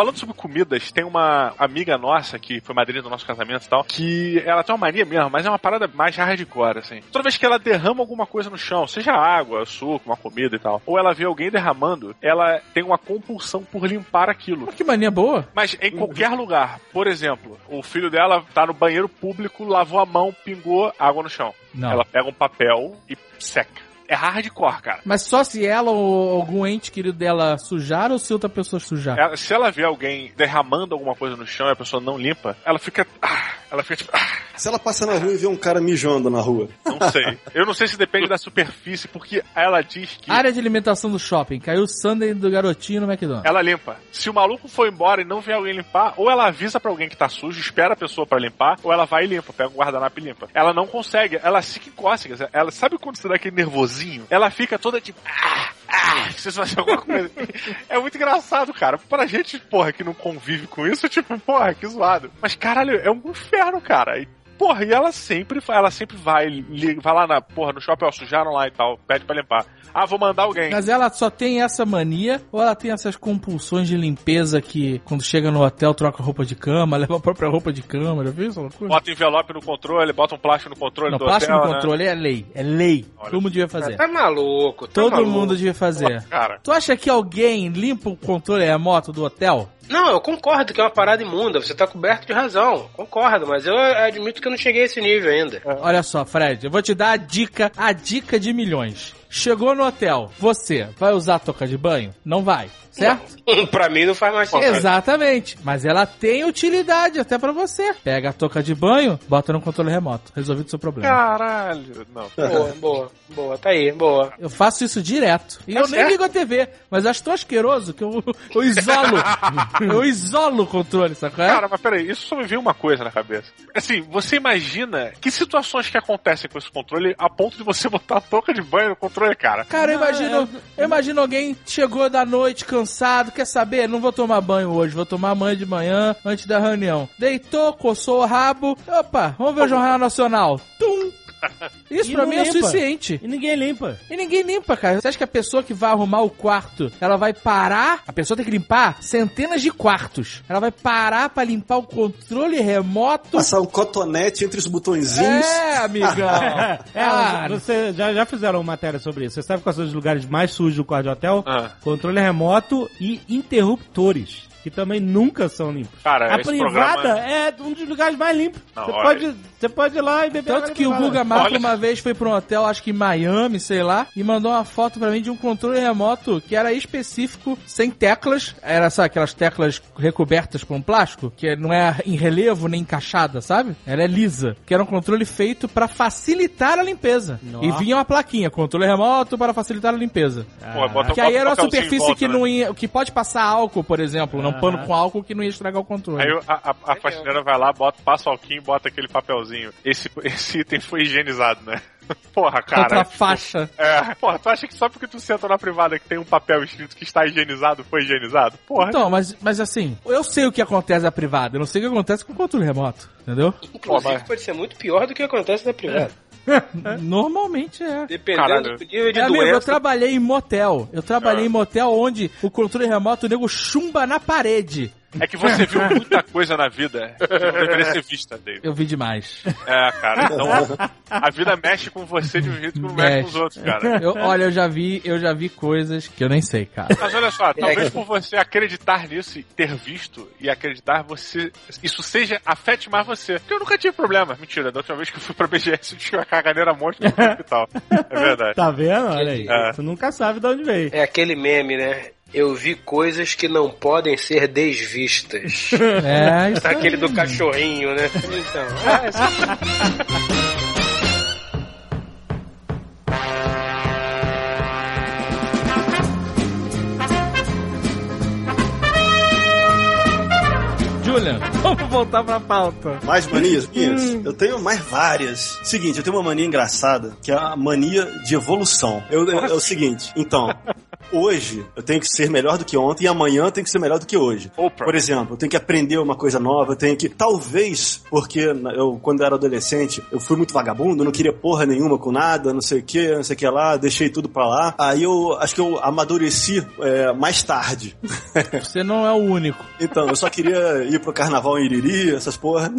Falando sobre comidas, tem uma amiga nossa que foi madrinha do nosso casamento e tal, que ela tem uma mania mesmo, mas é uma parada mais hardcore, assim. Toda vez que ela derrama alguma coisa no chão, seja água, suco, uma comida e tal, ou ela vê alguém derramando, ela tem uma compulsão por limpar aquilo. Que mania boa. Mas em qualquer lugar. Por exemplo, o filho dela tá no banheiro público, lavou a mão, pingou água no chão. Não. Ela pega um papel e seca. É hardcore, cara. Mas só se ela ou algum ente querido dela sujar ou se outra pessoa sujar? Ela- se ela vê alguém derramando alguma coisa no chão e a pessoa não limpa, ela fica. ah, ela fica tipo. ah, Se ela passa na rua e vê um cara mijando na rua. não sei. Eu não sei se depende da superfície, porque ela diz que. Área de alimentação do shopping. Caiu o sundae do garotinho no McDonald's. Ela limpa. Se o maluco for embora e não vê alguém limpar, ou ela avisa pra alguém que tá sujo, espera a pessoa pra limpar, ou ela vai e limpa, pega um guardanapo e limpa. Ela não consegue, ela fica em cócegas. Ela sabe quando você dá aquele nervosinho? Ela fica toda tipo. Ah, ah, precisa fazer alguma *laughs* coisa. É muito engraçado, cara. Pra gente, porra, que não convive com isso, tipo, porra, que zoado. Mas caralho, é um inferno, cara. E, Porra, e ela sempre, ela sempre vai, vai lá na, porra, no shopping, ó, sujaram lá e tal, pede pra limpar. Ah, vou mandar alguém. Mas ela só tem essa mania ou ela tem essas compulsões de limpeza que quando chega no hotel troca roupa de cama, *laughs* leva a própria roupa de cama, já viu essa loucura? Bota envelope no controle, bota um plástico no controle Não, do plástico hotel, no né? controle é lei. É lei. Olha Todo mundo devia fazer. Tá maluco, tá Todo maluco. mundo devia fazer. Cara, Tu acha que alguém limpa o controle remoto do hotel? Não, eu concordo que é uma parada imunda, você tá coberto de razão. Concordo, mas eu admito que eu não cheguei a esse nível ainda. Olha só, Fred, eu vou te dar a dica, a dica de milhões. Chegou no hotel, você vai usar a toca de banho? Não vai, certo? *laughs* pra mim não faz mais sentido. Exatamente. Mas ela tem utilidade até pra você. Pega a toca de banho, bota no controle remoto. Resolvido o seu problema. caralho. Não. Boa, *laughs* boa, boa, tá aí, boa. Eu faço isso direto. E eu nem certo. ligo a TV, mas acho tão asqueroso que eu, *laughs* eu isolo. eu isolo o controle, sacou? É? Cara, mas peraí, isso só me veio uma coisa na cabeça. Assim, você imagina que situações que acontecem com esse controle a ponto de você botar a touca de banho no controle, cara? Cara, eu imagino, eu imagino alguém chegou da noite cansado, quer saber? Não vou tomar banho hoje, vou tomar banho de manhã antes da reunião. Deitou, coçou o rabo. Opa, vamos ver o Jornal Nacional. Isso E pra mim é limpa. suficiente. E ninguém limpa. E ninguém limpa, cara. Você acha que a pessoa que vai arrumar o quarto, ela vai parar? A pessoa tem que limpar centenas de quartos. Ela vai parar pra limpar o controle remoto? Passar um cotonete entre os botõezinhos. É, amigão. *laughs* É, Ah, você já, já fizeram matéria sobre isso. Você sabe quais são os lugares mais sujos do quarto de hotel? Ah. Controle remoto e interruptores. Que também nunca são limpos. Cara, a privada programa- é um dos lugares mais limpos. Não, você, pode, você pode ir lá e beber Tanto que o. Guga Olha. uma vez foi pra um hotel, acho que em Miami, sei lá, e mandou uma foto pra mim de um controle remoto que era específico, sem teclas. Era, sabe, aquelas teclas recobertas com plástico, que não é em relevo nem encaixada, sabe? Ela é lisa. Que era um controle feito pra facilitar a limpeza. Nossa. E vinha uma plaquinha, controle remoto para facilitar a limpeza. Pô, bota- Que aí bota era um uma superfície volta, que né? não ia. que pode passar álcool, por exemplo. Não pano com álcool que não ia estragar o controle. Aí a, a, a faxineira vai lá, bota, passa o alquinho e bota aquele papelzinho. Esse, esse item foi higienizado, né? *laughs* Porra, cara. Contra a tipo, faixa. É, porra, tu acha que só porque tu senta na privada que tem um papel escrito que está higienizado, foi higienizado? Porra. Então, mas, mas assim, eu sei o que acontece na privada, eu não sei o que acontece com o controle remoto, entendeu? Inclusive, mas- pode ser muito pior do que acontece na privada. *laughs* Normalmente é. Dependendo Caralho. do nível de É, amigo, eu trabalhei em motel. Eu trabalhei Ah. em motel onde o controle remoto o nego chumba na parede. É que você viu *laughs* muita coisa na vida que não deveria ser vista, David. Eu vi demais. É, cara. Então, a vida mexe com você de um jeito que não mexe, com os Mexe. outros, cara. Eu- olha, eu já vi, eu já vi coisas que eu nem sei, cara. Mas olha só, talvez que- por você acreditar nisso e ter visto e acreditar, você. Isso seja. afete mais você. Porque eu nunca tive problema. Mentira, da última vez que eu fui pra BGS eu *laughs* tive uma caganeira monstro no hospital. É verdade. Tá vendo? Olha aí. É. Você nunca sabe de onde veio. É aquele meme, né? Eu vi coisas que não podem ser desvistas. *laughs* É, isso aí. Aquele do cachorrinho, né? Então, é, Julian, vamos voltar pra pauta. Mais manias minhas? Eu tenho mais várias. Seguinte, eu tenho uma mania engraçada, que é a mania de evolução. Eu- eu- é o seguinte, então, hoje eu tenho que ser melhor do que ontem e amanhã eu tenho que ser melhor do que hoje. Oprah. Por exemplo, eu tenho que aprender uma coisa nova, eu tenho que. Talvez, porque eu, quando eu era adolescente, eu fui muito vagabundo, não queria porra nenhuma com nada, não sei o que, não sei o que lá, deixei tudo pra lá. Aí eu acho que eu amadureci é, mais tarde. Você não é o único. Então, eu só queria ir pro carnaval em Iriri, essas porra.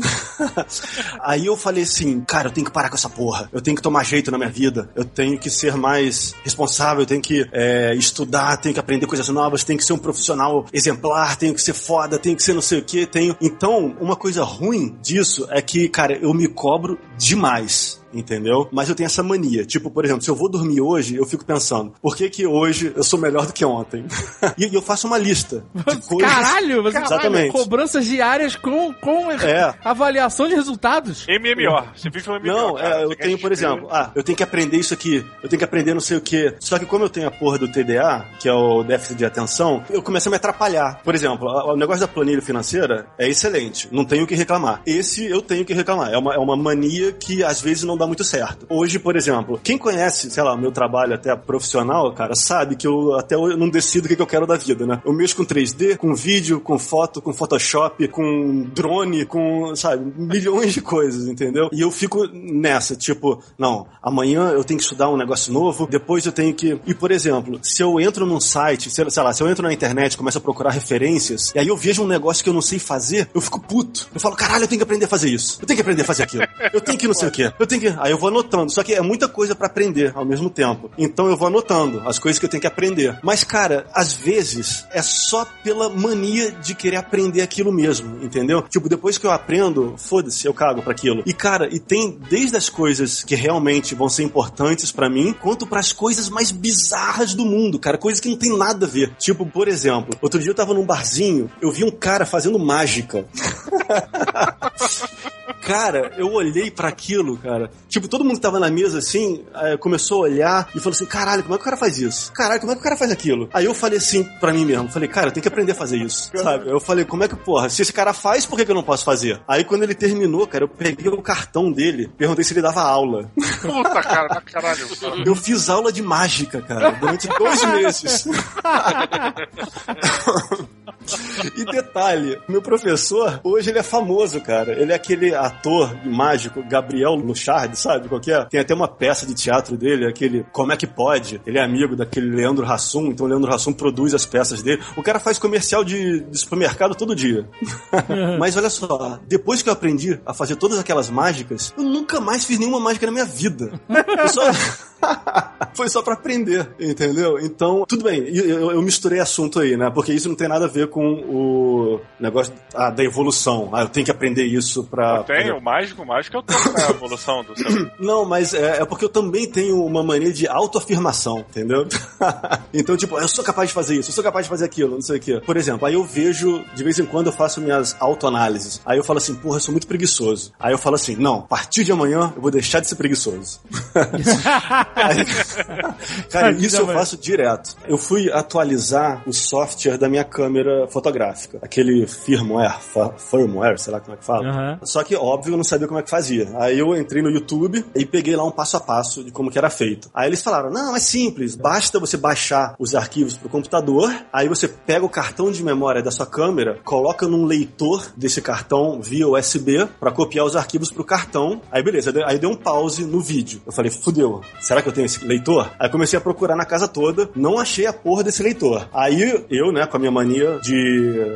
*laughs* Aí eu falei assim, cara, eu tenho que parar com essa porra. Eu tenho que tomar jeito na minha vida. Eu tenho que ser mais responsável, eu tenho que é, estudar, tenho que aprender coisas novas, tenho que ser um profissional exemplar, tenho que ser foda, tenho que ser não sei o que, tenho. Então, uma coisa ruim disso é que, cara, eu me cobro demais. Entendeu? Mas eu tenho essa mania. Tipo, por exemplo, se eu vou dormir hoje, eu fico pensando, por que que hoje eu sou melhor do que ontem? *laughs* e eu faço uma lista de coisas. Caralho, você Exatamente. cobranças diárias com, com É. avaliação de resultados. MMO. Você vive um MMO. Não, é, eu Você tenho, por exemplo, ah, eu tenho que aprender isso aqui, eu tenho que aprender não sei o que. Só que como eu tenho a porra do TDA, que é o déficit de atenção, eu começo a me atrapalhar. Por exemplo, o negócio da planilha financeira é excelente, não tenho o que reclamar. Esse eu tenho que reclamar, é uma, é uma mania que às vezes não dá muito certo. Hoje, por exemplo, quem conhece, sei lá, meu trabalho até profissional, cara, sabe que eu até hoje não decido o que que eu quero da vida, né? Eu mexo com 3D, com vídeo, com foto, com Photoshop, com drone, com, sabe, milhões de coisas, entendeu? E eu fico nessa, tipo, não, amanhã eu tenho que estudar um negócio novo, depois eu tenho que. E, por exemplo, se eu entro num site, sei lá, se eu entro na internet, começo a procurar referências, e aí eu vejo um negócio que eu não sei fazer, eu fico puto. Eu falo, caralho, eu tenho que aprender a fazer isso. Eu tenho que aprender a fazer aquilo. Eu tenho que não sei o quê. Eu tenho que. Aí eu vou anotando. Só que é muita coisa pra aprender ao mesmo tempo. Então eu vou anotando as coisas que eu tenho que aprender. Mas, cara, às vezes é só pela mania de querer aprender aquilo mesmo, entendeu? Tipo, depois que eu aprendo, foda-se, eu cago pra aquilo. E, cara, e tem desde as coisas que realmente vão ser importantes pra mim, quanto pras coisas mais bizarras do mundo, cara. Coisas que não tem nada a ver. Tipo, por exemplo, outro dia eu tava num barzinho, eu vi um cara fazendo mágica. *laughs* Cara, eu olhei pra aquilo, cara. Tipo, todo mundo que tava na mesa assim, eh, começou a olhar e falou assim: caralho, como é que o cara faz isso? Caralho, como é que o cara faz aquilo? Aí eu falei assim pra mim mesmo: falei, cara, eu tenho que aprender a fazer isso, sabe? Eu falei, como é que, porra, se esse cara faz, por que, que eu não posso fazer? Aí quando ele terminou, cara, eu peguei o cartão dele, perguntei se ele dava aula. *laughs* Puta, cara, pra caralho. Eu fiz aula de mágica, cara, durante dois meses. *laughs* E detalhe, meu professor, hoje ele é famoso, cara. Ele é aquele ator mágico, Gabriel Luchard, sabe qual que é? Tem até uma peça de teatro dele, aquele Como é que pode? Ele é amigo daquele Leandro Hassum, então o Leandro Hassum produz as peças dele. O cara faz comercial de, de supermercado todo dia. *laughs* Mas olha só, depois que eu aprendi a fazer todas aquelas mágicas, eu nunca mais fiz nenhuma mágica na minha vida. Eu só... *laughs* Foi só pra aprender, entendeu? Então, tudo bem, eu- eu misturei assunto aí, né? Porque isso não tem nada a ver com com o negócio ah, da evolução. Ah, eu tenho que aprender isso pra. Eu tenho, o mágico, o mágico eu tenho a evolução do seu. *coughs* Não, mas é, é porque eu também tenho uma mania de autoafirmação, entendeu? *laughs* então, tipo, eu sou capaz de fazer isso, eu sou capaz de fazer aquilo, não sei o quê. Por exemplo, aí eu vejo, de vez em quando eu faço minhas autoanálises. Aí eu falo assim, porra, eu sou muito preguiçoso. Aí eu falo assim, não, a partir de amanhã eu vou deixar de ser preguiçoso. *laughs* Aí- cara, isso eu faço direto. Eu fui atualizar o software da minha câmera fotográfica. Aquele firmware, firmware, sei lá como é que fala. Aham. Só que, óbvio, eu não sabia como é que fazia. Aí eu entrei no YouTube e peguei lá um passo a passo de como que era feito. Aí eles falaram, não, é simples, basta você baixar os arquivos pro computador, aí você pega o cartão de memória da sua câmera, coloca num leitor desse cartão via USB pra copiar os arquivos pro cartão. Aí beleza, aí deu um pause no vídeo. Eu falei, fudeu, será que eu tenho esse leitor? Aí comecei a procurar na casa toda, não achei a porra desse leitor. Aí eu, né, com a minha mania de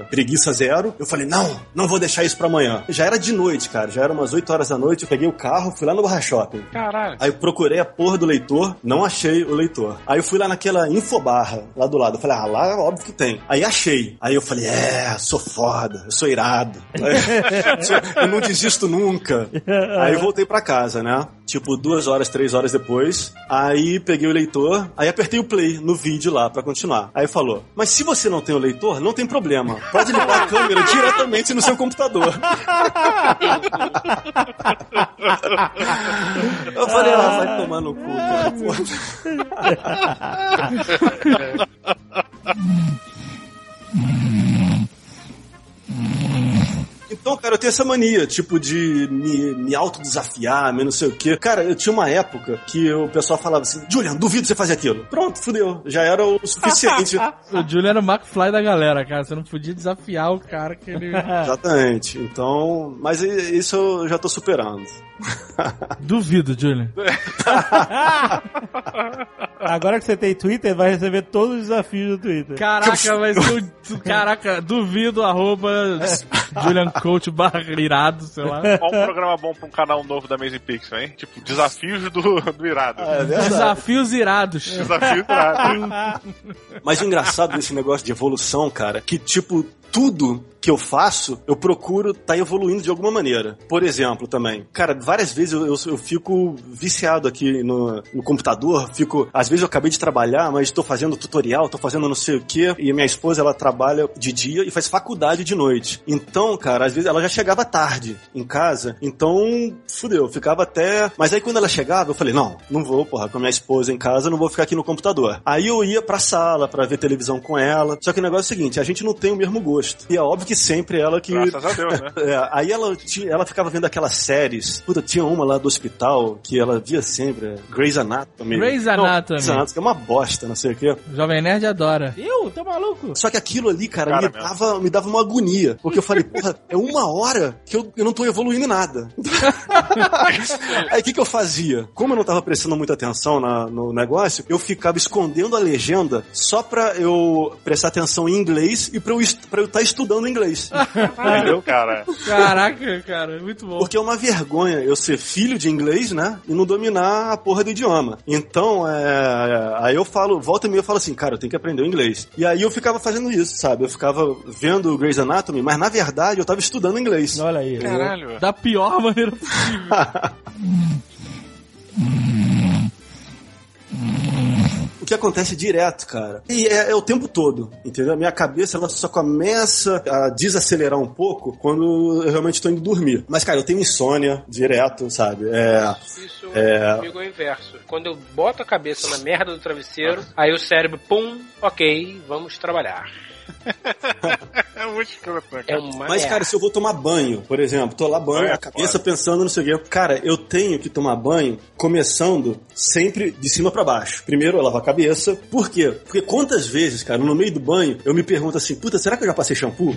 preguiça zero, eu falei, não, não vou deixar isso pra amanhã. Já era de noite, cara, já era umas 8 horas da noite, eu peguei o carro, fui lá no Barra Shopping. Caralho. Aí eu procurei a porra do leitor, não achei o leitor. Aí eu fui lá naquela infobarra, lá do lado. Eu falei, ah, lá óbvio que tem. Aí achei. Aí eu falei, é, sou foda, eu sou irado. *laughs* eu não desisto nunca. Aí eu voltei pra casa, né? Tipo, duas horas, três horas depois. Aí peguei o leitor, aí apertei o play no vídeo lá pra continuar. Aí falou, mas se você não tem o leitor, não tem problema. Pode ligar a câmera diretamente no seu computador. *laughs* Eu falei, ah, vai tomar no cu, cara. *laughs* Então, cara, eu tenho essa mania, tipo, de me, me autodesafiar, me não sei o quê. Cara, eu tinha uma época que o pessoal falava assim, Julian, duvido você fazer aquilo. Pronto, fudeu. Já era o suficiente. *laughs* O Julian era o McFly da galera, cara. Você não podia desafiar o cara que ele. *laughs* Exatamente. Então, mas isso eu já tô superando. *laughs* Duvido, Julian. Agora que você tem Twitter, vai receber todos os desafios do Twitter. Caraca, mas eu, caraca, duvido, arroba Julian Coach barra irado, sei lá. Qual um programa bom pra um canal novo da Amazing Pixel, hein? Tipo, desafios do, do irado. É verdade. Desafios irados. Desafio do irado. Mas o engraçado desse negócio de evolução, cara, que tipo, tudo que eu faço, eu procuro estar evoluindo de alguma maneira. Por exemplo, também. Cara, várias vezes eu, eu, eu fico viciado aqui no, no computador, fico. Às vezes eu acabei de trabalhar, mas estou fazendo tutorial, estou fazendo não sei o quê. E minha esposa, ela trabalha de dia e faz faculdade de noite. Então, cara, às vezes ela já chegava tarde em casa. Então, fudeu, eu ficava até. Mas aí quando ela chegava, eu falei, não, não vou, porra, com a minha esposa em casa, não vou ficar aqui no computador. Aí eu ia pra sala pra ver televisão com ela. Só que o negócio é o seguinte, a gente não tem o mesmo gosto. E é óbvio que sempre ela que. Graças a Deus, né? *laughs* É, aí ela, ela ficava vendo aquelas séries. Puta, tinha uma lá do hospital que ela via sempre. é, Grey's Anatomy. Grey's Anatomy. Grey's Anatomy, que é uma bosta, não sei o quê. Jovem Nerd adora. Eu? Tá maluco? Só que aquilo ali, cara, Cara me, mesmo. dava, me dava uma agonia. Porque eu falei, *laughs* porra, é uma hora que eu, eu não tô evoluindo em nada. *laughs* Aí o que, que eu fazia? Como eu não tava prestando muita atenção na- no negócio, eu ficava escondendo a legenda só pra eu prestar atenção em inglês e pra eu estar estudando inglês. *laughs* Entendeu? Cara, Caraca, cara, muito bom. Porque é uma vergonha eu ser filho de inglês, né? E não dominar a porra do idioma. Então, é. Aí eu falo, volta e meia eu falo assim, cara, eu tenho que aprender o inglês. E aí eu ficava fazendo isso, sabe? Eu ficava vendo o Grey's Anatomy, mas na verdade eu tava estudando inglês. Olha aí. caralho. Da pior maneira possível. *laughs* O que acontece direto, cara. E é, é o tempo todo, entendeu? A minha cabeça ela só começa a desacelerar um pouco quando eu realmente tô indo dormir. Mas, cara, eu tenho insônia direto, sabe? É. Isso É. comigo é o inverso. Quando eu boto a cabeça na merda do travesseiro, aí o cérebro, pum, ok, vamos trabalhar. *laughs* É muito escroto, É cara? uma Mas, cara, se eu vou tomar banho, por exemplo, tô lá banho, É, a cabeça pensando no sei o quê. Cara, eu tenho que tomar banho começando sempre de cima pra baixo. Primeiro eu lavo a cabeça. Por quê? Porque quantas vezes, cara, no meio do banho, eu me pergunto assim, puta, será que eu já passei shampoo?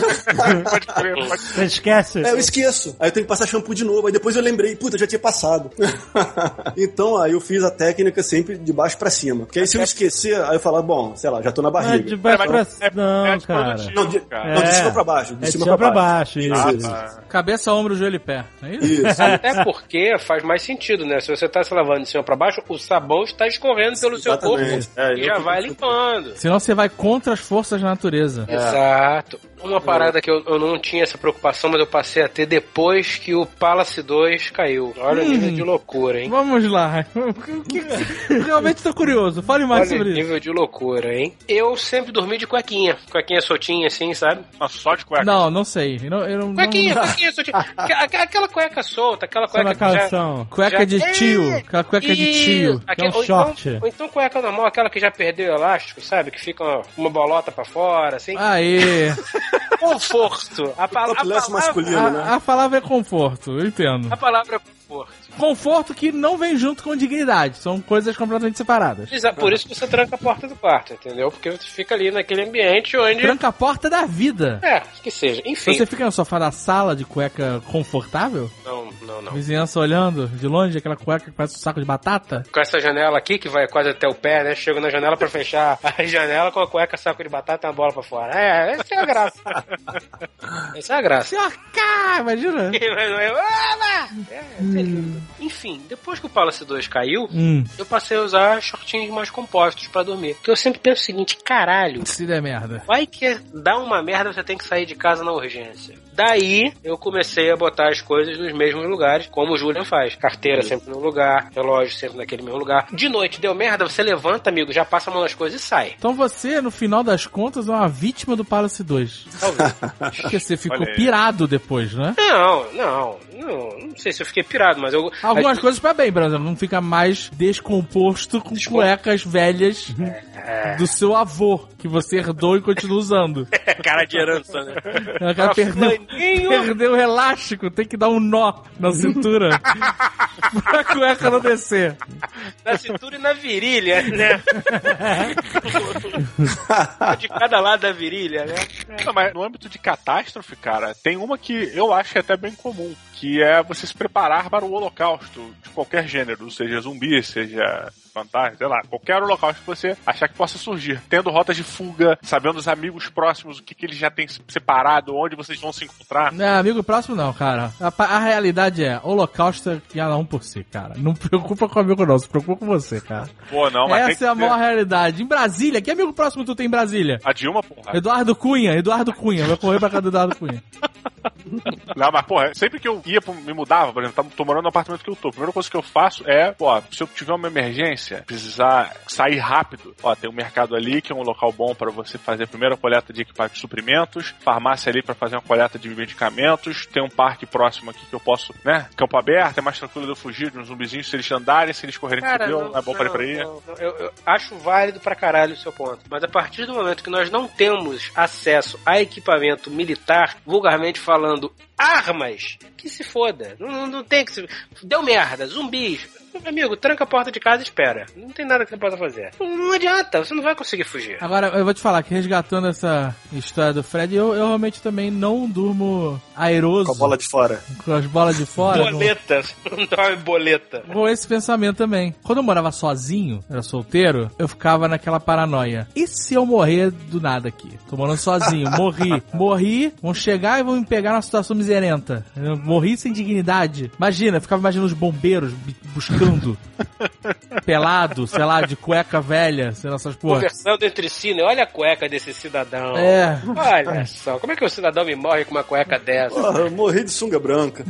Pode crer, pode Você esquece? É, eu esqueço. Aí eu tenho que passar shampoo de novo. Aí depois eu lembrei, puta, já tinha passado. *laughs* então aí eu fiz a técnica sempre de baixo pra cima. Porque aí se eu esquecer, aí eu falar, bom, sei lá, já tô na Ah, barriga. de baixo É, pra mas Não, é de cara. Não, de, cara. não, de É. cima pra baixo. De É de cima cima pra pra baixo. baixo, isso. Ah, tá. Cabeça, ombro, joelho e pé. É isso? Isso. Até porque faz mais sentido, né? Se você tá se lavando de cima pra baixo, o sabão está escorrendo pelo seu corpo Exatamente. É, e já vai limpando. Senão você vai contra as forças da natureza. Exato. Uma parada que eu, eu não tinha essa preocupação, mas eu passei a ter depois que o Palace 2 caiu. Olha o nível de loucura, hein? Vamos lá. *laughs* Realmente tô curioso. Fale mais Olha o sobre isso. nível de loucura, hein? Eu sempre dormi de cuequinha. Cuequinha soltinha assim, sabe? Não, só de cueca. Não, não sei. Eu não, eu não- Cuequinha, não- cuequinha soltinha. *laughs* Aquela, cueca solta, aquela cueca que já... Cueca Já- de É, tio. Aquela cueca de tio. que é um ou short. Então, ou então cueca normal, aquela que já perdeu o elástico, sabe? Que fica uma, uma bolota pra fora, assim. Aê. *laughs* Conforto. A, pa- a palavra, masculino, né? A, a palavra é conforto, eu entendo. a palavra é conforto. Conforto que não vem junto com dignidade. São coisas completamente separadas. Por isso que você tranca a porta do quarto, entendeu? Porque você fica ali naquele ambiente onde. Tranca a porta da vida. É, que seja. Enfim. Você fica no sofá da sala de cueca confortável? Não, não, não. Vizinhança olhando de longe, aquela cueca que parece um saco de batata? Com essa janela aqui, que vai quase até o pé, né? Chego na janela pra fechar a *laughs* janela com a cueca, saco de batata e uma bola pra fora. É, essa é a graça. *laughs* essa é a graça. Senhor K, imagina. *laughs* É, isso é lindo. Enfim, depois que o Palace 2 caiu, Hum, eu passei a usar shortinhos mais compostos pra dormir. Porque eu sempre penso o seguinte, caralho, se der merda. vai que dá uma merda, você tem que sair de casa na urgência. Daí, eu comecei a botar as coisas nos mesmos lugares, como o Julian faz. Carteira sempre no lugar, relógio sempre naquele mesmo lugar. De noite, deu merda, você levanta, amigo, já passa a mão nas coisas e sai. Então você, no final das contas, é uma vítima do Palace 2. Talvez. *laughs* Porque você ficou aí. pirado depois, né? não, não, não, não sei se eu fiquei pirado, mas eu... Algumas coisas pra bem, por exemplo, não fica mais descomposto com cuecas velhas do seu avô, que você herdou e continua usando. *laughs* Cara de herança, né? O cara *laughs* perdeu, o elástico, tem que dar um nó na cintura pra cueca não descer. Na cintura e na virilha, né? *laughs* de cada lado da virilha, né? Não, mas no âmbito de catástrofe, cara, tem uma que eu acho que é até bem comum, que é você se preparar para o holocausto de qualquer gênero, seja zumbi, seja fantasma, sei lá, qualquer holocausto que você achar que possa surgir. Tendo rotas de fuga, sabendo os amigos próximos, o que, que eles já têm separado, onde vocês vão se encontrar. Não, amigo próximo não, cara. A, a realidade é, holocausto é cada um por si, cara. Não *laughs* preocupa com o amigo não, se preocupa com você, cara. Pô, não, mas Essa é a ter- maior realidade. Em Brasília, que amigo próximo tu tem em Brasília? A Dilma, porra. Eduardo Cunha, Eduardo Cunha, vai correr pra casa do Eduardo Cunha. *laughs* Não, mas, porra, sempre que eu ia, me mudava, por exemplo, tô morando no apartamento que eu tô, a primeira coisa que eu faço é, pô, se eu tiver uma emergência, precisar sair rápido, ó, tem um mercado ali que é um local bom pra você fazer a primeira coleta de equipamentos de suprimentos, farmácia ali pra fazer uma coleta de medicamentos, tem um parque próximo aqui que eu posso, né, campo aberto, é mais tranquilo de eu fugir de uns zumbizinhos, se eles andarem, se eles correrem Cara, fudeu, não, é bom pra ir pra aí. não, não. Eu, eu acho válido pra caralho o seu ponto. Mas a partir do momento que nós não temos acesso a equipamento militar, vulgarmente falando, armas, que se foda. Não, não, não tem que se. Deu merda, zumbis. Amigo, tranca a porta de casa e espera. Não tem nada que você possa fazer. Não, não adianta, você não vai conseguir fugir. Agora, eu vou te falar que resgatando essa história do Fred, eu, eu realmente também não durmo airoso. Com a bola de fora. com as bolas de fora. Boleta, não dorme boleta. Com esse pensamento também. Quando eu morava sozinho, era solteiro, eu ficava naquela paranoia. E se eu morrer do nada aqui? Tô morando sozinho, *laughs* morri. Morri, vão chegar e vão me pegar numa situação miserenta. Eu morri sem dignidade. Imagina, eu ficava imaginando os bombeiros bi- pelado, sei lá, de cueca velha, sei lá, essas porra. Conversando entre si, né? Olha a cueca desse cidadão. É. Olha só, como é que o cidadão me morre com uma cueca dessa? Porra, eu morri de sunga branca.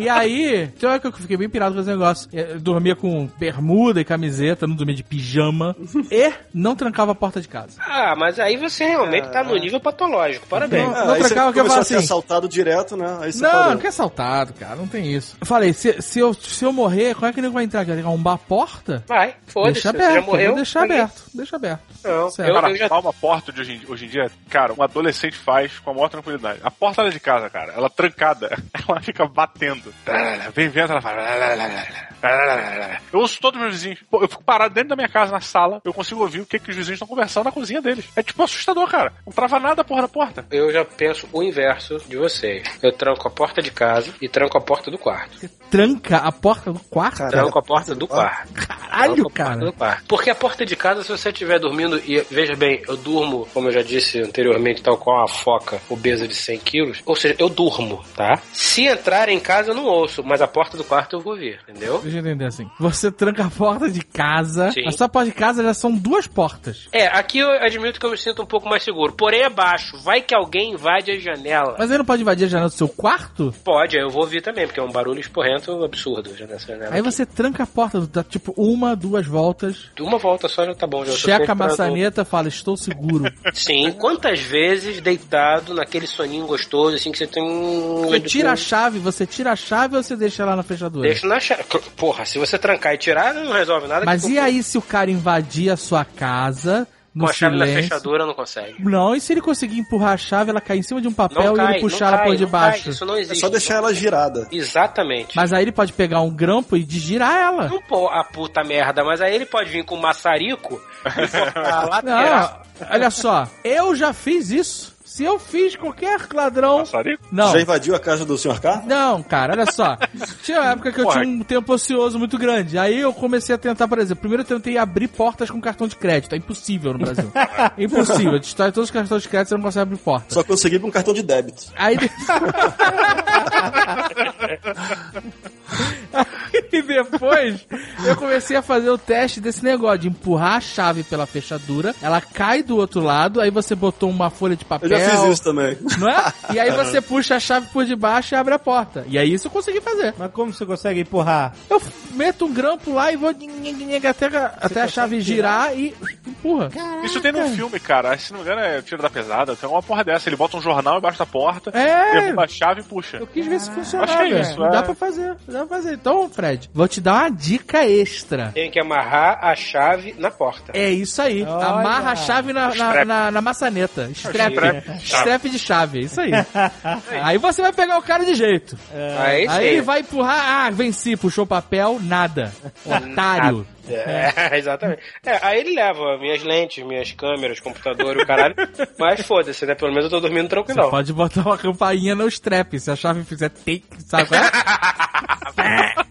E aí, tem hora que eu fiquei bem pirado com esse negócio. Eu dormia com bermuda e camiseta, não dormia de pijama. e não trancava a porta de casa. Ah, mas aí você realmente tá no nível patológico. Parabéns. Não, Ah, você trancava, que eu falo assim- assaltado direto, né? Aí você Não, parou. não quer assaltado, cara, não tem isso. Eu falei, se, se, eu, se eu morrer, como é que ele vai entrar? Quer arrombar a porta? Vai, foda-se. Deixa aberto, já eu morreu? caguei. aberto, deixa aberto. Não, Certo. eu, Cara, eu já uma porta de hoje em, hoje em dia, cara, um adolescente faz com a maior tranquilidade. A porta lá de casa, cara, ela trancada, *laughs* ela fica batendo. Vem vento, ela fala. Eu ouço todos os meus vizinhos. Pô, eu fico parado dentro da minha casa, na sala, eu consigo ouvir o que, que os vizinhos estão conversando na cozinha deles. É tipo assustador, cara. Não trava nada a porra da porta. Eu já penso o inverso de vocês. Eu tranco a porta de casa e tranco a porta do quarto. Tranca a porta do quarto? Tranco a porta do quarto. Caralho, cara. do quarto. Porque a porta de casa, se você estiver dormindo, e veja bem, eu durmo, como eu já disse anteriormente, tal qual uma foca obesa de 100 quilos, ou seja, eu durmo, tá? Se entrar em casa, eu não ouço, mas a porta do quarto eu vou ver, entendeu? Deixa eu entender assim. Você tranca a porta de casa. Sim. A sua porta de casa já são duas portas. É, aqui eu admito que eu me sinto um pouco mais seguro. Porém, é baixo. Vai que alguém invade a janela. Mas aí não pode invadir a janela do seu quarto? Pode, aí eu vou ouvir também, porque é um barulho esporrento absurdo nessa janela. Aí você tranca a porta, dá tipo uma, duas voltas, Uma volta só já tá bom. Já checa a maçaneta, fala, estou seguro. *laughs* Sim, quantas vezes deitado naquele soninho gostoso, assim, que você tem um... Você tira a chave, você tira a chave ou você deixa ela na fechadura? Deixa na chave. Porra, se você trancar e tirar, não resolve nada. Mas e aí se o cara invadir a sua casa Com a chave na silêncio? fechadura não consegue. Não, e se ele conseguir empurrar a chave, ela cair em cima de um papel Não e cai, ele puxar ela cai, por debaixo? cai, isso não É existe. só deixar ela girada. Exatamente. Mas aí ele pode pegar um grampo e girar ela. Não, pô, a puta merda, mas aí ele pode vir com um maçarico e cortar a *laughs* lateral. Não, olha só, eu já fiz isso. Se eu fiz qualquer ladrão. Não. Já invadiu a casa do Sr. K? Não, cara, olha só. *laughs* Tinha uma época que eu Porra. tinha um tempo ocioso muito grande. Aí eu comecei a tentar, por exemplo, primeiro eu tentei abrir portas com cartão de crédito. É impossível no Brasil. É *laughs* impossível. Destrói todos os cartões de crédito, você não consegue abrir porta. Só consegui com um cartão de débito. Aí. *laughs* *laughs* e depois eu comecei a fazer o teste desse negócio de empurrar a chave pela fechadura, ela cai do outro lado, aí você botou uma folha de Eu papel. já fiz isso também. Não é? E aí *laughs* você puxa a chave por debaixo e abre a porta. E aí isso eu consegui fazer. Mas como você consegue empurrar? Eu meto um grampo lá e vou até, a- até a chave girar e empurra. Isso tem num filme, cara. Se não me engano, é Tira da Pesada. Tem uma porra dessa. Ele bota um jornal embaixo da porta, É. derruba a chave e puxa. Eu quis ver se funcionava. Acho que é isso, é. Dá pra fazer, dá pra fazer. Então, Fred, vou te dar uma dica extra. Tem que amarrar a chave na porta. É isso aí. Olha. Amarra a chave na, na, na, na maçaneta. Strap. Strap. De chave. É isso aí. *laughs* aí você vai pegar o cara de jeito. Aí, Aí ele vai empurrar. Ah, venci. Puxou papel. Nada. Otário. É, *laughs* exatamente. É, aí ele leva minhas lentes, minhas câmeras, computador e o caralho. Mas foda-se, né? Pelo menos eu tô dormindo Você tranquilo. pode botar uma campainha no strap. Se a chave fizer take, sabe? *laughs*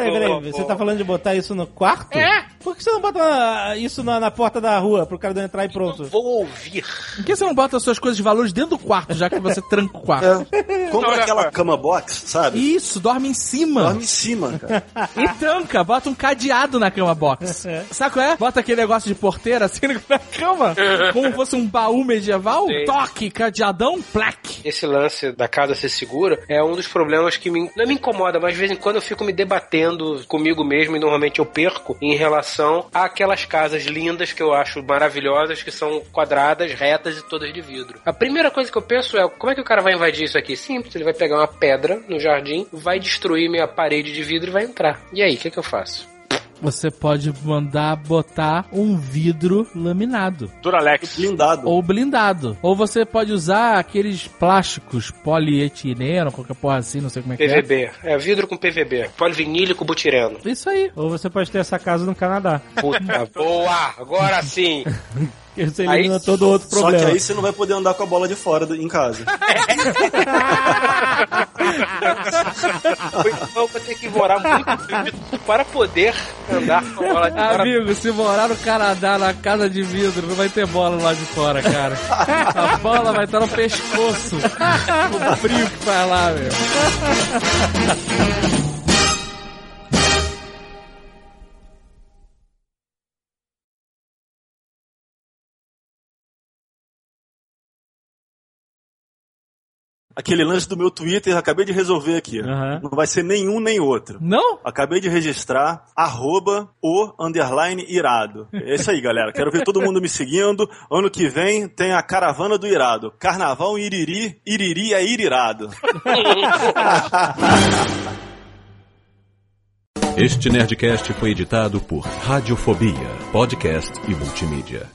é? Peraí, peraí, você tá falando de botar isso no quarto? É. Por que você não bota na- isso na, na porta da rua pro cara não entrar e pronto? Vou ouvir. Por que você não bota as suas coisas de valores dentro do quarto, já que você tranca o quarto? É. Compra Olha, aquela cama box, sabe? Isso, dorme em cima. Dorme em cima, cara. E tranca, bota um cadeado na cama box. Sabe qual é? Bota aquele negócio de porteira assim *laughs* na cama, como fosse um baú medieval. Sim. Toque, cadeadão, plaque. Esse lance da casa ser segura é um dos problemas que me, não me incomoda, mas de vez em quando eu fico me debatendo comigo mesmo e normalmente eu perco em relação àquelas casas lindas que eu acho maravilhosas, que são quadradas, retas e todas de vidro. A primeira coisa que eu penso é, como é que o cara vai invadir isso aqui? Simples, ele vai pegar uma pedra no jardim, vai destruir minha parede de vidro e vai entrar. E aí, o que, que eu faço? Você pode mandar botar um vidro laminado. Duralex. Blindado. Ou blindado. Ou você pode usar aqueles plásticos polietileno, qualquer porra assim, não sei como é que é. PVB. É vidro com PVB. Polivinílico butireno. Isso aí. Ou você pode ter essa casa no Canadá. Puta, boa! Agora sim! *laughs* Que você Aí elimina todo outro Só problema. que aí você não vai poder andar com a bola de fora do- em casa. Então eu vou ter que morar muito para poder andar com a bola de fora. Amigo, se morar no Canadá, na casa de vidro, não vai ter bola lá de fora, cara. A bola vai estar no pescoço. O frio que vai lá, meu. Aquele lance do meu Twitter, acabei de resolver aqui. Aham. Não vai ser nenhum nem outro. Não? Acabei de registrar arroba o underline irado. É isso aí, galera. Quero ver todo mundo me seguindo. Ano que vem tem a caravana do irado. Carnaval Iriri, Iriri é irirado. Este Nerdcast foi editado por Radiofobia, podcast e multimídia.